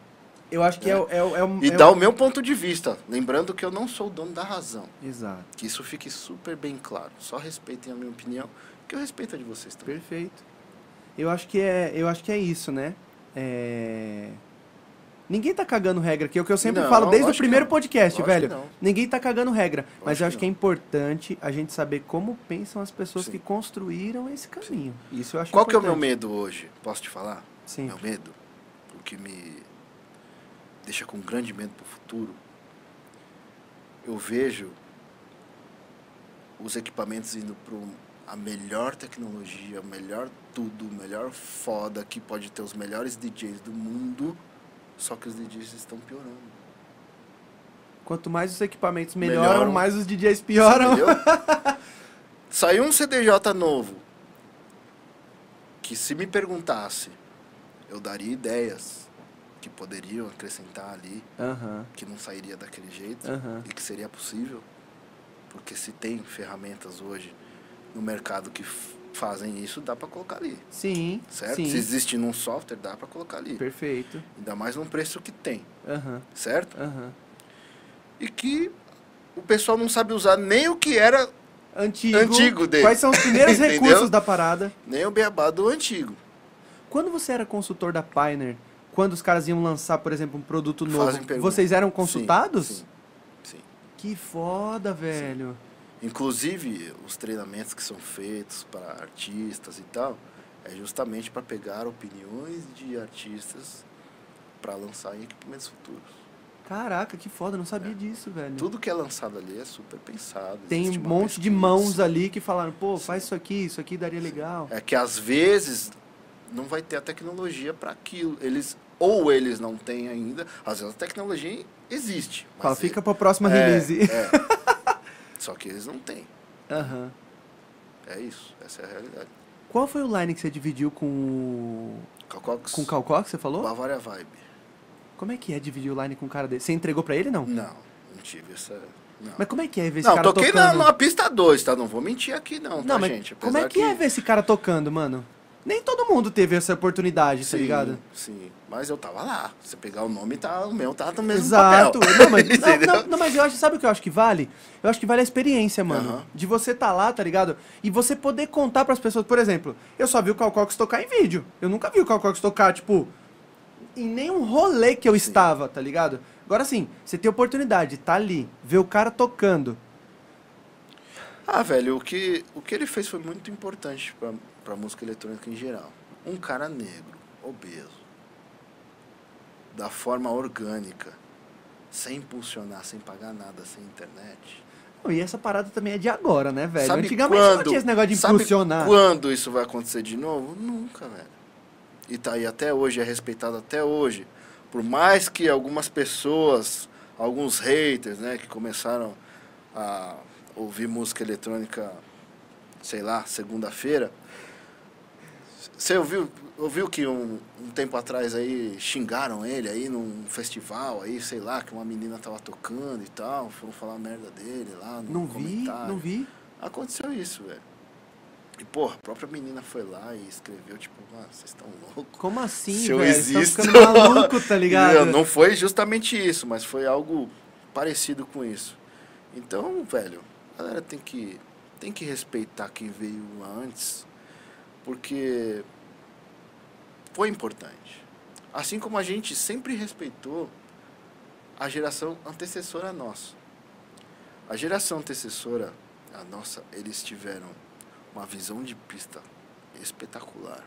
Eu acho que é, o- é, o- é, o- E é dar o- o meu ponto de vista. Lembrando que eu não sou o dono da razão. Exato. Que isso fique super bem claro. Só respeitem a minha opinião, que eu respeito a de vocês também. Perfeito. Eu acho que é, eu acho que é isso, né? É... Ninguém tá cagando regra aqui, é o que eu sempre Não, falo desde o que primeiro podcast, Lógico velho. que. Ninguém tá cagando regra, mas Lógico eu acho que que é importante a gente saber como pensam as pessoas Sim. que construíram esse caminho. Isso eu acho Qual que é o meu importante. medo hoje? Posso te falar? Sim. Meu medo, o que me deixa com grande medo pro futuro, eu vejo os equipamentos indo para a melhor tecnologia, o melhor tudo, o melhor foda que pode ter os melhores DJs do mundo, só que os DJs estão piorando. Quanto mais os equipamentos melhoram, Melhoram. mais os DJs pioram. Saiu um CDJ novo que se me perguntasse, eu daria ideias que poderiam acrescentar ali, que não sairia daquele jeito e que seria possível, porque se tem ferramentas hoje no mercado que fazem isso, dá para colocar ali, Sim, certo? sim. Se existe num software, dá para colocar ali, Perfeito. ainda mais num preço que tem, Aham, certo? aham. E que o pessoal não sabe usar nem o que era, Antigo. Antigo dele. Quais são os primeiros recursos da parada? nem o beabá do antigo. Quando você era consultor da Pioneer, quando os caras iam lançar, por exemplo, um produto novo, vocês eram consultados? Sim, sim, sim. Que foda, velho. Inclusive, os treinamentos que são feitos para artistas e tal, é justamente para pegar opiniões de artistas para lançar em equipamentos futuros. Caraca, que foda, não sabia disso, velho. Tudo que é lançado ali é super pensado. Tem um monte de pesquisa. mãos ali que falaram, pô, Sim. faz isso aqui, isso aqui daria legal. É que às vezes não vai ter a tecnologia para aquilo. Eles ou eles não têm ainda, às vezes a tecnologia existe. Fala, é- fica pra próxima é, release. é. Só que eles não têm. Aham. É isso, essa é a realidade. Qual foi o line que você dividiu com o. Calcox, Com o Calcó que você falou? Bavaria Vibe. Como é que é dividir o line com um cara desse? Você entregou pra ele, não? Não, não tive essa. Não, Mas como é que é ver esse não cara toquei na, tocando? numa pista 2, tá? Não vou mentir aqui, não, Não, tá, mas gente? como é Apesar que, é ver esse cara tocando, mano? Nem todo mundo teve essa oportunidade, tá sim, ligado? Sim, mas eu tava lá. Você pegar o nome, tá, o meu tá no mesmo Exato. papel. Não, mas, não, não, não, mas eu acho, sabe o que eu acho que vale? Eu acho que vale a experiência, mano. Aham. De você tá lá, tá ligado? E você poder contar pras pessoas. Por exemplo, eu só vi o Cal Cox tocar em vídeo. Eu nunca vi o Cal Cox tocar, tipo, em nenhum rolê que eu estava, tá ligado? Agora sim, você tem oportunidade de tá ali, ver o cara tocando. Ah, velho, o que, o que ele fez foi muito importante pra, pra música eletrônica em geral. Um cara negro, obeso, da forma orgânica, sem impulsionar, sem pagar nada, sem internet. E essa parada também é de agora, né, velho? Sabe Antigamente quando, não tinha esse negócio de impulsionar. quando isso vai acontecer de novo? Nunca, velho. E tá aí até hoje, é respeitado até hoje. Por mais que algumas pessoas, alguns haters, né, que começaram a ouvir música eletrônica, sei lá, segunda-feira. Você ouviu, ouviu que um, um tempo atrás aí xingaram ele aí num festival aí, sei lá, que uma menina tava tocando e tal, foram falar merda dele lá no Não vi, comentário. não vi. Aconteceu isso, velho. E, porra, a própria menina foi lá e escreveu, tipo, mano, vocês estão loucos. Como assim, Se eu velho? Existo. maluco, tá ligado? Entendeu? Não foi justamente isso, mas foi algo parecido com isso. Então, velho, a galera tem que, tem que respeitar quem veio antes, porque foi importante. Assim como a gente sempre respeitou a geração antecessora nossa. A geração antecessora, a nossa, eles tiveram uma visão de pista espetacular.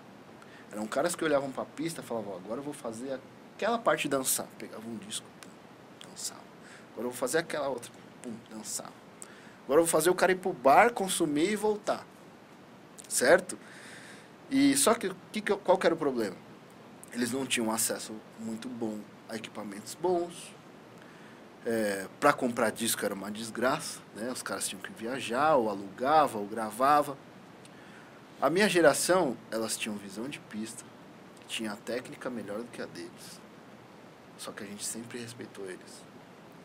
Eram caras que olhavam pra pista e falavam, agora eu vou fazer aquela parte dançar. Pegavam um disco, pum, dançava. Agora eu vou fazer aquela outra, pum, dançava. Agora eu vou fazer o cara ir pro bar, consumir e voltar. Certo? E só que, que, qual que era o problema? Eles não tinham acesso muito bom a equipamentos bons. É, para comprar disco era uma desgraça, né? Os caras tinham que viajar, ou alugava, ou gravava. A minha geração, elas tinham visão de pista, tinha a técnica melhor do que a deles. Só que a gente sempre respeitou eles,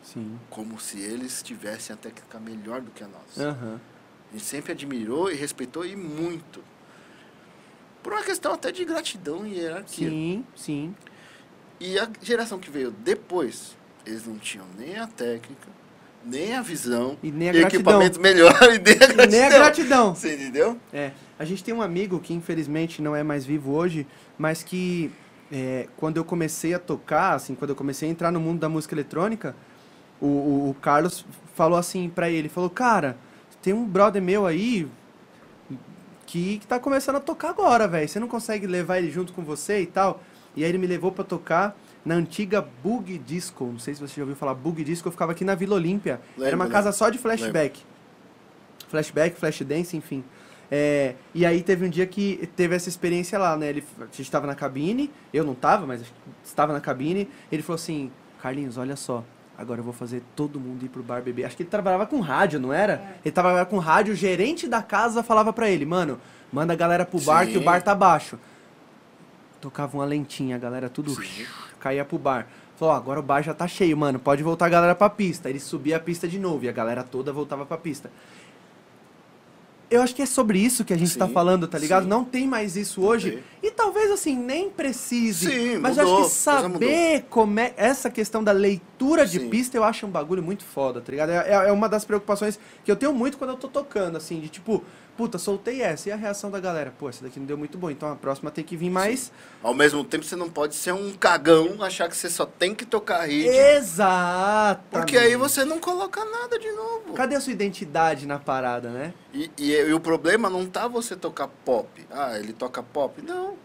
Sim. como se eles tivessem a técnica melhor do que a nossa. Aham. A gente sempre admirou e respeitou e muito. Por uma questão até de gratidão e hierarquia. Sim, sim. E a geração que veio depois, eles não tinham nem a técnica, nem a visão, E nem a e equipamento melhor e nem a E gratidão. nem a gratidão. Você entendeu? É, a gente tem um amigo que infelizmente não é mais vivo hoje, mas que é, quando eu comecei a tocar, assim, quando eu comecei a entrar no mundo da música eletrônica, o, o- o Carlos falou assim pra ele, falou, cara, tem um brother meu aí que, que tá começando a tocar agora, velho. Você não consegue levar ele junto com você e tal? E aí ele me levou pra tocar na antiga Bug Disco. Não sei se você já ouviu falar Bug Disco, eu ficava aqui na Vila Olímpia. Era Lembro, uma casa só de flashback. Flashback, flash dance, enfim. É, e aí teve um dia que teve essa experiência lá, né? Ele, a gente estava na cabine, eu não tava, mas estava na cabine. Ele falou assim: Carlinhos, olha só, agora eu vou fazer todo mundo ir pro bar beber. Acho que ele trabalhava com rádio, não era? Ele trabalhava com rádio, o gerente da casa falava pra ele: mano, manda a galera pro bar que o Sim. bar tá baixo. Tocava uma lentinha, a galera tudo Sim. caía pro bar. Falou, ó, agora o bar já tá cheio, mano, pode voltar a galera pra pista. Ele subia a pista de novo e a galera toda voltava pra pista. Eu acho que é sobre isso que a gente tá Sim, falando, tá ligado? sim. Não tem mais isso hoje. E talvez, assim, nem precise. Sim, mas eu mudou, acho que saber como é essa questão da leitura de Sim. pista, eu acho um bagulho muito foda, tá ligado? É, é- é uma das preocupações que eu tenho muito quando eu tô tocando, assim, de tipo, puta, soltei essa. E a reação da galera? Pô, essa daqui não deu muito bom, então a próxima tem que vir mais. Ao mesmo tempo, você não pode ser um cagão, achar que você só tem que tocar hit. Exato. Porque aí você não coloca nada de novo. Cadê a sua identidade na parada, né? E, e- e o problema não tá você tocar pop. Ah, ele toca pop. Não.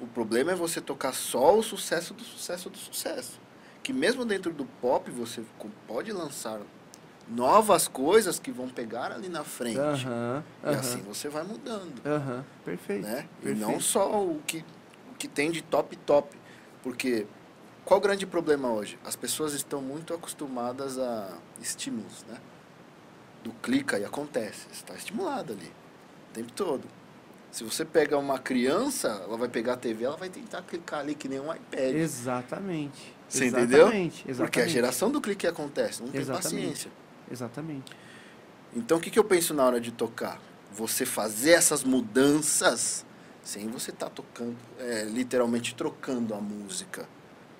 O problema é você tocar só o sucesso do sucesso do sucesso. Que mesmo dentro do pop você pode lançar novas coisas que vão pegar ali na frente. E assim você vai mudando. Perfeito. né? E perfeito. não só o que, o que tem de top top. Porque qual o grande problema hoje? As pessoas estão muito acostumadas a estímulos, né? Do clica e acontece. Está estimulado ali o tempo todo. Se você pega uma criança, ela vai pegar a TV, ela vai tentar clicar ali que nem um iPad. Exatamente. Você exatamente, entendeu? Exatamente. Porque a geração do clique acontece, não tem Exatamente. paciência. Exatamente. Então o que, que eu penso na hora de tocar? Você fazer essas mudanças sem você estar tá tocando, é, literalmente trocando a música.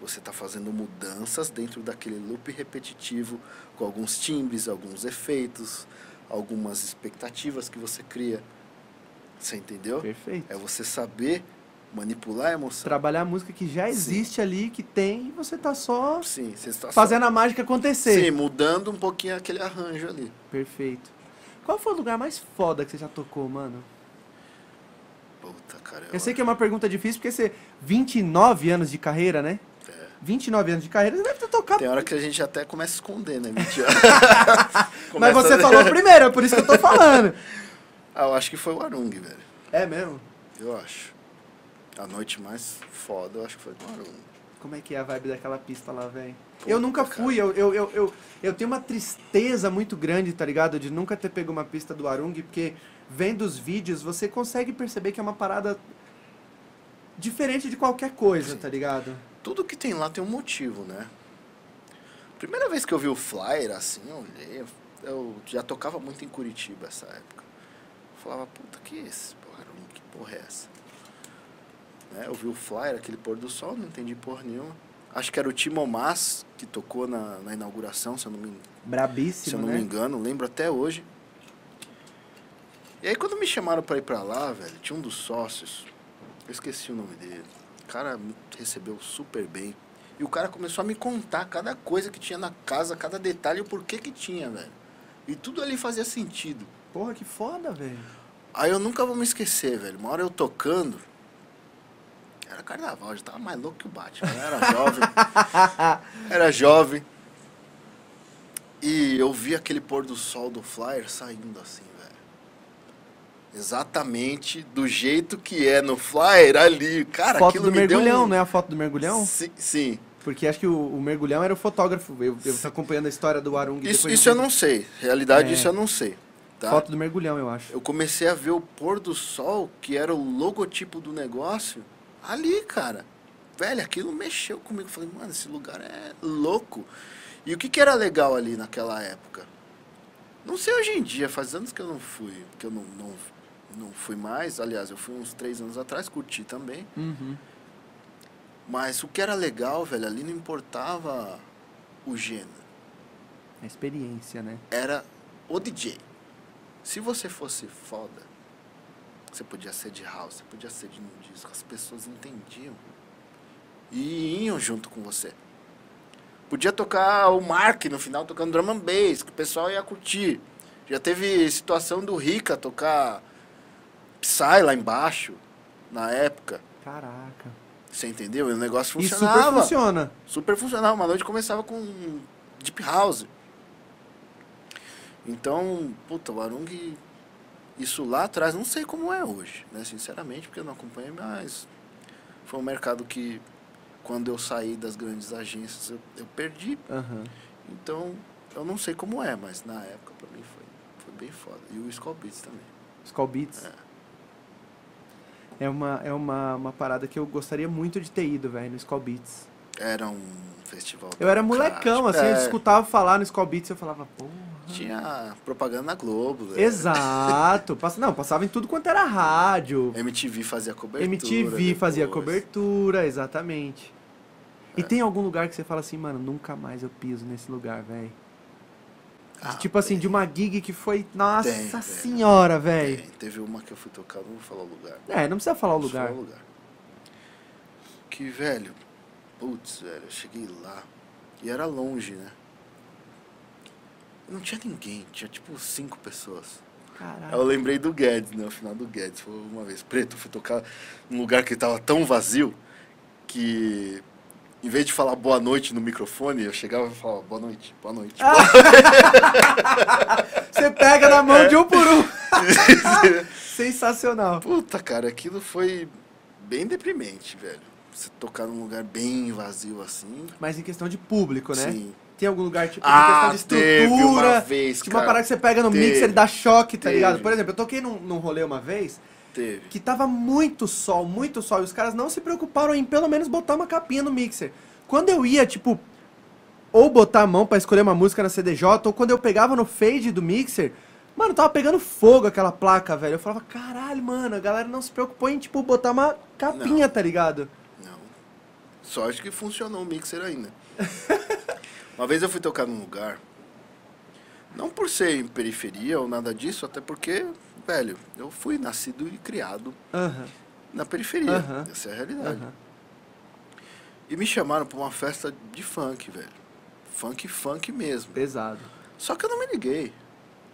Você está fazendo mudanças dentro daquele loop repetitivo, com alguns timbres, alguns efeitos, algumas expectativas que você cria. Você entendeu? Perfeito. É você saber manipular a emoção. Trabalhar a música que já existe Sim. ali, que tem, e você está só Sim, você está fazendo só... a mágica acontecer. Sim, mudando um pouquinho aquele arranjo ali. Perfeito. Qual foi o lugar mais foda que você já tocou, mano? Puta, cara. Eu, eu sei que é uma pergunta difícil, porque você. 29 anos de carreira, né? É. 29 anos de carreira, você deve ter tocado. Tem hora que a gente até começa a esconder, né? Mas você a... falou primeiro, é por isso que eu tô falando. ah, eu acho que foi o Arung, velho. É mesmo? Eu acho. A noite mais foda, eu acho que foi do Arung. Como é que é a vibe daquela pista lá, velho? Eu nunca fui, eu, eu, eu, eu, eu tenho uma tristeza muito grande, tá ligado? De nunca ter pego uma pista do Arung, porque vendo os vídeos, você consegue perceber que é uma parada diferente de qualquer coisa, Sim. tá ligado? Tudo que tem lá tem um motivo, né? Primeira vez que eu vi o Flyer assim, eu olhei, eu já tocava muito em Curitiba essa época. Eu falava, puta, que é esse? Porra, que porra é essa? Né? Eu vi o Flyer, aquele pôr do sol, não entendi porra nenhuma. Acho que era o Timo Mas que tocou na, na inauguração, se eu não me Brabíssimo, Se eu não né? me engano, lembro até hoje. E aí quando me chamaram para ir para lá, velho, tinha um dos sócios, eu esqueci o nome dele. O cara me recebeu super bem. E o cara começou a me contar cada coisa que tinha na casa, cada detalhe e o porquê que tinha, velho. E tudo ali fazia sentido. Porra, que foda, velho. Aí eu nunca vou me esquecer, velho. Uma hora eu tocando, era carnaval, já tava mais louco que o Batman. Eu era jovem. era jovem. E eu vi aquele pôr do sol do flyer saindo assim, velho. Exatamente do jeito que é no flyer ali. Cara, foto aquilo do me mergulhão, um... não é a foto do mergulhão? Sim. sim. Porque acho que o, o, mergulhão era o fotógrafo. Eu, eu tô acompanhando a história do Arung. Isso, isso eu não sei. Realidade, é. isso eu não sei. Tá? Foto do mergulhão, eu acho. Eu comecei a ver o pôr do sol, que era o logotipo do negócio. Ali, cara. Velho, aquilo mexeu comigo. Falei, mano, esse lugar é louco. E o que, que era legal ali naquela época? Não sei hoje em dia, faz anos que eu não fui, que eu não, não, não fui mais. Aliás, eu fui uns três anos atrás, curti também. Uhum. Mas o que era legal, velho, ali não importava o gênero. A experiência, né? Era o DJ. Se você fosse foda, você podia ser de house, você podia ser de um disco, as pessoas entendiam. E iam junto com você. Podia tocar o Mark no final tocando drum and bass, que o pessoal ia curtir. Já teve situação do Rica tocar Psy lá embaixo, na época. Caraca. Você entendeu? E o negócio funcionava. E super funciona. Super funcionava. Uma noite começava com Deep House. Então, puta, o Arung isso lá atrás, não sei como é hoje, né? Sinceramente, porque eu não acompanhei, mas foi um mercado que, quando eu saí das grandes agências, eu, eu perdi. Uhum. Então, eu não sei como é, mas na época, pra mim, foi, foi bem foda. E o Skull Beats também. Skull Beats? É. É uma, é uma, uma parada que eu gostaria muito de ter ido, velho, no Skull Beats. Era um festival. Eu era molecão, assim, é. eu escutava falar no Skull Beats e eu falava, pô tinha propaganda na Globo. Né? Exato. Não, passava em tudo quanto era rádio. MTV fazia cobertura. MTV depois. fazia cobertura, exatamente. É. E tem algum lugar que você fala assim, mano, nunca mais eu piso nesse lugar, velho? Ah, tipo assim, de uma gig que foi. Nossa tem, senhora, velho. Teve uma que eu fui tocar, não vou falar o lugar. É, não precisa falar o lugar. Falar o lugar. Que, velho. Putz, velho, eu cheguei lá. E era longe, né? Não tinha ninguém, tinha tipo cinco pessoas. Caraca. Eu lembrei do Guedes, né? O final do Guedes. Foi uma vez preto, fui tocar num lugar que tava tão vazio que em vez de falar boa noite no microfone, eu chegava e falava boa noite, boa noite. Boa Você pega na mão é. de um por um. Sensacional. Puta, cara, aquilo foi bem deprimente, velho. Você tocar num lugar bem vazio assim. Mas em questão de público, né? Sim. Tem algum lugar, tipo, ah, de estrutura. uma vez, tipo, uma parada que você pega no teve, mixer e dá choque, tá teve. ligado? Por exemplo, eu toquei num, num rolê uma vez. Teve. Que tava muito sol, muito sol. E os caras não se preocuparam em pelo menos botar uma capinha no mixer. Quando eu ia, tipo, ou botar a mão para escolher uma música na CDJ, ou quando eu pegava no fade do mixer, Mano, tava pegando fogo aquela placa, velho. Eu falava, caralho, mano, a galera não se preocupou em, tipo, botar uma capinha, Não. tá ligado? Não. Sorte que funcionou o mixer ainda. Uma vez eu fui tocar num lugar, não por ser em periferia ou nada disso, até porque, velho, eu fui nascido e criado na periferia. Essa é a realidade. E me chamaram pra uma festa de funk, velho. Funk, funk mesmo. Pesado. Só que eu não me liguei.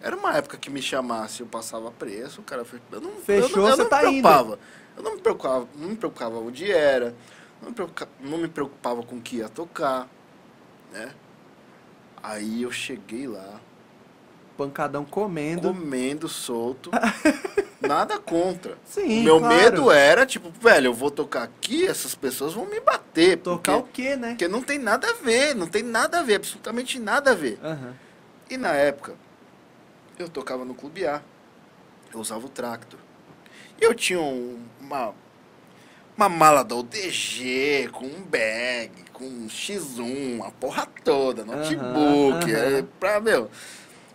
Era uma época que me chamasse, eu passava preço, o cara fez. Eu não, Fechou, eu não, eu você não tá me indo. preocupava. Eu não me preocupava, não me preocupava onde era, não me preocupava, não me preocupava com o que ia tocar, né? Aí eu cheguei lá, Pancadão comendo. comendo solto, nada contra. Sim, o meu claro. medo era, tipo, velho, eu vou tocar aqui, essas pessoas vão me bater. Tocar o porque, quê, né? porque não tem nada a ver, não tem nada a ver, absolutamente nada a ver. Aham. E na época, eu tocava no Clube A. Eu usava o Tractor. E eu tinha um- uma, uma mala da UDG, com um bag, com um X1, a porra toda, notebook. aham. é, pra, meu,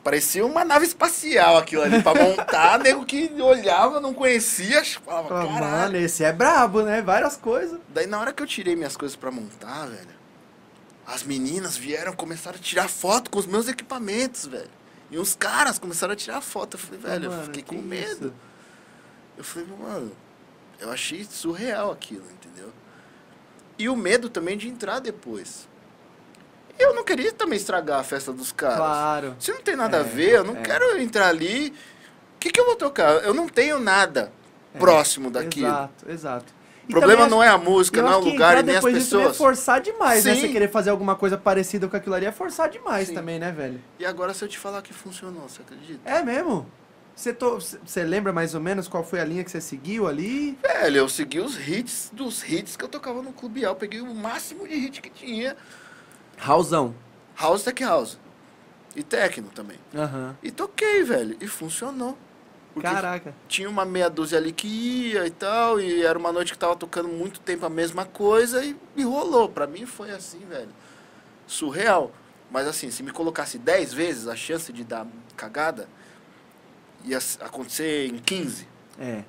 parecia uma nave espacial aquilo ali pra montar. nego que olhava, não conhecia, falava, Falava, caralho. mano, esse é brabo, né? Várias coisas. Daí na hora que eu tirei minhas coisas pra montar, velho, as meninas vieram começaram a tirar foto com os meus equipamentos, velho. E uns caras começaram a tirar foto. Eu falei, velho, eu Mano, fiquei que com medo. isso? Eu falei, mano, eu achei surreal aquilo, entendeu? E o medo também de entrar depois. Eu não queria também estragar a festa dos caras. Claro. Se não tem nada É, a ver, eu não é. quero entrar ali. O que, que eu vou tocar? Eu não tenho nada É, próximo daquilo. Exato, exato. O problema não é a música, não é o lugar e nem as é pessoas. forçar demais, né? Sim. Você querer fazer alguma coisa parecida com aquilo ali é forçar demais Sim. também, né, velho? E agora se eu te falar que funcionou, você acredita? É mesmo? Você lembra mais ou menos qual foi a linha que você seguiu ali? Velho, eu segui os hits dos hits que eu tocava no Clube A. Eu peguei o máximo de hit que tinha. Raulzão. House Tech House. E techno também. Aham. E toquei, velho. E funcionou. Porque Caraca. tinha uma meia dúzia ali que ia e tal. E era uma noite que tava tocando muito tempo a mesma coisa. E, e rolou. Pra mim foi assim, velho. Surreal. Mas assim, se me colocasse 10 vezes a chance de dar cagada, ia acontecer em 15. É.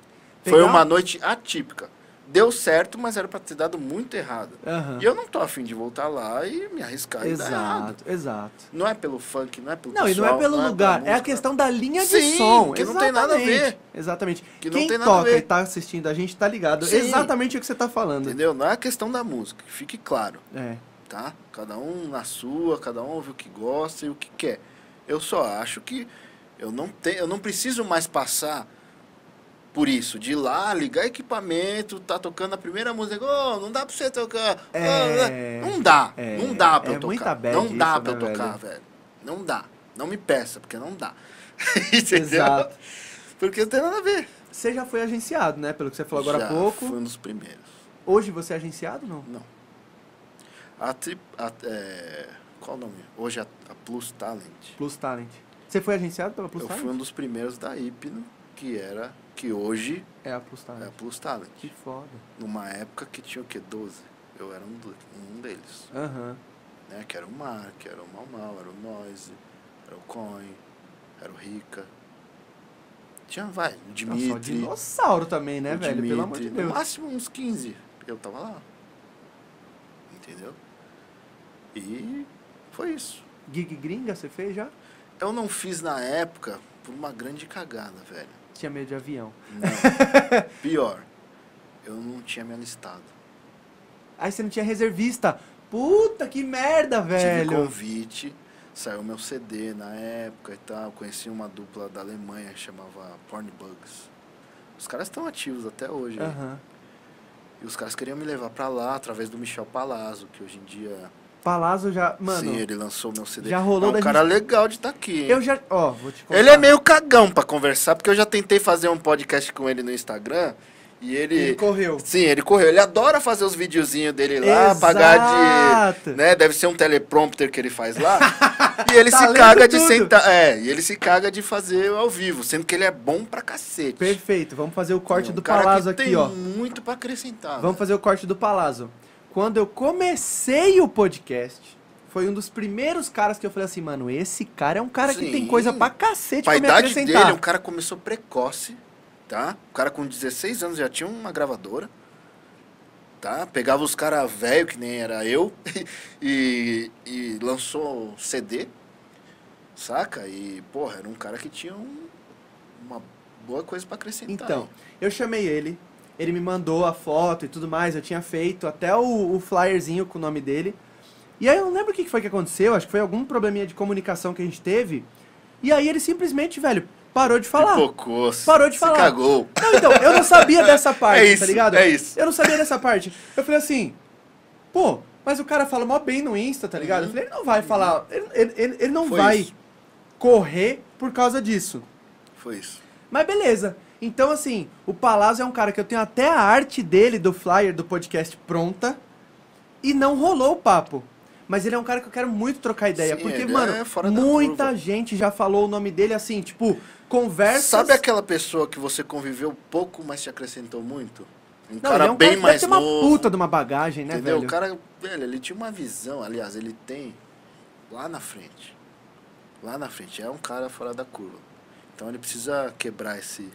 Foi uma noite atípica. Deu certo, mas era pra ter dado muito errado. Aham. E eu não tô afim de voltar lá e me arriscar e dar errado. Exato, exato. Não é pelo funk, não é pelo Não, e não pessoal, é pelo pela lugar, é a música. questão da linha de Sim, som. que não tem nada a ver. Exatamente, Exatamente. Que não Quem tem nada a toca ver. e tá assistindo a gente tá ligado. Sim. Exatamente o que você tá falando. Entendeu? Não é a questão da música, que fique claro, É. tá? Cada um na sua, cada um ouve o que gosta e o que quer. Eu só acho que eu não tenho, eu não preciso mais passar por isso, de ir lá, ligar equipamento, tá tocando a primeira música, oh, não dá pra você tocar. É. Não dá, É. não dá pra É eu muita tocar. Não dá isso, pra eu né, tocar, velho? Não dá. Não me peça, porque não dá. Entendeu? Exato. Porque não tem nada a ver. Você já foi agenciado, né? Pelo que você falou agora Já há pouco. Fui um dos primeiros. Hoje você é agenciado não? Não. A, tri, a é, qual o nome? Hoje a, a Plus Talent. Plus Talent. Você foi agenciado pela Plus eu Talent? fui um dos primeiros da Hipno, que era, que hoje É a Plus é Talent. a Plus Talent. Que foda. Numa época que tinha o quê? 12. Eu era um, do, um deles. Aham. Né? Que era o Mark, era o Mal Mal, era o Noise, era o Coin, era o Rica. Tinha, vai, o Nossa, só Dimitri. dinossauro também, né, o velho? Pelo amor de Dimitri. Deus. No máximo uns 15. Eu tava lá. Entendeu? E foi isso. Gig gringa você fez já? Eu não fiz na época por uma grande cagada, velho. Tinha medo de avião. Não. Pior. Eu não tinha me alistado. Aí você não tinha reservista. Puta que merda, Tive velho. convite, saiu meu CD na época e tal. Conheci uma dupla da Alemanha que chamava Porn Bugs. Os caras estão ativos até hoje. E os caras queriam me levar pra lá através do Michel Palazzo, que hoje em dia. Palazzo já. Mano, sim, ele lançou meu CD. já rolou é um da cara legal de estar aqui. hein? eu já. Ó, vou te contar. Ele é meio cagão pra conversar, porque eu já tentei fazer um podcast com ele no Instagram. E ele. Ele correu. Sim, ele correu. Ele adora fazer os videozinhos dele lá, pagar Exato. de. Né, deve ser um teleprompter que ele faz lá. e ele Tá se caga de tudo. sentar. É, e ele se caga de fazer ao vivo, sendo que ele é bom pra cacete. Perfeito. Vamos fazer o corte É um do Palazzo aqui, tem ó. muito pra acrescentar. Vamos né? fazer o corte do Palazzo. Quando eu comecei o podcast, foi um dos primeiros caras que eu falei assim, mano, esse cara é um cara que tem Sim. coisa pra cacete Pra pra me idade dele, o cara começou precoce, tá? O cara com 16 anos já tinha uma gravadora, tá? Pegava os caras velho que nem era eu e, e lançou CD, saca? E, porra, era um cara que tinha um- uma boa coisa pra acrescentar. Então, eu chamei ele, ele me mandou a foto e tudo mais, eu tinha feito até o, o flyerzinho com o nome dele. E aí eu não lembro o que foi que aconteceu, acho que foi algum probleminha de comunicação que a gente teve. E aí ele simplesmente, velho, parou de falar. Pipocou, se- Parou de se falar. cagou. Não, então, eu não sabia dessa parte, É isso, tá ligado? é isso. Eu não sabia dessa parte. Eu falei assim, pô, mas o cara fala mó bem no Insta, tá ligado? Eu falei, ele não vai falar, ele, ele, ele- ele não Uhum. Foi vai isso. correr por causa disso. Foi isso. Mas beleza. Então, assim, o Palazzo é um cara que eu tenho até a arte dele, do flyer do podcast pronta, e não rolou o papo. Mas ele é um cara que eu quero muito trocar ideia. Sim, porque, mano, é muita gente já falou o nome dele assim, tipo, conversas. Sabe aquela pessoa que você conviveu pouco, mas te acrescentou muito? Um Não, cara é um bem cara que mais deve ter uma novo. puta de uma bagagem, né, entendeu? velho? O cara, velho, ele tinha uma visão, aliás, ele tem lá na frente. Lá na frente. É um cara fora da curva. Então ele precisa quebrar esse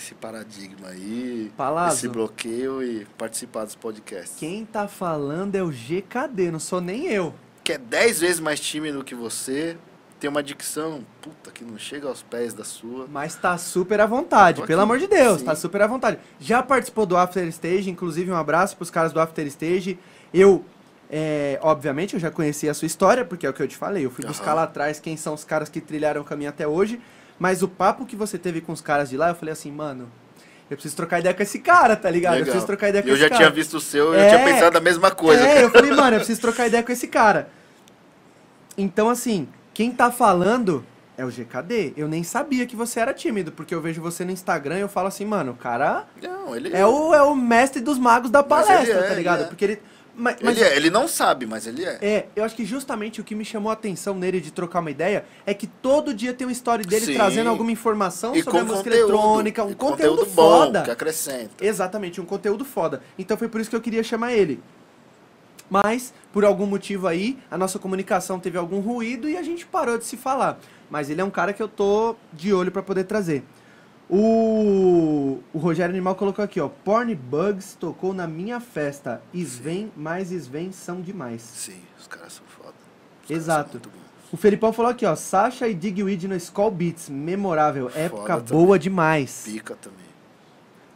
esse paradigma aí, Palazzo. esse bloqueio e participar dos podcasts. Quem tá falando é o GKD, não sou nem eu. Que é 10 vezes mais tímido que você, tem uma dicção, puta, que não chega aos pés da sua. Mas tá super à vontade, pelo amor de Deus, Sim. tá super à vontade. Já participou do After Stage, inclusive um abraço pros caras do After Stage. Eu, é, obviamente, eu já conhecia a sua história, porque é o que eu te falei. Eu fui buscar lá atrás quem são os caras que trilharam o caminho até hoje. Mas o papo que você teve com os caras de lá, eu falei assim, mano, eu preciso trocar ideia com esse cara, tá ligado? Eu Legal. preciso trocar ideia com Eu esse já cara. tinha visto o seu, eu É. tinha pensado a mesma coisa. É, cara. eu falei, mano, eu preciso trocar ideia com esse cara. Então, assim, quem tá falando é o GKD. Eu nem sabia que você era tímido, porque eu vejo você no Instagram e eu falo assim, mano, o cara Não, ele é o, é o mestre dos magos da palestra, ele é, tá ligado? é. Porque ele. Mas, mas- Ele, é, ele não sabe, mas ele é. é, eu acho que justamente o que me chamou a atenção nele de trocar uma ideia é que todo dia tem uma história dele Sim. trazendo alguma informação E sobre a música conteúdo, eletrônica, um e conteúdo, bom, foda. que acrescenta. Exatamente, um conteúdo foda. Então foi por isso que eu queria chamar ele. Mas, por algum motivo aí, a nossa comunicação teve algum ruído e a gente parou de se falar. Mas ele é um cara que eu tô de olho pra poder trazer. O, o Rogério Animal colocou aqui, ó. Porn Bugs tocou na minha festa. Sven mais Sven são demais. Sim, os caras são foda. Os Exato. são. O Felipão falou aqui, ó. Sasha e Digweed no Skull Beats. Memorável. Época Foda boa demais. Pica também.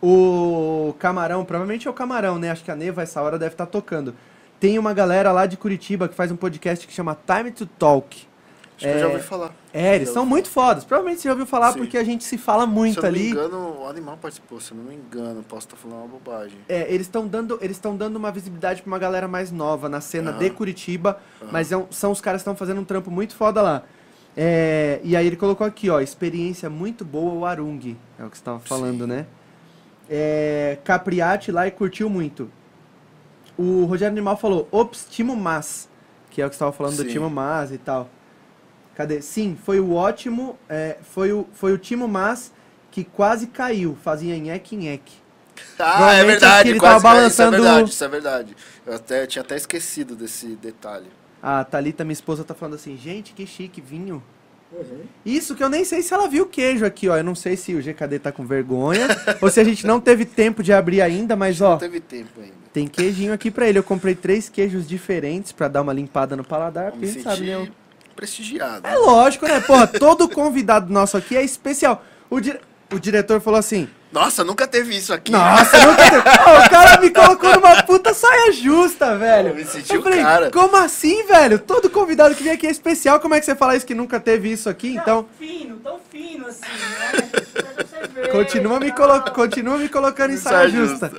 O Camarão, provavelmente é o Camarão, né? Acho que a Neva essa hora deve estar tocando. Tem uma galera lá de Curitiba que faz um podcast que chama Time to Talk. Acho que eu já ouvi falar. É, eles são muito fodas. Provavelmente você já ouviu falar Sim. porque a gente se fala Se muito eu não ali. me engano, o Animal participou, se eu não me engano. Posso estar falando uma bobagem. É, eles estão dando, eles estão dando uma visibilidade pra uma galera mais nova na cena Aham. de Curitiba, Aham. mas é um- são os caras que estão fazendo um trampo muito foda lá. É, e aí ele colocou aqui, ó, experiência muito boa o Arung, é o que você tava falando, Sim. né? É, Capriati lá e curtiu muito. O Rogério Animal falou, ops, Timo Mas, que é o que você tava falando do Sim. Timo Mas e tal. Cadê? Sim, foi o ótimo, é, foi, o, foi o Timo Mas que quase caiu, fazia nheque nheque. Ah, é acho verdade. ele quase tava balançando- Isso é verdade, isso é verdade. Eu até, tinha até esquecido desse detalhe. A Thalita, minha esposa, tá falando assim, gente, que chique, vinho. Isso que eu nem sei se ela viu o queijo aqui, ó. Eu não sei se o GKD tá com vergonha ou se a gente não teve tempo de abrir ainda, mas ó, Não teve tempo ainda. tem queijinho aqui pra ele. Eu comprei três queijos diferentes pra dar uma limpada no paladar, Eu porque me a gente sabe, né? Prestigiado. É lógico, né? Porra, todo convidado nosso aqui é especial. O, dire- o diretor falou assim: Nossa, nunca teve isso aqui. Nossa, nunca teve. Ó, o cara me colocou numa puta saia justa, velho. Eu me senti Eu o falei, cara. como assim, velho? Todo convidado que vem aqui é especial. Como é que você fala isso que nunca teve isso aqui? Então, Tão fino, tão fino assim, né? Continua me, tal. colo continua me colocando em saia justa.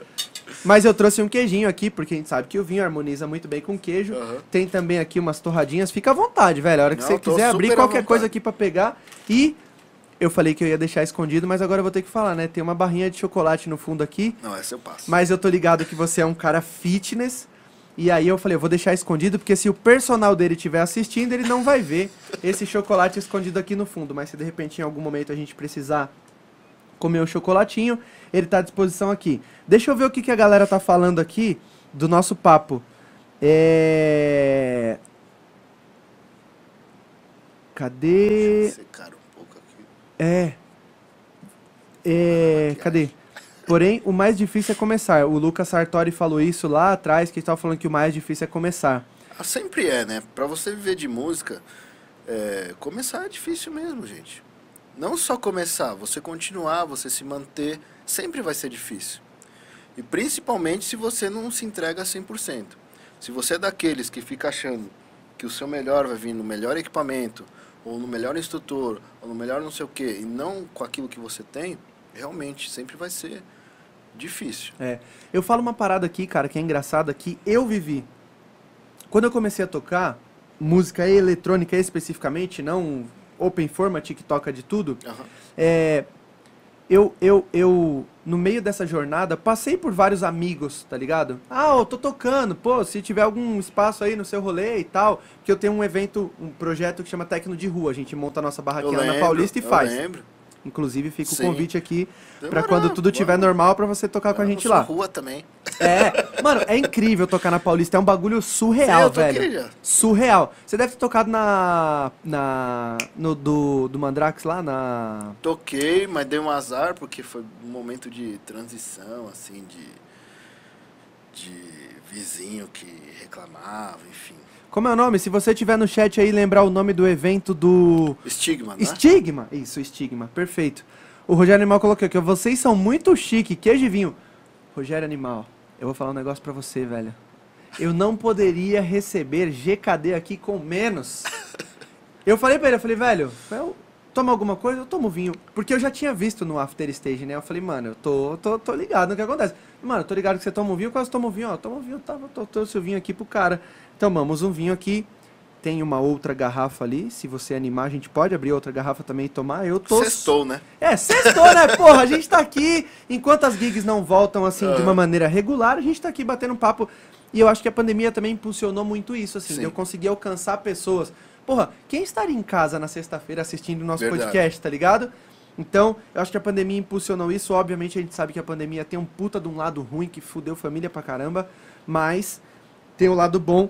Mas eu trouxe um queijinho aqui, porque a gente sabe que o vinho harmoniza muito bem com queijo. Aham. Tem também aqui umas torradinhas. Fica à vontade, velho. A hora que Não, você quiser abrir qualquer coisa aqui pra pegar. E eu falei que eu ia deixar escondido, mas agora eu vou ter que falar, né? Tem uma barrinha de chocolate no fundo aqui. Não, essa eu passo. Mas eu tô ligado que você é um cara fitness. E aí eu falei, eu vou deixar escondido, porque se o personal dele estiver assistindo, ele não vai ver esse chocolate escondido aqui no fundo. Mas se de repente em algum momento a gente precisar comer o chocolatinho, ele tá à disposição aqui. Deixa eu ver o que, que a galera tá falando aqui do nosso papo. É... Cadê? Um. É. É. Cadê? Porém, o mais difícil é começar. O Lucas Sartori falou isso lá atrás, que estava falando que o mais difícil é começar. Ah, sempre é, né? Pra você viver de música, é, começar é difícil mesmo, gente. Não só começar, você continuar, você se manter, sempre vai ser difícil. E principalmente se você não se entrega 100%. Se você é daqueles que fica achando que o seu melhor vai vir no melhor equipamento, ou no melhor instrutor, ou no melhor não sei o quê, e não com aquilo que você tem, realmente sempre vai ser difícil. É. Eu falo uma parada aqui, cara, que é engraçada, que eu vivi. Quando eu comecei a tocar, música eletrônica especificamente, não open format que toca de tudo, Aham. é, eu, eu, eu, no meio dessa jornada, passei por vários amigos, tá ligado? Ah, eu tô tocando, pô, se tiver algum espaço aí no seu rolê e tal, que eu tenho um evento, um projeto que chama Tecno de Rua, a gente monta a nossa Eu barraquinha lá na Paulista e eu faz. lembro. Inclusive, fica Sim. o convite aqui pra Demorou, quando tudo estiver vamos. normal pra você tocar com a Eu gente lá. rua também. É, mano, é incrível tocar na Paulista, é um bagulho surreal, Sim, velho. já. Surreal. Você deve ter tocado na. na. no do, do Mandrax lá, na. Toquei, mas dei um azar porque foi um momento de transição, assim, de, de vizinho que reclamava, enfim. Como é o nome? Se você tiver no chat aí, lembrar o nome do evento do. Estigma, né? Estigma. Isso, Estigma. Perfeito. O Rogério Animal colocou aqui, vocês são muito chique, queijo e vinho. Rogério Animal, eu vou falar um negócio pra você, velho. Eu não poderia receber GKD aqui com menos. Eu falei pra ele, eu falei, velho, eu tomo alguma coisa, eu tomo vinho. Porque eu já tinha visto no After Stage, né? Eu falei, mano, eu tô, tô, tô ligado no que acontece. Mano, eu tô ligado que você toma um vinho, quase tomo vinho, ó. Toma um vinho, tá, tô, o vinho aqui pro cara. Tomamos um vinho aqui. Tem uma outra garrafa ali. Se você animar, a gente pode abrir outra garrafa também e tomar. Eu tô. Sextou, né? É, sextou, né? Porra, a gente tá aqui. Enquanto as gigs não voltam assim de Ah. uma maneira regular, a gente tá aqui batendo um papo. E eu acho que a pandemia também impulsionou muito isso, assim, Sim. de eu conseguir alcançar pessoas. Porra, quem estaria em casa na sexta-feira assistindo o nosso Verdade. podcast, tá ligado? Então, eu acho que a pandemia impulsionou isso. Obviamente, a gente sabe que a pandemia tem um puta de um lado ruim que fudeu família pra caramba, mas tem o lado bom,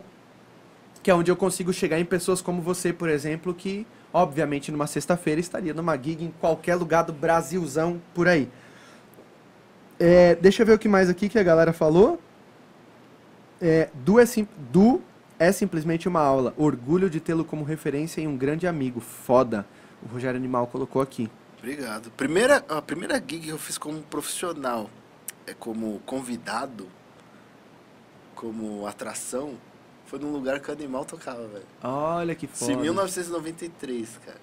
que é onde eu consigo chegar em pessoas como você, por exemplo, que, obviamente, numa sexta-feira estaria numa gig em qualquer lugar do Brasilzão por aí. É, deixa eu ver o que mais aqui que a galera falou. É, du, é sim- Du é simplesmente uma aula. Orgulho de tê-lo como referência e um grande amigo. Foda. O Rogério Animal colocou aqui. Obrigado. Primeira, a primeira gig que eu fiz como profissional, é como convidado, como atração, foi num lugar que o animal tocava, velho. Olha que Isso foda. em 1993, cara.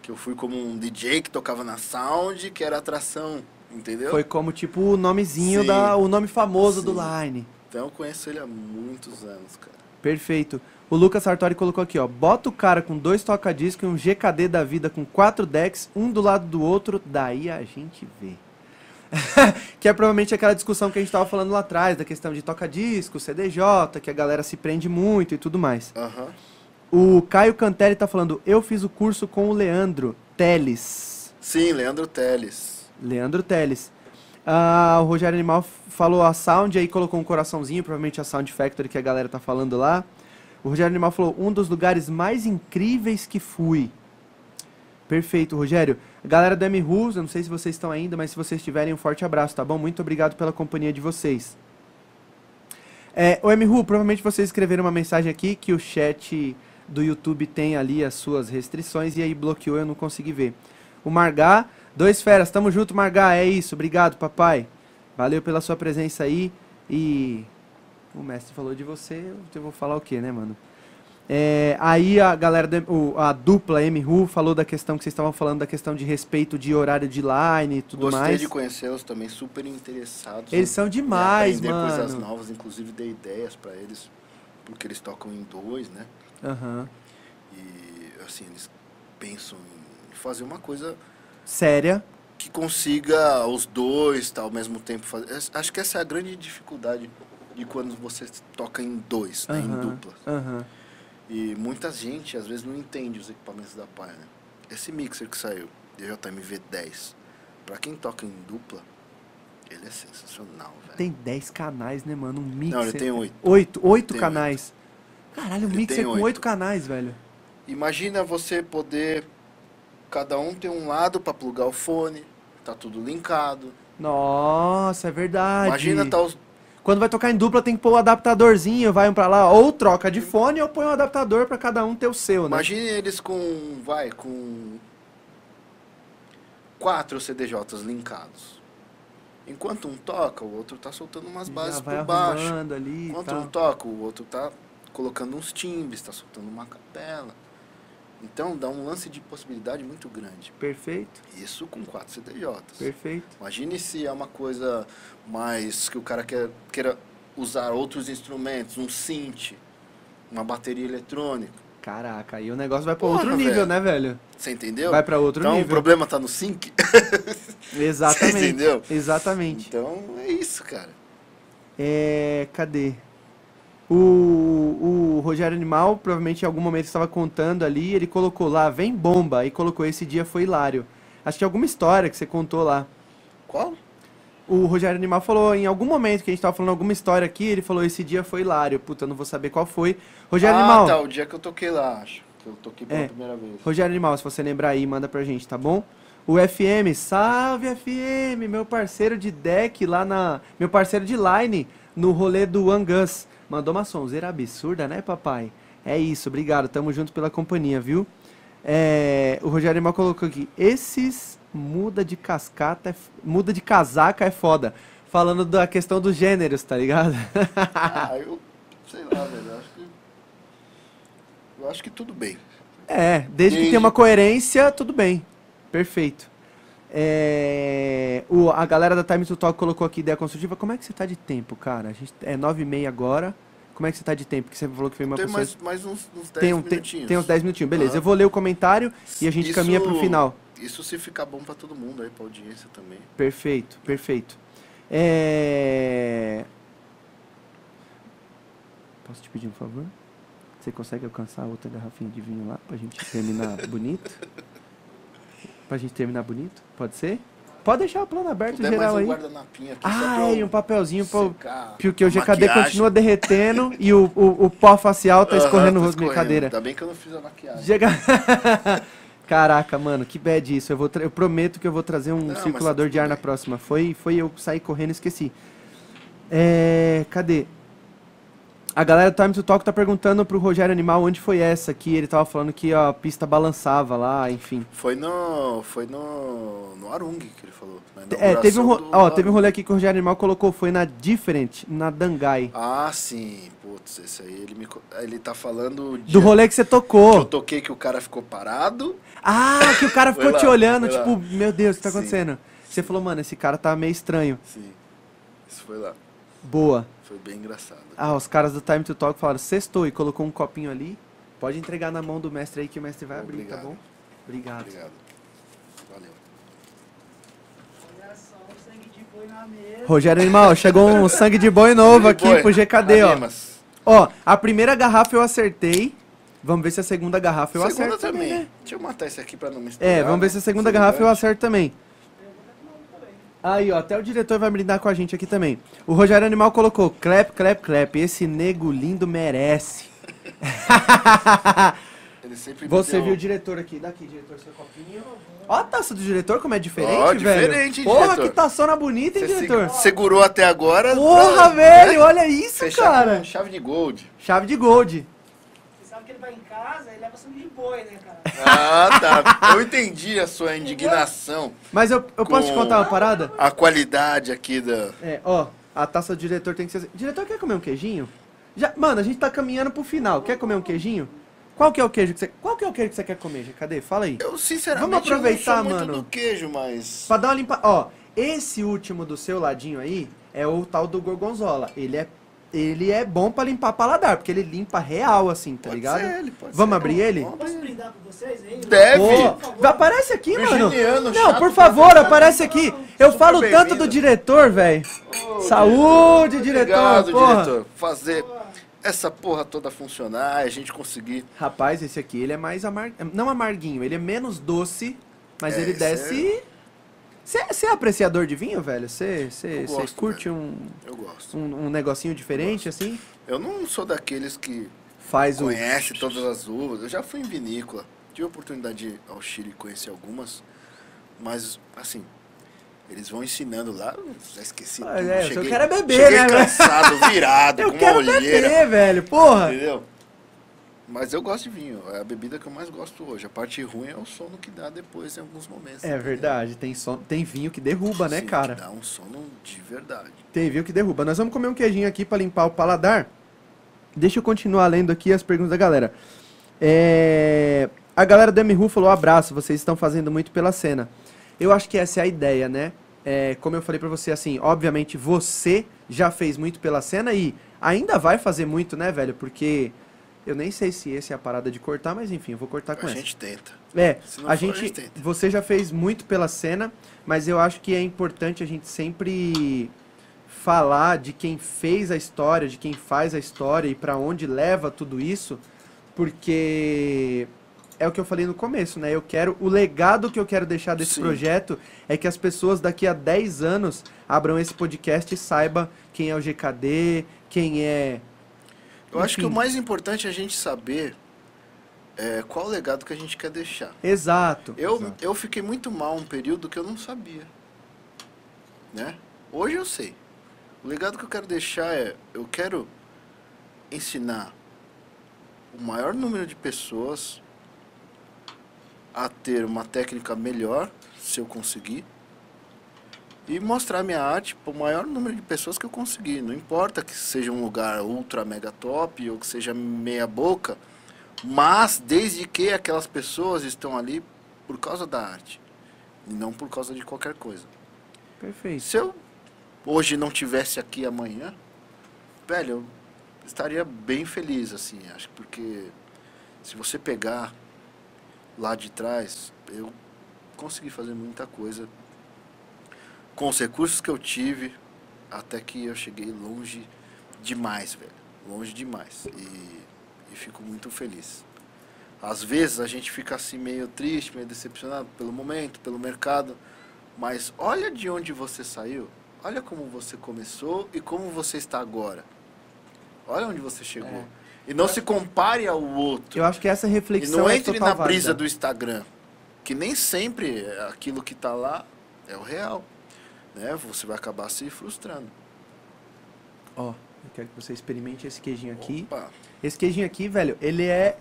Que eu fui como um DJ que tocava na Sound, que era atração, entendeu? Foi como tipo o nomezinho Sim. da. o nome famoso do Sim. Line. Então eu conheço ele há muitos anos, cara. Perfeito. O Lucas Sartori colocou aqui, ó. Bota o cara com dois toca-disco e um GKD da vida com quatro decks, um do lado do outro, daí a gente vê. que é provavelmente aquela discussão que a gente tava falando lá atrás, da questão de toca-disco, CDJ, que a galera se prende muito e tudo mais. Aham. O Caio Cantelli tá falando, eu fiz o curso com o Leandro Teles. Sim, Leandro Teles. Leandro Teles. Ah, o Rogério Animal falou a Sound, aí colocou um coraçãozinho, provavelmente a Sound Factory que a galera tá falando lá. O Rogério Animal falou, um dos lugares mais incríveis que fui. Perfeito, Rogério. Galera do M-Rules, eu não sei se vocês estão ainda, mas se vocês estiverem, um forte abraço, tá bom? Muito obrigado pela companhia de vocês. É, o M-Ru, provavelmente vocês escreveram uma mensagem aqui que o chat do YouTube tem ali as suas restrições e aí bloqueou, eu não consegui ver. O Margá, dois feras, tamo junto, Margá, é isso, obrigado, papai. Valeu pela sua presença aí e o mestre falou de você, eu vou falar o quê, né, mano? É, aí a galera, do, o- a dupla M-Ru falou da questão que vocês estavam falando, da questão de respeito de horário de line e tudo Gostei mais. de conhecê-los também, super interessados. Eles em- são em demais, aprender coisas mano. novas, inclusive dei ideias pra eles, porque eles tocam em dois, né? Aham. E assim, eles pensam em fazer uma coisa Séria. que consiga os dois tá, ao mesmo tempo fazer. Acho que essa é a grande dificuldade de quando você toca em dois, né, em Aham, dupla. Aham. E muita gente às vezes não entende os equipamentos da Pioneer. Esse mixer que saiu, DJMV 10, pra quem toca em dupla, ele é sensacional, velho. Tem 10 canais, né, mano? Um mixer. Não, ele tem oito. Oito, oito Tem canais. Caralho, um Ele mixer com oito. oito canais, velho. Imagina você poder. Cada um tem um lado para plugar o fone, tá tudo linkado. Nossa, é verdade. Imagina tá os. Quando vai tocar em dupla, tem que pôr o adaptadorzinho, vai um pra lá, ou troca de fone, ou põe um adaptador pra cada um ter o seu, né? Imagine eles com. Vai, com. Quatro CDJs linkados. Enquanto um toca, o outro tá soltando umas bases por baixo. ali Enquanto tal. um toca, o outro tá colocando uns timbres, tá soltando uma capela. Então dá um lance de possibilidade muito grande. Perfeito, Isso com quatro CDJs. perfeito. Imagine se é uma coisa mais que o cara quer, queira usar outros instrumentos, um synth, uma bateria eletrônica. Caraca, aí o negócio vai pra Porra, outro nível, velho. né, velho? Você entendeu? Vai pra outro então o nível. problema tá no sync. Exatamente. Você entendeu? Exatamente. Então é isso, cara. É. Cadê? O, o Rogério Animal, provavelmente em algum momento estava contando ali, ele colocou lá, vem bomba, e colocou esse dia foi hilário. Acho que alguma história que você contou lá. Qual? O Rogério Animal falou, em algum momento que a gente tava falando alguma história aqui, ele falou, esse dia foi hilário. Puta, eu não vou saber qual foi. Rogério ah, Animal, tá, o dia que eu toquei lá, acho. Que eu toquei pela É. primeira vez. Rogério Animal, se você lembrar aí, manda pra gente, tá bom? O FM, salve FM, meu parceiro de deck lá na. Meu parceiro de line no rolê do Angus. Mandou uma sonzeira absurda, né, papai? É isso, obrigado, tamo junto pela companhia, viu? É, o Rogério Animal colocou aqui, esses muda de cascata, é muda de casaca é foda. Falando da questão dos gêneros, tá ligado? ah, eu sei lá, velho. Eu acho que. Eu acho que tudo bem. É, desde que Desde- tenha uma coerência, tudo bem. Perfeito. É, o, a galera da Time to Talk colocou aqui ideia construtiva. Como é que você tá de tempo, cara? A gente, é 9 e meia agora. Como é que você tá de tempo? Porque você falou que foi uma Tem pessoa... mais, mais uns, uns 10 tem, um, tem, tem uns 10 minutinhos. Beleza, Ah. eu vou ler o comentário e a gente Isso- caminha pro final. Isso se ficar bom pra todo mundo aí, pra audiência também. Perfeito, perfeito. É... Posso te pedir um favor? Você consegue alcançar outra garrafinha de vinho lá pra gente terminar bonito? Pra gente terminar bonito? Pode ser? Pode deixar o plano aberto Puder geral mais um aí. aqui Ah, e um papelzinho pra, secar porque o a GKD maquiagem. continua derretendo e o, o, o pó facial tá escorrendo no tá rosto. escorrendo. Brincadeira. Ainda bem que eu não fiz a maquiagem. Chega... Caraca, mano, que bad isso. Eu, vou eu prometo que eu vou trazer um Não, circulador de ar tudo na bem. próxima. Foi, foi eu sair correndo e esqueci. É, cadê? A galera do Time to Talk tá perguntando pro Rogério Animal onde foi essa que ele tava falando que a pista balançava lá, enfim. Foi no. Foi no. No Arung que ele falou. É, teve um, ro- do ó, teve um rolê aqui que o Rogério Animal colocou, foi na Different, na Dangai. Ah, sim. Putz, esse aí ele me. Ele tá falando. Do dia rolê que você que eu tocou. toquei que o cara ficou parado. Ah, que o cara ficou te lá, olhando, foi lá. tipo, meu Deus, o que tá Sim. acontecendo? Você falou, mano, esse cara tá meio estranho. Sim. Isso foi lá. Boa. Foi bem engraçado. Ah, os caras do Time to Talk falaram, sextou e colocou um copinho ali. Pode entregar na mão do mestre aí que o mestre vai abrir, tá Obrigado. bom? Obrigado. Obrigado. Valeu. Olha só, o sangue de boi na mesa. Rogério Animal, chegou um sangue de boi novo aqui Boi, pro GKD, ó. Ó, a primeira garrafa eu acertei. Vamos ver se a segunda garrafa eu Segunda acerto também, né? Deixa eu matar esse aqui pra não misturar. É, vamos ver né? se a segunda garrafa eu acerto também. Aí, ó, até o diretor vai brindar com a gente aqui também. O Rogério Animal colocou, clap, clap, clap, esse nego lindo merece. Ele sempre Você viu o diretor aqui, daqui, diretor, seu copinho. Ó a taça do diretor, como é diferente, Ó, velho. diferente, Porra, diretor. que taçona bonita, hein, Você diretor? se- segurou até agora. Porra, pra- velho, olha isso, Fechar cara. com chave de gold. Chave de gold. Que ele vai em casa e leva sangue de boi, né, cara? Ah, tá. Eu entendi a sua indignação. Mas eu, eu posso te contar uma parada? A qualidade aqui da. É, ó, a taça do diretor tem que ser assim. Diretor, quer comer um queijinho? Já, mano, a gente tá caminhando pro final. Quer comer um queijinho? Qual que é o queijo que você... Qual que é o queijo que você quer comer, Gê? Cadê? Fala aí. Eu, sinceramente, Vamos aproveitar, eu não sou muito mano. do queijo, mas. Pra dar uma limpa... Ó, esse último do seu ladinho aí é o tal do gorgonzola. Ele é, ele é bom pra limpar paladar, porque ele limpa real, assim, tá Pode ligado? ser ele, pode Vamos ser. abrir ele? Vamos Posso abrir. brindar com vocês aí? Deve. Pô, aparece aqui, mano. Virginiano, Não, chato por favor, aparece aqui. Eu falo tanto do diretor, velho. Ô, Saúde, diretor, Obrigado, porra. diretor. Fazer essa porra toda funcionar, a gente conseguir. Rapaz, esse aqui, ele é mais amar... Não amarguinho, ele é menos doce, mas É, ele desce... Você é apreciador de vinho, velho? Você Eu curte velho. um, Eu gosto. um, um negocinho diferente, assim? Eu não sou daqueles que faz o. conhece todas as uvas. Eu já fui em vinícola. Tive a oportunidade de ir ao Chile conhecer algumas. Mas, assim, eles vão ensinando lá. eu Já esqueci Ah, tudo. é, cheguei, eu quero beber, cheguei né, velho? cansado, virado, Eu com quero uma olheira. beber, velho, porra! Entendeu? Mas eu gosto de vinho. É a bebida que eu mais gosto hoje. A parte ruim é o sono que dá depois em alguns momentos. É verdade, tem, som, tem vinho que derruba, né, Sim, cara? Que dá um sono de verdade. Tem vinho que derruba. Nós vamos comer um queijinho aqui pra limpar o paladar. Deixa eu continuar lendo aqui as perguntas da galera. É, A galera do MRU falou: abraço, vocês estão fazendo muito pela cena. Eu acho que essa é a ideia, né? É, como eu falei pra você, assim, obviamente você já fez muito pela cena e ainda vai fazer muito, né, velho? Porque eu nem sei se essa é a parada de cortar, mas enfim, eu vou cortar com a essa. gente tenta. É, a for, a gente, gente tenta. você já fez muito pela cena, mas eu acho que é importante a gente sempre falar de quem fez a história, de quem faz a história e pra onde leva tudo isso, porque é o que eu falei no começo, né? Eu quero o legado que eu quero deixar desse Sim. projeto é que as pessoas daqui a 10 anos abram esse podcast e saibam quem é o GKD, quem é Eu acho que o Enfim. mais importante é a gente saber é, qual o legado que a gente quer deixar. Exato. Eu, exato. eu fiquei muito mal um período que eu não sabia. Né? Hoje eu sei. O legado que eu quero deixar é, eu quero ensinar o maior número de pessoas a ter uma técnica melhor, se eu conseguir, e mostrar minha arte para o maior número de pessoas que eu conseguir. Não importa que seja um lugar ultra mega top ou que seja meia boca, mas desde que aquelas pessoas estão ali por causa da arte e não por causa de qualquer coisa. Perfeito. Se eu hoje não tivesse aqui amanhã, velho, eu estaria bem feliz assim, acho que porque se você pegar lá de trás, eu consegui fazer muita coisa com os recursos que eu tive até que eu cheguei longe demais, velho. Longe demais. E, e fico muito feliz. Às vezes a gente fica assim meio triste, meio decepcionado pelo momento, pelo mercado. Mas olha de onde você saiu. Olha como você começou e como você está agora. Olha onde você chegou. É. E não se compare ao outro. Eu acho que essa E reflexão não é entre na brisa válida. do Instagram. Que nem sempre aquilo que está lá é o real. Né? Você vai acabar se frustrando. Ó, eu quero que você experimente esse queijinho aqui. Opa. Esse queijinho aqui, velho, ele é.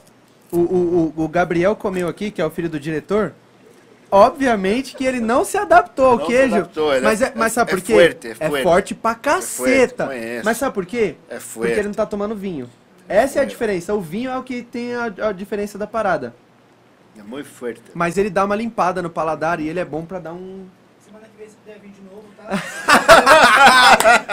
O, o, o, Gabriel comeu aqui, que é o filho do diretor. Obviamente que ele não se adaptou ao Não queijo. adaptou, ele mas, é- é, mas é- sabe é por quê? fuerte, é fuerte. forte pra caceta. conheço. mas sabe por quê? É Porque fuerte. ele não tá tomando vinho. Essa é a diferença. O vinho é o que tem a, a diferença da parada. É muito forte. Mas ele dá uma limpada no paladar e ele é bom pra dar um. Se puder vir de novo, tá?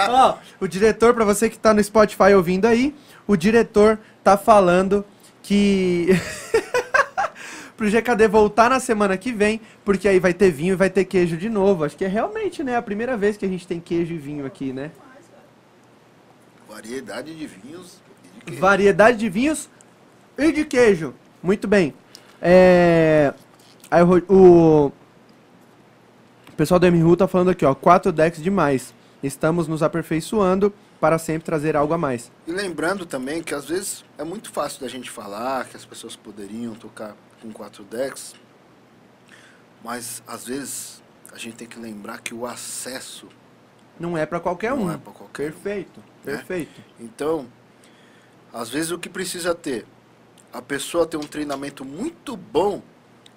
Ó, o diretor, pra você que tá no Spotify ouvindo aí, o diretor tá falando que. pro GKD voltar na semana que vem, porque aí vai ter vinho e vai ter queijo de novo. Acho que é realmente, né, a primeira vez que a gente tem queijo e vinho aqui, né? Variedade de vinhos e de queijo. Variedade de vinhos e de queijo. Muito bem. É... Aí o... o pessoal do MRU tá falando aqui, ó, quatro decks demais. Estamos nos aperfeiçoando para sempre trazer algo a mais. E lembrando também que às vezes é muito fácil da gente falar que as pessoas poderiam tocar com quatro decks, mas às vezes a gente tem que lembrar que o acesso Não é para qualquer não um. é para qualquer um. Perfeito, né? perfeito. Então, às vezes o que precisa ter, a pessoa ter um treinamento muito bom,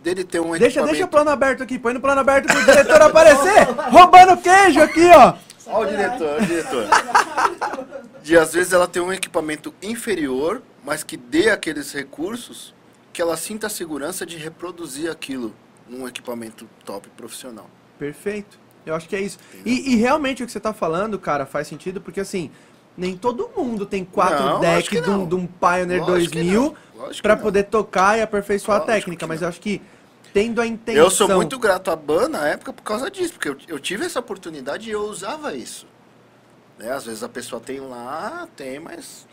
dele ter um Deixa, equipamento... deixa o plano aberto aqui, põe no plano aberto pro diretor aparecer, roubando queijo aqui, ó. Olha o diretor, olha o diretor. De às vezes ela tem um equipamento inferior, mas que dê aqueles recursos que ela sinta a segurança de reproduzir aquilo num equipamento top profissional. Perfeito. Eu acho que é isso. E, e realmente o que você tá falando, cara, faz sentido, porque assim, nem todo mundo tem quatro Não, decks de um, de um Pioneer Lógico que 2000 não. poder tocar e aperfeiçoar Lógico a técnica, mas eu acho que tendo a intenção... Eu sou muito grato à Ban na época por causa disso, porque eu, eu tive essa oportunidade e eu usava isso. Né? Às vezes a pessoa tem lá, tem, mas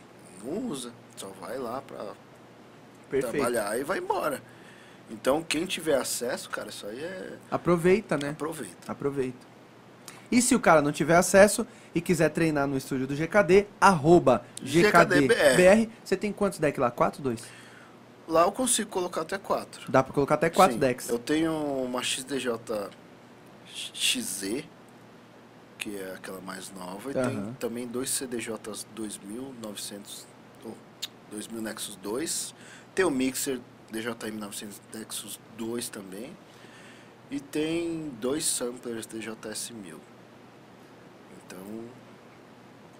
não usa. Só vai lá para trabalhar e vai embora. Então quem tiver acesso, cara, isso aí é. Aproveita, né? Aproveita. Aproveita. E se o cara não tiver acesso e quiser treinar no estúdio do GKD, arroba GKDBR. Você tem quantos decks lá? Quatro, dois? Lá eu consigo colocar até quatro. Dá pra colocar até quatro Sim, decks. Eu tenho uma XDJ XZ, que é aquela mais nova, e Aham. tem também dois CDJs 2900, ou 2000 Nexus 2. Tem o Mixer DJM 900 Nexus 2 também. E tem dois samplers DJS 1000. Então,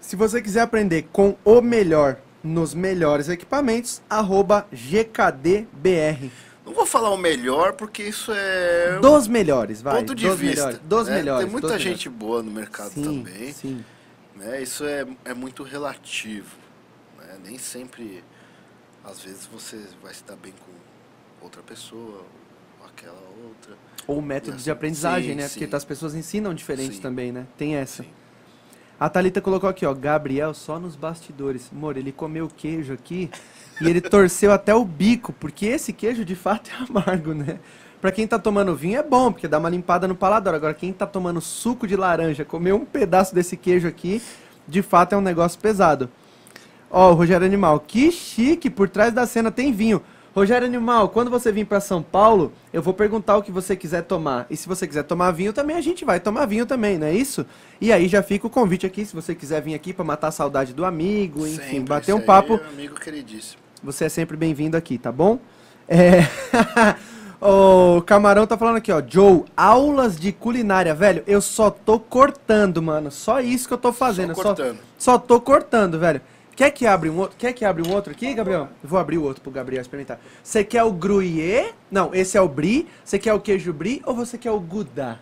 Se você quiser aprender com o melhor nos melhores equipamentos, arroba GKDBR. não vou falar o melhor porque isso é Dos melhores, vai. ponto de dos vista. Melhores, dos né? melhores. Tem muita gente boa no mercado melhores. também. Sim, sim. né? Isso é, é muito relativo. Né? Nem sempre, às vezes, você vai se dar bem com outra pessoa, ou aquela outra. Ou métodos Sim, de aprendizagem, né? sim. Porque as pessoas ensinam diferente Sim. também, né? Tem essa. Sim. A Thalita colocou aqui, ó, Gabriel só nos bastidores. Amor, ele comeu queijo aqui e ele torceu até o bico, porque esse queijo de fato é amargo, né? Pra quem tá tomando vinho é bom, porque dá uma limpada no paladar. Agora, quem tá tomando suco de laranja, comer um pedaço desse queijo aqui, de fato é um negócio pesado. Ó, o Rogério Animal, que chique, por trás da cena tem vinho. Rogério Animal, quando você vir pra São Paulo, eu vou perguntar o que você quiser tomar. E se você quiser tomar vinho também, a gente vai tomar vinho também, não é isso? E aí já fica o convite aqui, se você quiser vir aqui pra matar a saudade do amigo, enfim, Sempre, bater um aí papo, é um amigo queridíssimo. você é sempre bem-vindo aqui, tá bom? É... o Camarão tá falando aqui, ó. Joe, aulas de culinária. Velho, eu só tô cortando, mano. Só isso que eu tô fazendo. Só Só, cortando. só tô cortando, velho. Quer que abre um outro? Quer que abre um outro aqui, Gabriel? Eu vou abrir o outro pro Gabriel experimentar. Você quer o gruyère? Não, esse é o brie. Você quer o queijo brie ou você quer o gouda?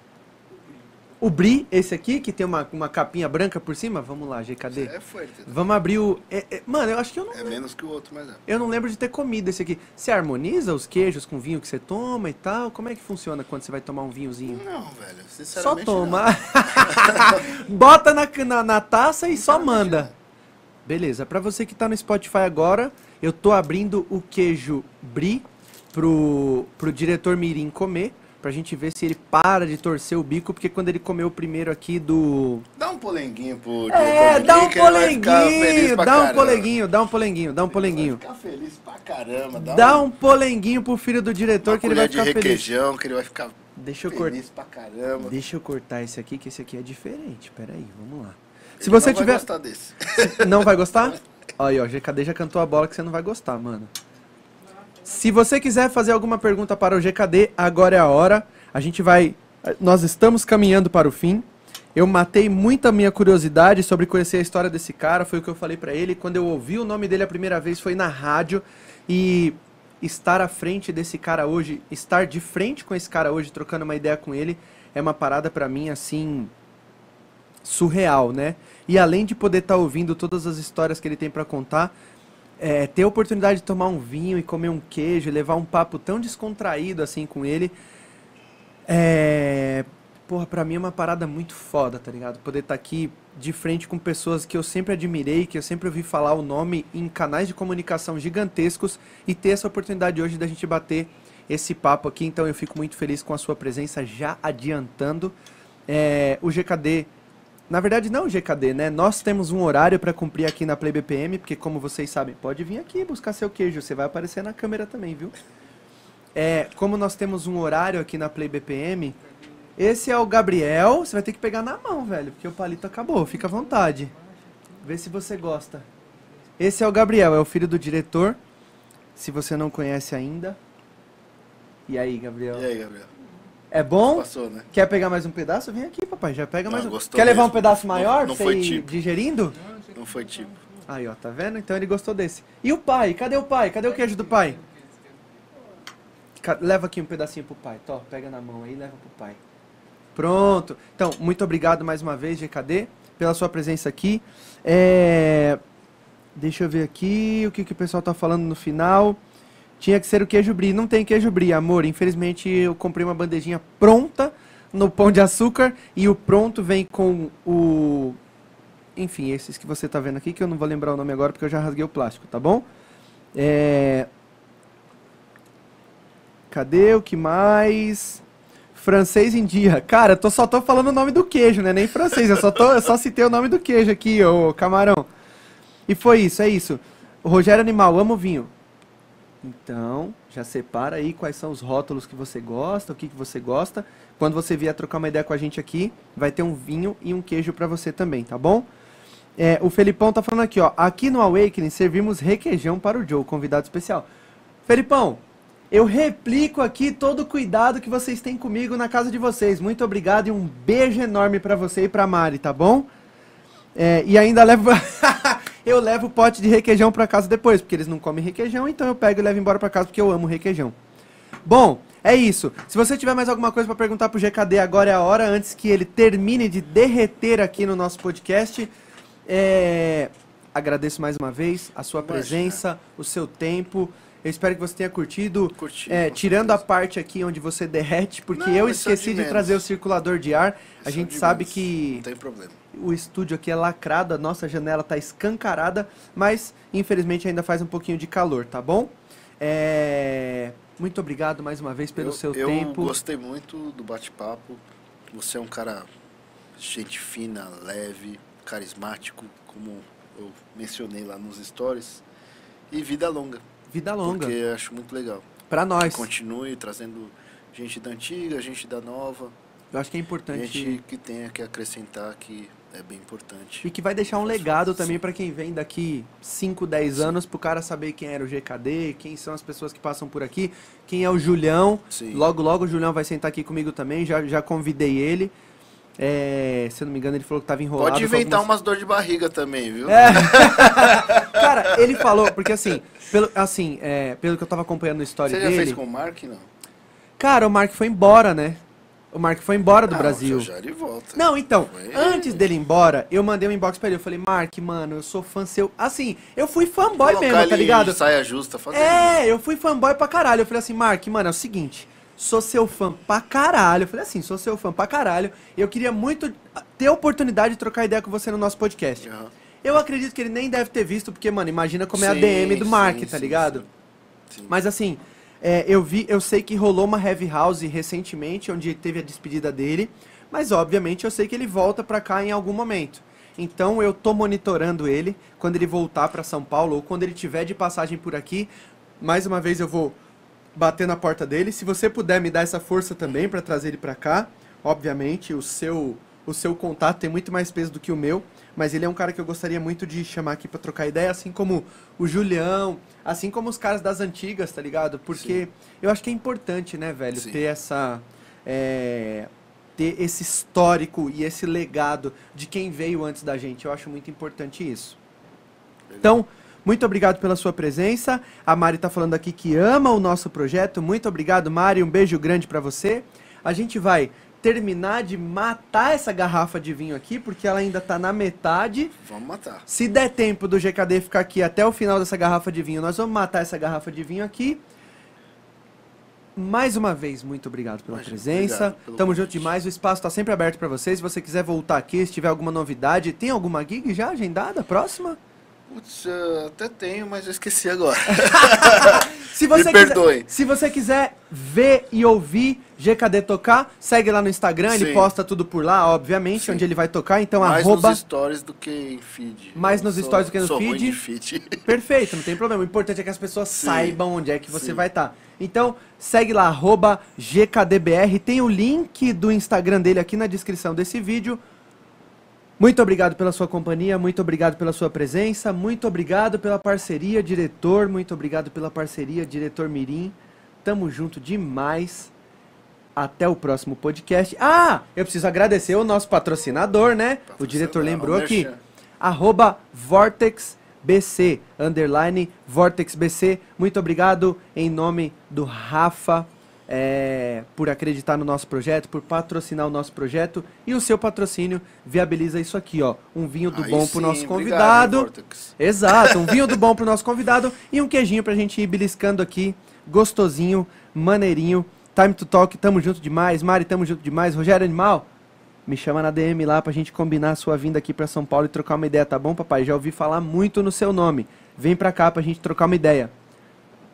O brie, esse aqui, que tem uma, uma capinha branca por cima? Vamos lá, GKD. É forte. Vamos abrir o... é- é- mano, eu acho que eu não É menos que o outro, mas é. eu não lembro de ter comido esse aqui. Você harmoniza os queijos com o vinho que você toma e tal? Como é que funciona quando você vai tomar um vinhozinho? Não, velho. Só Sinceramente. toma. Bota na, na, na taça e só manda. Beleza, pra você que tá no Spotify agora, eu tô abrindo o queijo brie pro, pro diretor Mirim comer, pra gente ver se ele para de torcer o bico, porque quando ele comeu o primeiro aqui do... Dá um polenguinho pro É, diretor dá um ele ficar polenguinho, dá um polenguinho, dá um polenguinho, dá um Ele polenguinho. Vai ficar feliz pra caramba. Dá, Dá um polenguinho pro filho do diretor que ele vai colher de ficar feliz. requeijão, que ele vai ficar Deixa eu cortar. feliz pra caramba. Deixa eu cortar esse aqui, que esse aqui é diferente. Pera aí, vamos lá. Se você não vai tiver. gostar desse. Não vai gostar? Aí, ó, GKD já cantou a bola que você não vai gostar, mano. Se você quiser fazer alguma pergunta para o GKD, agora é a hora. A gente vai. Nós estamos caminhando para o fim. Eu matei muita minha curiosidade sobre conhecer a história desse cara, foi o que eu falei pra ele. Quando eu ouvi o nome dele a primeira vez foi na rádio e estar à frente desse cara hoje, estar de frente com esse cara hoje, trocando uma ideia com ele, é uma parada pra mim assim surreal, né? E além de poder estar ouvindo todas as histórias que ele tem pra contar, é, ter a oportunidade de tomar um vinho e comer um queijo, levar um papo tão descontraído assim com ele, é, porra, pra mim é uma parada muito foda, tá ligado? Poder estar aqui de frente com pessoas que eu sempre admirei, que eu sempre ouvi falar o nome em canais de comunicação gigantescos e ter essa oportunidade hoje da gente bater esse papo aqui. Então eu fico muito feliz com a sua presença, já adiantando. É, o GKD, na verdade não GKD, né? Nós temos um horário para cumprir aqui na Play BPM, porque como vocês sabem, pode vir aqui buscar seu queijo, você vai aparecer na câmera também, viu? É, como nós temos um horário aqui na Play BPM, esse é o Gabriel, você vai ter que pegar na mão, velho, porque o palito acabou, fica à vontade. Vê se você gosta. Esse é o Gabriel, é o filho do diretor. Se você não conhece ainda. E aí, Gabriel? E aí, Gabriel? É bom? Passou, né? Quer pegar mais um pedaço? Vem aqui, papai, já pega Não, mais um. gostou Quer levar um mesmo. pedaço Não- maior não pra foi tipo. digerindo? Não foi tipo. Aí, ó, tá vendo? Então ele gostou desse. E o pai? Cadê o pai? Cadê o queijo do pai? Leva aqui um pedacinho pro pai. Tó, pega na mão aí e leva pro pai. Pronto. Então, muito obrigado mais uma vez, GKD, pela sua presença aqui. É... Deixa eu ver aqui o que, que o pessoal tá falando no final. Tinha que ser o queijo brie. Não tem queijo brie, amor. Infelizmente, eu comprei uma bandejinha pronta no pão de açúcar e o pronto vem com o enfim, esses que você tá vendo aqui, que eu não vou lembrar o nome agora porque eu já rasguei o plástico, tá bom? É... Cadê o que mais? Francês em dia. Cara, tô, só tô falando o nome do queijo, né? Nem francês, eu só, tô, eu só citei o nome do queijo aqui, ô camarão. E foi isso, é isso. O Rogério Animal, amo vinho. Então, já separa aí quais são os rótulos que você gosta, o que, que você gosta. Quando você vier trocar uma ideia com a gente aqui, vai ter um vinho e um queijo para você também, tá bom? É, o Felipão tá falando aqui, ó. Aqui no Awakening servimos requeijão para o Joe, convidado especial. Felipão, eu replico aqui todo o cuidado que vocês têm comigo na casa de vocês. Muito obrigado e um beijo enorme para você e pra Mari, tá bom? É, e ainda levo. eu levo o pote de requeijão para casa depois, porque eles não comem requeijão, então eu pego e levo embora para casa porque eu amo requeijão. Bom, é isso. Se você tiver mais alguma coisa para perguntar pro GKD, agora é a hora, antes que ele termine de derreter aqui no nosso podcast. É... Agradeço mais uma vez a sua presença, o seu tempo. Eu espero que você tenha curtido. Curti, É, tirando a certeza. parte aqui onde você derrete, porque Não, eu é esqueci de de trazer o circulador de ar. A é gente sabe menos. que Não tem problema. O estúdio aqui é lacrado, a nossa janela está escancarada, mas infelizmente ainda faz um pouquinho de calor, tá bom? É, Muito obrigado mais uma vez pelo eu, seu eu tempo. gostei muito do bate-papo. Você é um cara gente fina, leve, carismático, como eu mencionei lá nos stories. E vida longa. Vida longa. Porque eu acho muito legal. Pra nós. Continue trazendo gente da antiga, gente da nova, Eu acho que é importante. gente que tenha que acrescentar que é bem importante. E que vai deixar um legado também pra quem vem daqui 5, 10 anos, pro cara saber quem era o GKD, quem são as pessoas que passam por aqui, quem é o Julião. Sim. Logo, logo o Julião vai sentar aqui comigo também, já, já convidei ele. É, se eu não me engano, ele falou que tava enrolado. Pode inventar algumas- umas dor de barriga também, viu? É. Cara, ele falou, porque assim, pelo, assim, é, pelo que eu tava acompanhando a história Você já dele. fez com o Mark, não? Cara, o Mark foi embora, né? O Mark foi embora do Não, Brasil. Já, já ele volta. Não, então, Foi- antes dele ir embora, eu mandei um inbox pra ele. Eu falei, Mark, mano, eu sou fã seu. Assim, eu fui fanboy mesmo, tá ligado? Saia justa, fazer É, eu fui fanboy pra caralho. Eu falei assim, Mark, mano, é o seguinte, sou seu fã pra caralho. Eu falei assim, sou seu fã pra caralho. Eu queria muito ter a oportunidade de trocar ideia com você no nosso podcast. Aham. Eu acredito que ele nem deve ter visto, porque, mano, imagina como é a DM do Mark, sim, tá ligado? Sim. Mas assim, é, eu vi, eu sei que rolou uma Heavy House recentemente, onde teve a despedida dele, mas obviamente eu sei que ele volta pra cá em algum momento. Então eu tô monitorando ele quando ele voltar pra São Paulo ou quando ele tiver de passagem por aqui. Mais uma vez eu vou bater na porta dele. Se você puder me dar essa força também pra trazer ele pra cá, obviamente o seu o seu contato tem muito mais peso do que o meu, mas ele é um cara que eu gostaria muito de chamar aqui pra trocar ideia, assim como o Julião, assim como os caras das antigas, tá ligado? Porque eu acho que é importante, né, velho, Sim. ter essa é, ter esse histórico e esse legado de quem veio antes da gente. Eu acho muito importante isso. Então, muito obrigado pela sua presença. A Mari tá falando aqui que ama o nosso projeto. Muito obrigado, Mari. Um beijo grande pra você. A gente vai terminar de matar essa garrafa de vinho aqui, porque ela ainda tá na metade. Vamos matar. Se der tempo do GKD ficar aqui até o final dessa garrafa de vinho, nós vamos matar essa garrafa de vinho aqui. Mais uma vez, muito obrigado pela Imagina, presença. obrigado Tamo junto convite. demais. O espaço está sempre aberto para vocês. Se você quiser voltar aqui, se tiver alguma novidade, tem alguma gig já agendada? Próxima? Putz, até tenho, mas eu esqueci agora. Se você Me quiser, perdoe. Se você quiser ver e ouvir GKD tocar, segue lá no Instagram. Ele Sim. posta tudo por lá, obviamente, Sim. onde ele vai tocar. Então, mais arroba. nos stories do que em feed. Mais Eu nos sou- stories do que no feed. feed. Perfeito, não tem problema. O importante é que as pessoas Sim. saibam onde é que você vai estar. Então, segue lá, arroba GKDBR. Tem o link do Instagram dele aqui na descrição desse vídeo. Muito obrigado pela sua companhia, muito obrigado pela sua presença, muito obrigado pela parceria, diretor, muito obrigado pela parceria, diretor Mirim. Tamo junto demais. Até o próximo podcast. Ah, eu preciso agradecer o nosso patrocinador, né? O diretor lembrou aqui arroba VortexBC, underline VortexBC. Muito obrigado em nome do Rafa é, por acreditar no nosso projeto, por patrocinar o nosso projeto. E o seu patrocínio viabiliza isso aqui, ó. Um vinho do Aí bom pro sim, nosso obrigado, convidado. Vortex. Exato, um vinho do bom pro nosso convidado e um queijinho pra gente ir beliscando aqui, gostosinho, maneirinho. Time to talk, tamo junto demais. Mari, tamo junto demais. Rogério Animal, me chama na DM lá pra gente combinar a sua vinda aqui pra São Paulo e trocar uma ideia, tá bom, papai? Já ouvi falar muito no seu nome. Vem pra cá pra gente trocar uma ideia.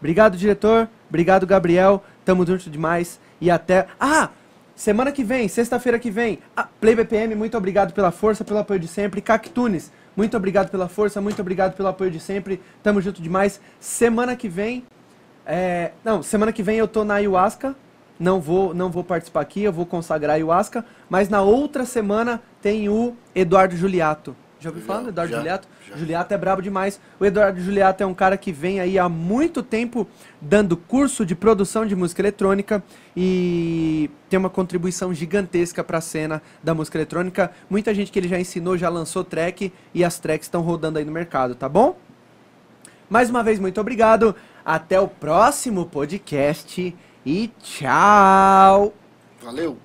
Obrigado, diretor. Obrigado, Gabriel. Tamo junto demais. E até. Ah! Semana que vem, sexta-feira que vem, a Play BPM, muito obrigado pela força, pelo apoio de sempre. Cactunes, muito obrigado pela força, muito obrigado pelo apoio de sempre. Tamo junto demais. Semana que vem, é, não, semana que vem eu tô na ayahuasca. Não vou, não vou participar aqui, eu vou consagrar a ayahuasca. Mas na outra semana tem o Eduardo Juliato. Já ouviu falar do Eduardo Já, Juliato? já. Juliato é brabo demais. O Eduardo Juliato é um cara que vem aí há muito tempo dando curso de produção de música eletrônica e tem uma contribuição gigantesca para a cena da música eletrônica. Muita gente que ele já ensinou já lançou track e as tracks estão rodando aí no mercado, tá bom? Mais uma vez, muito obrigado. Até o próximo podcast e tchau! Valeu!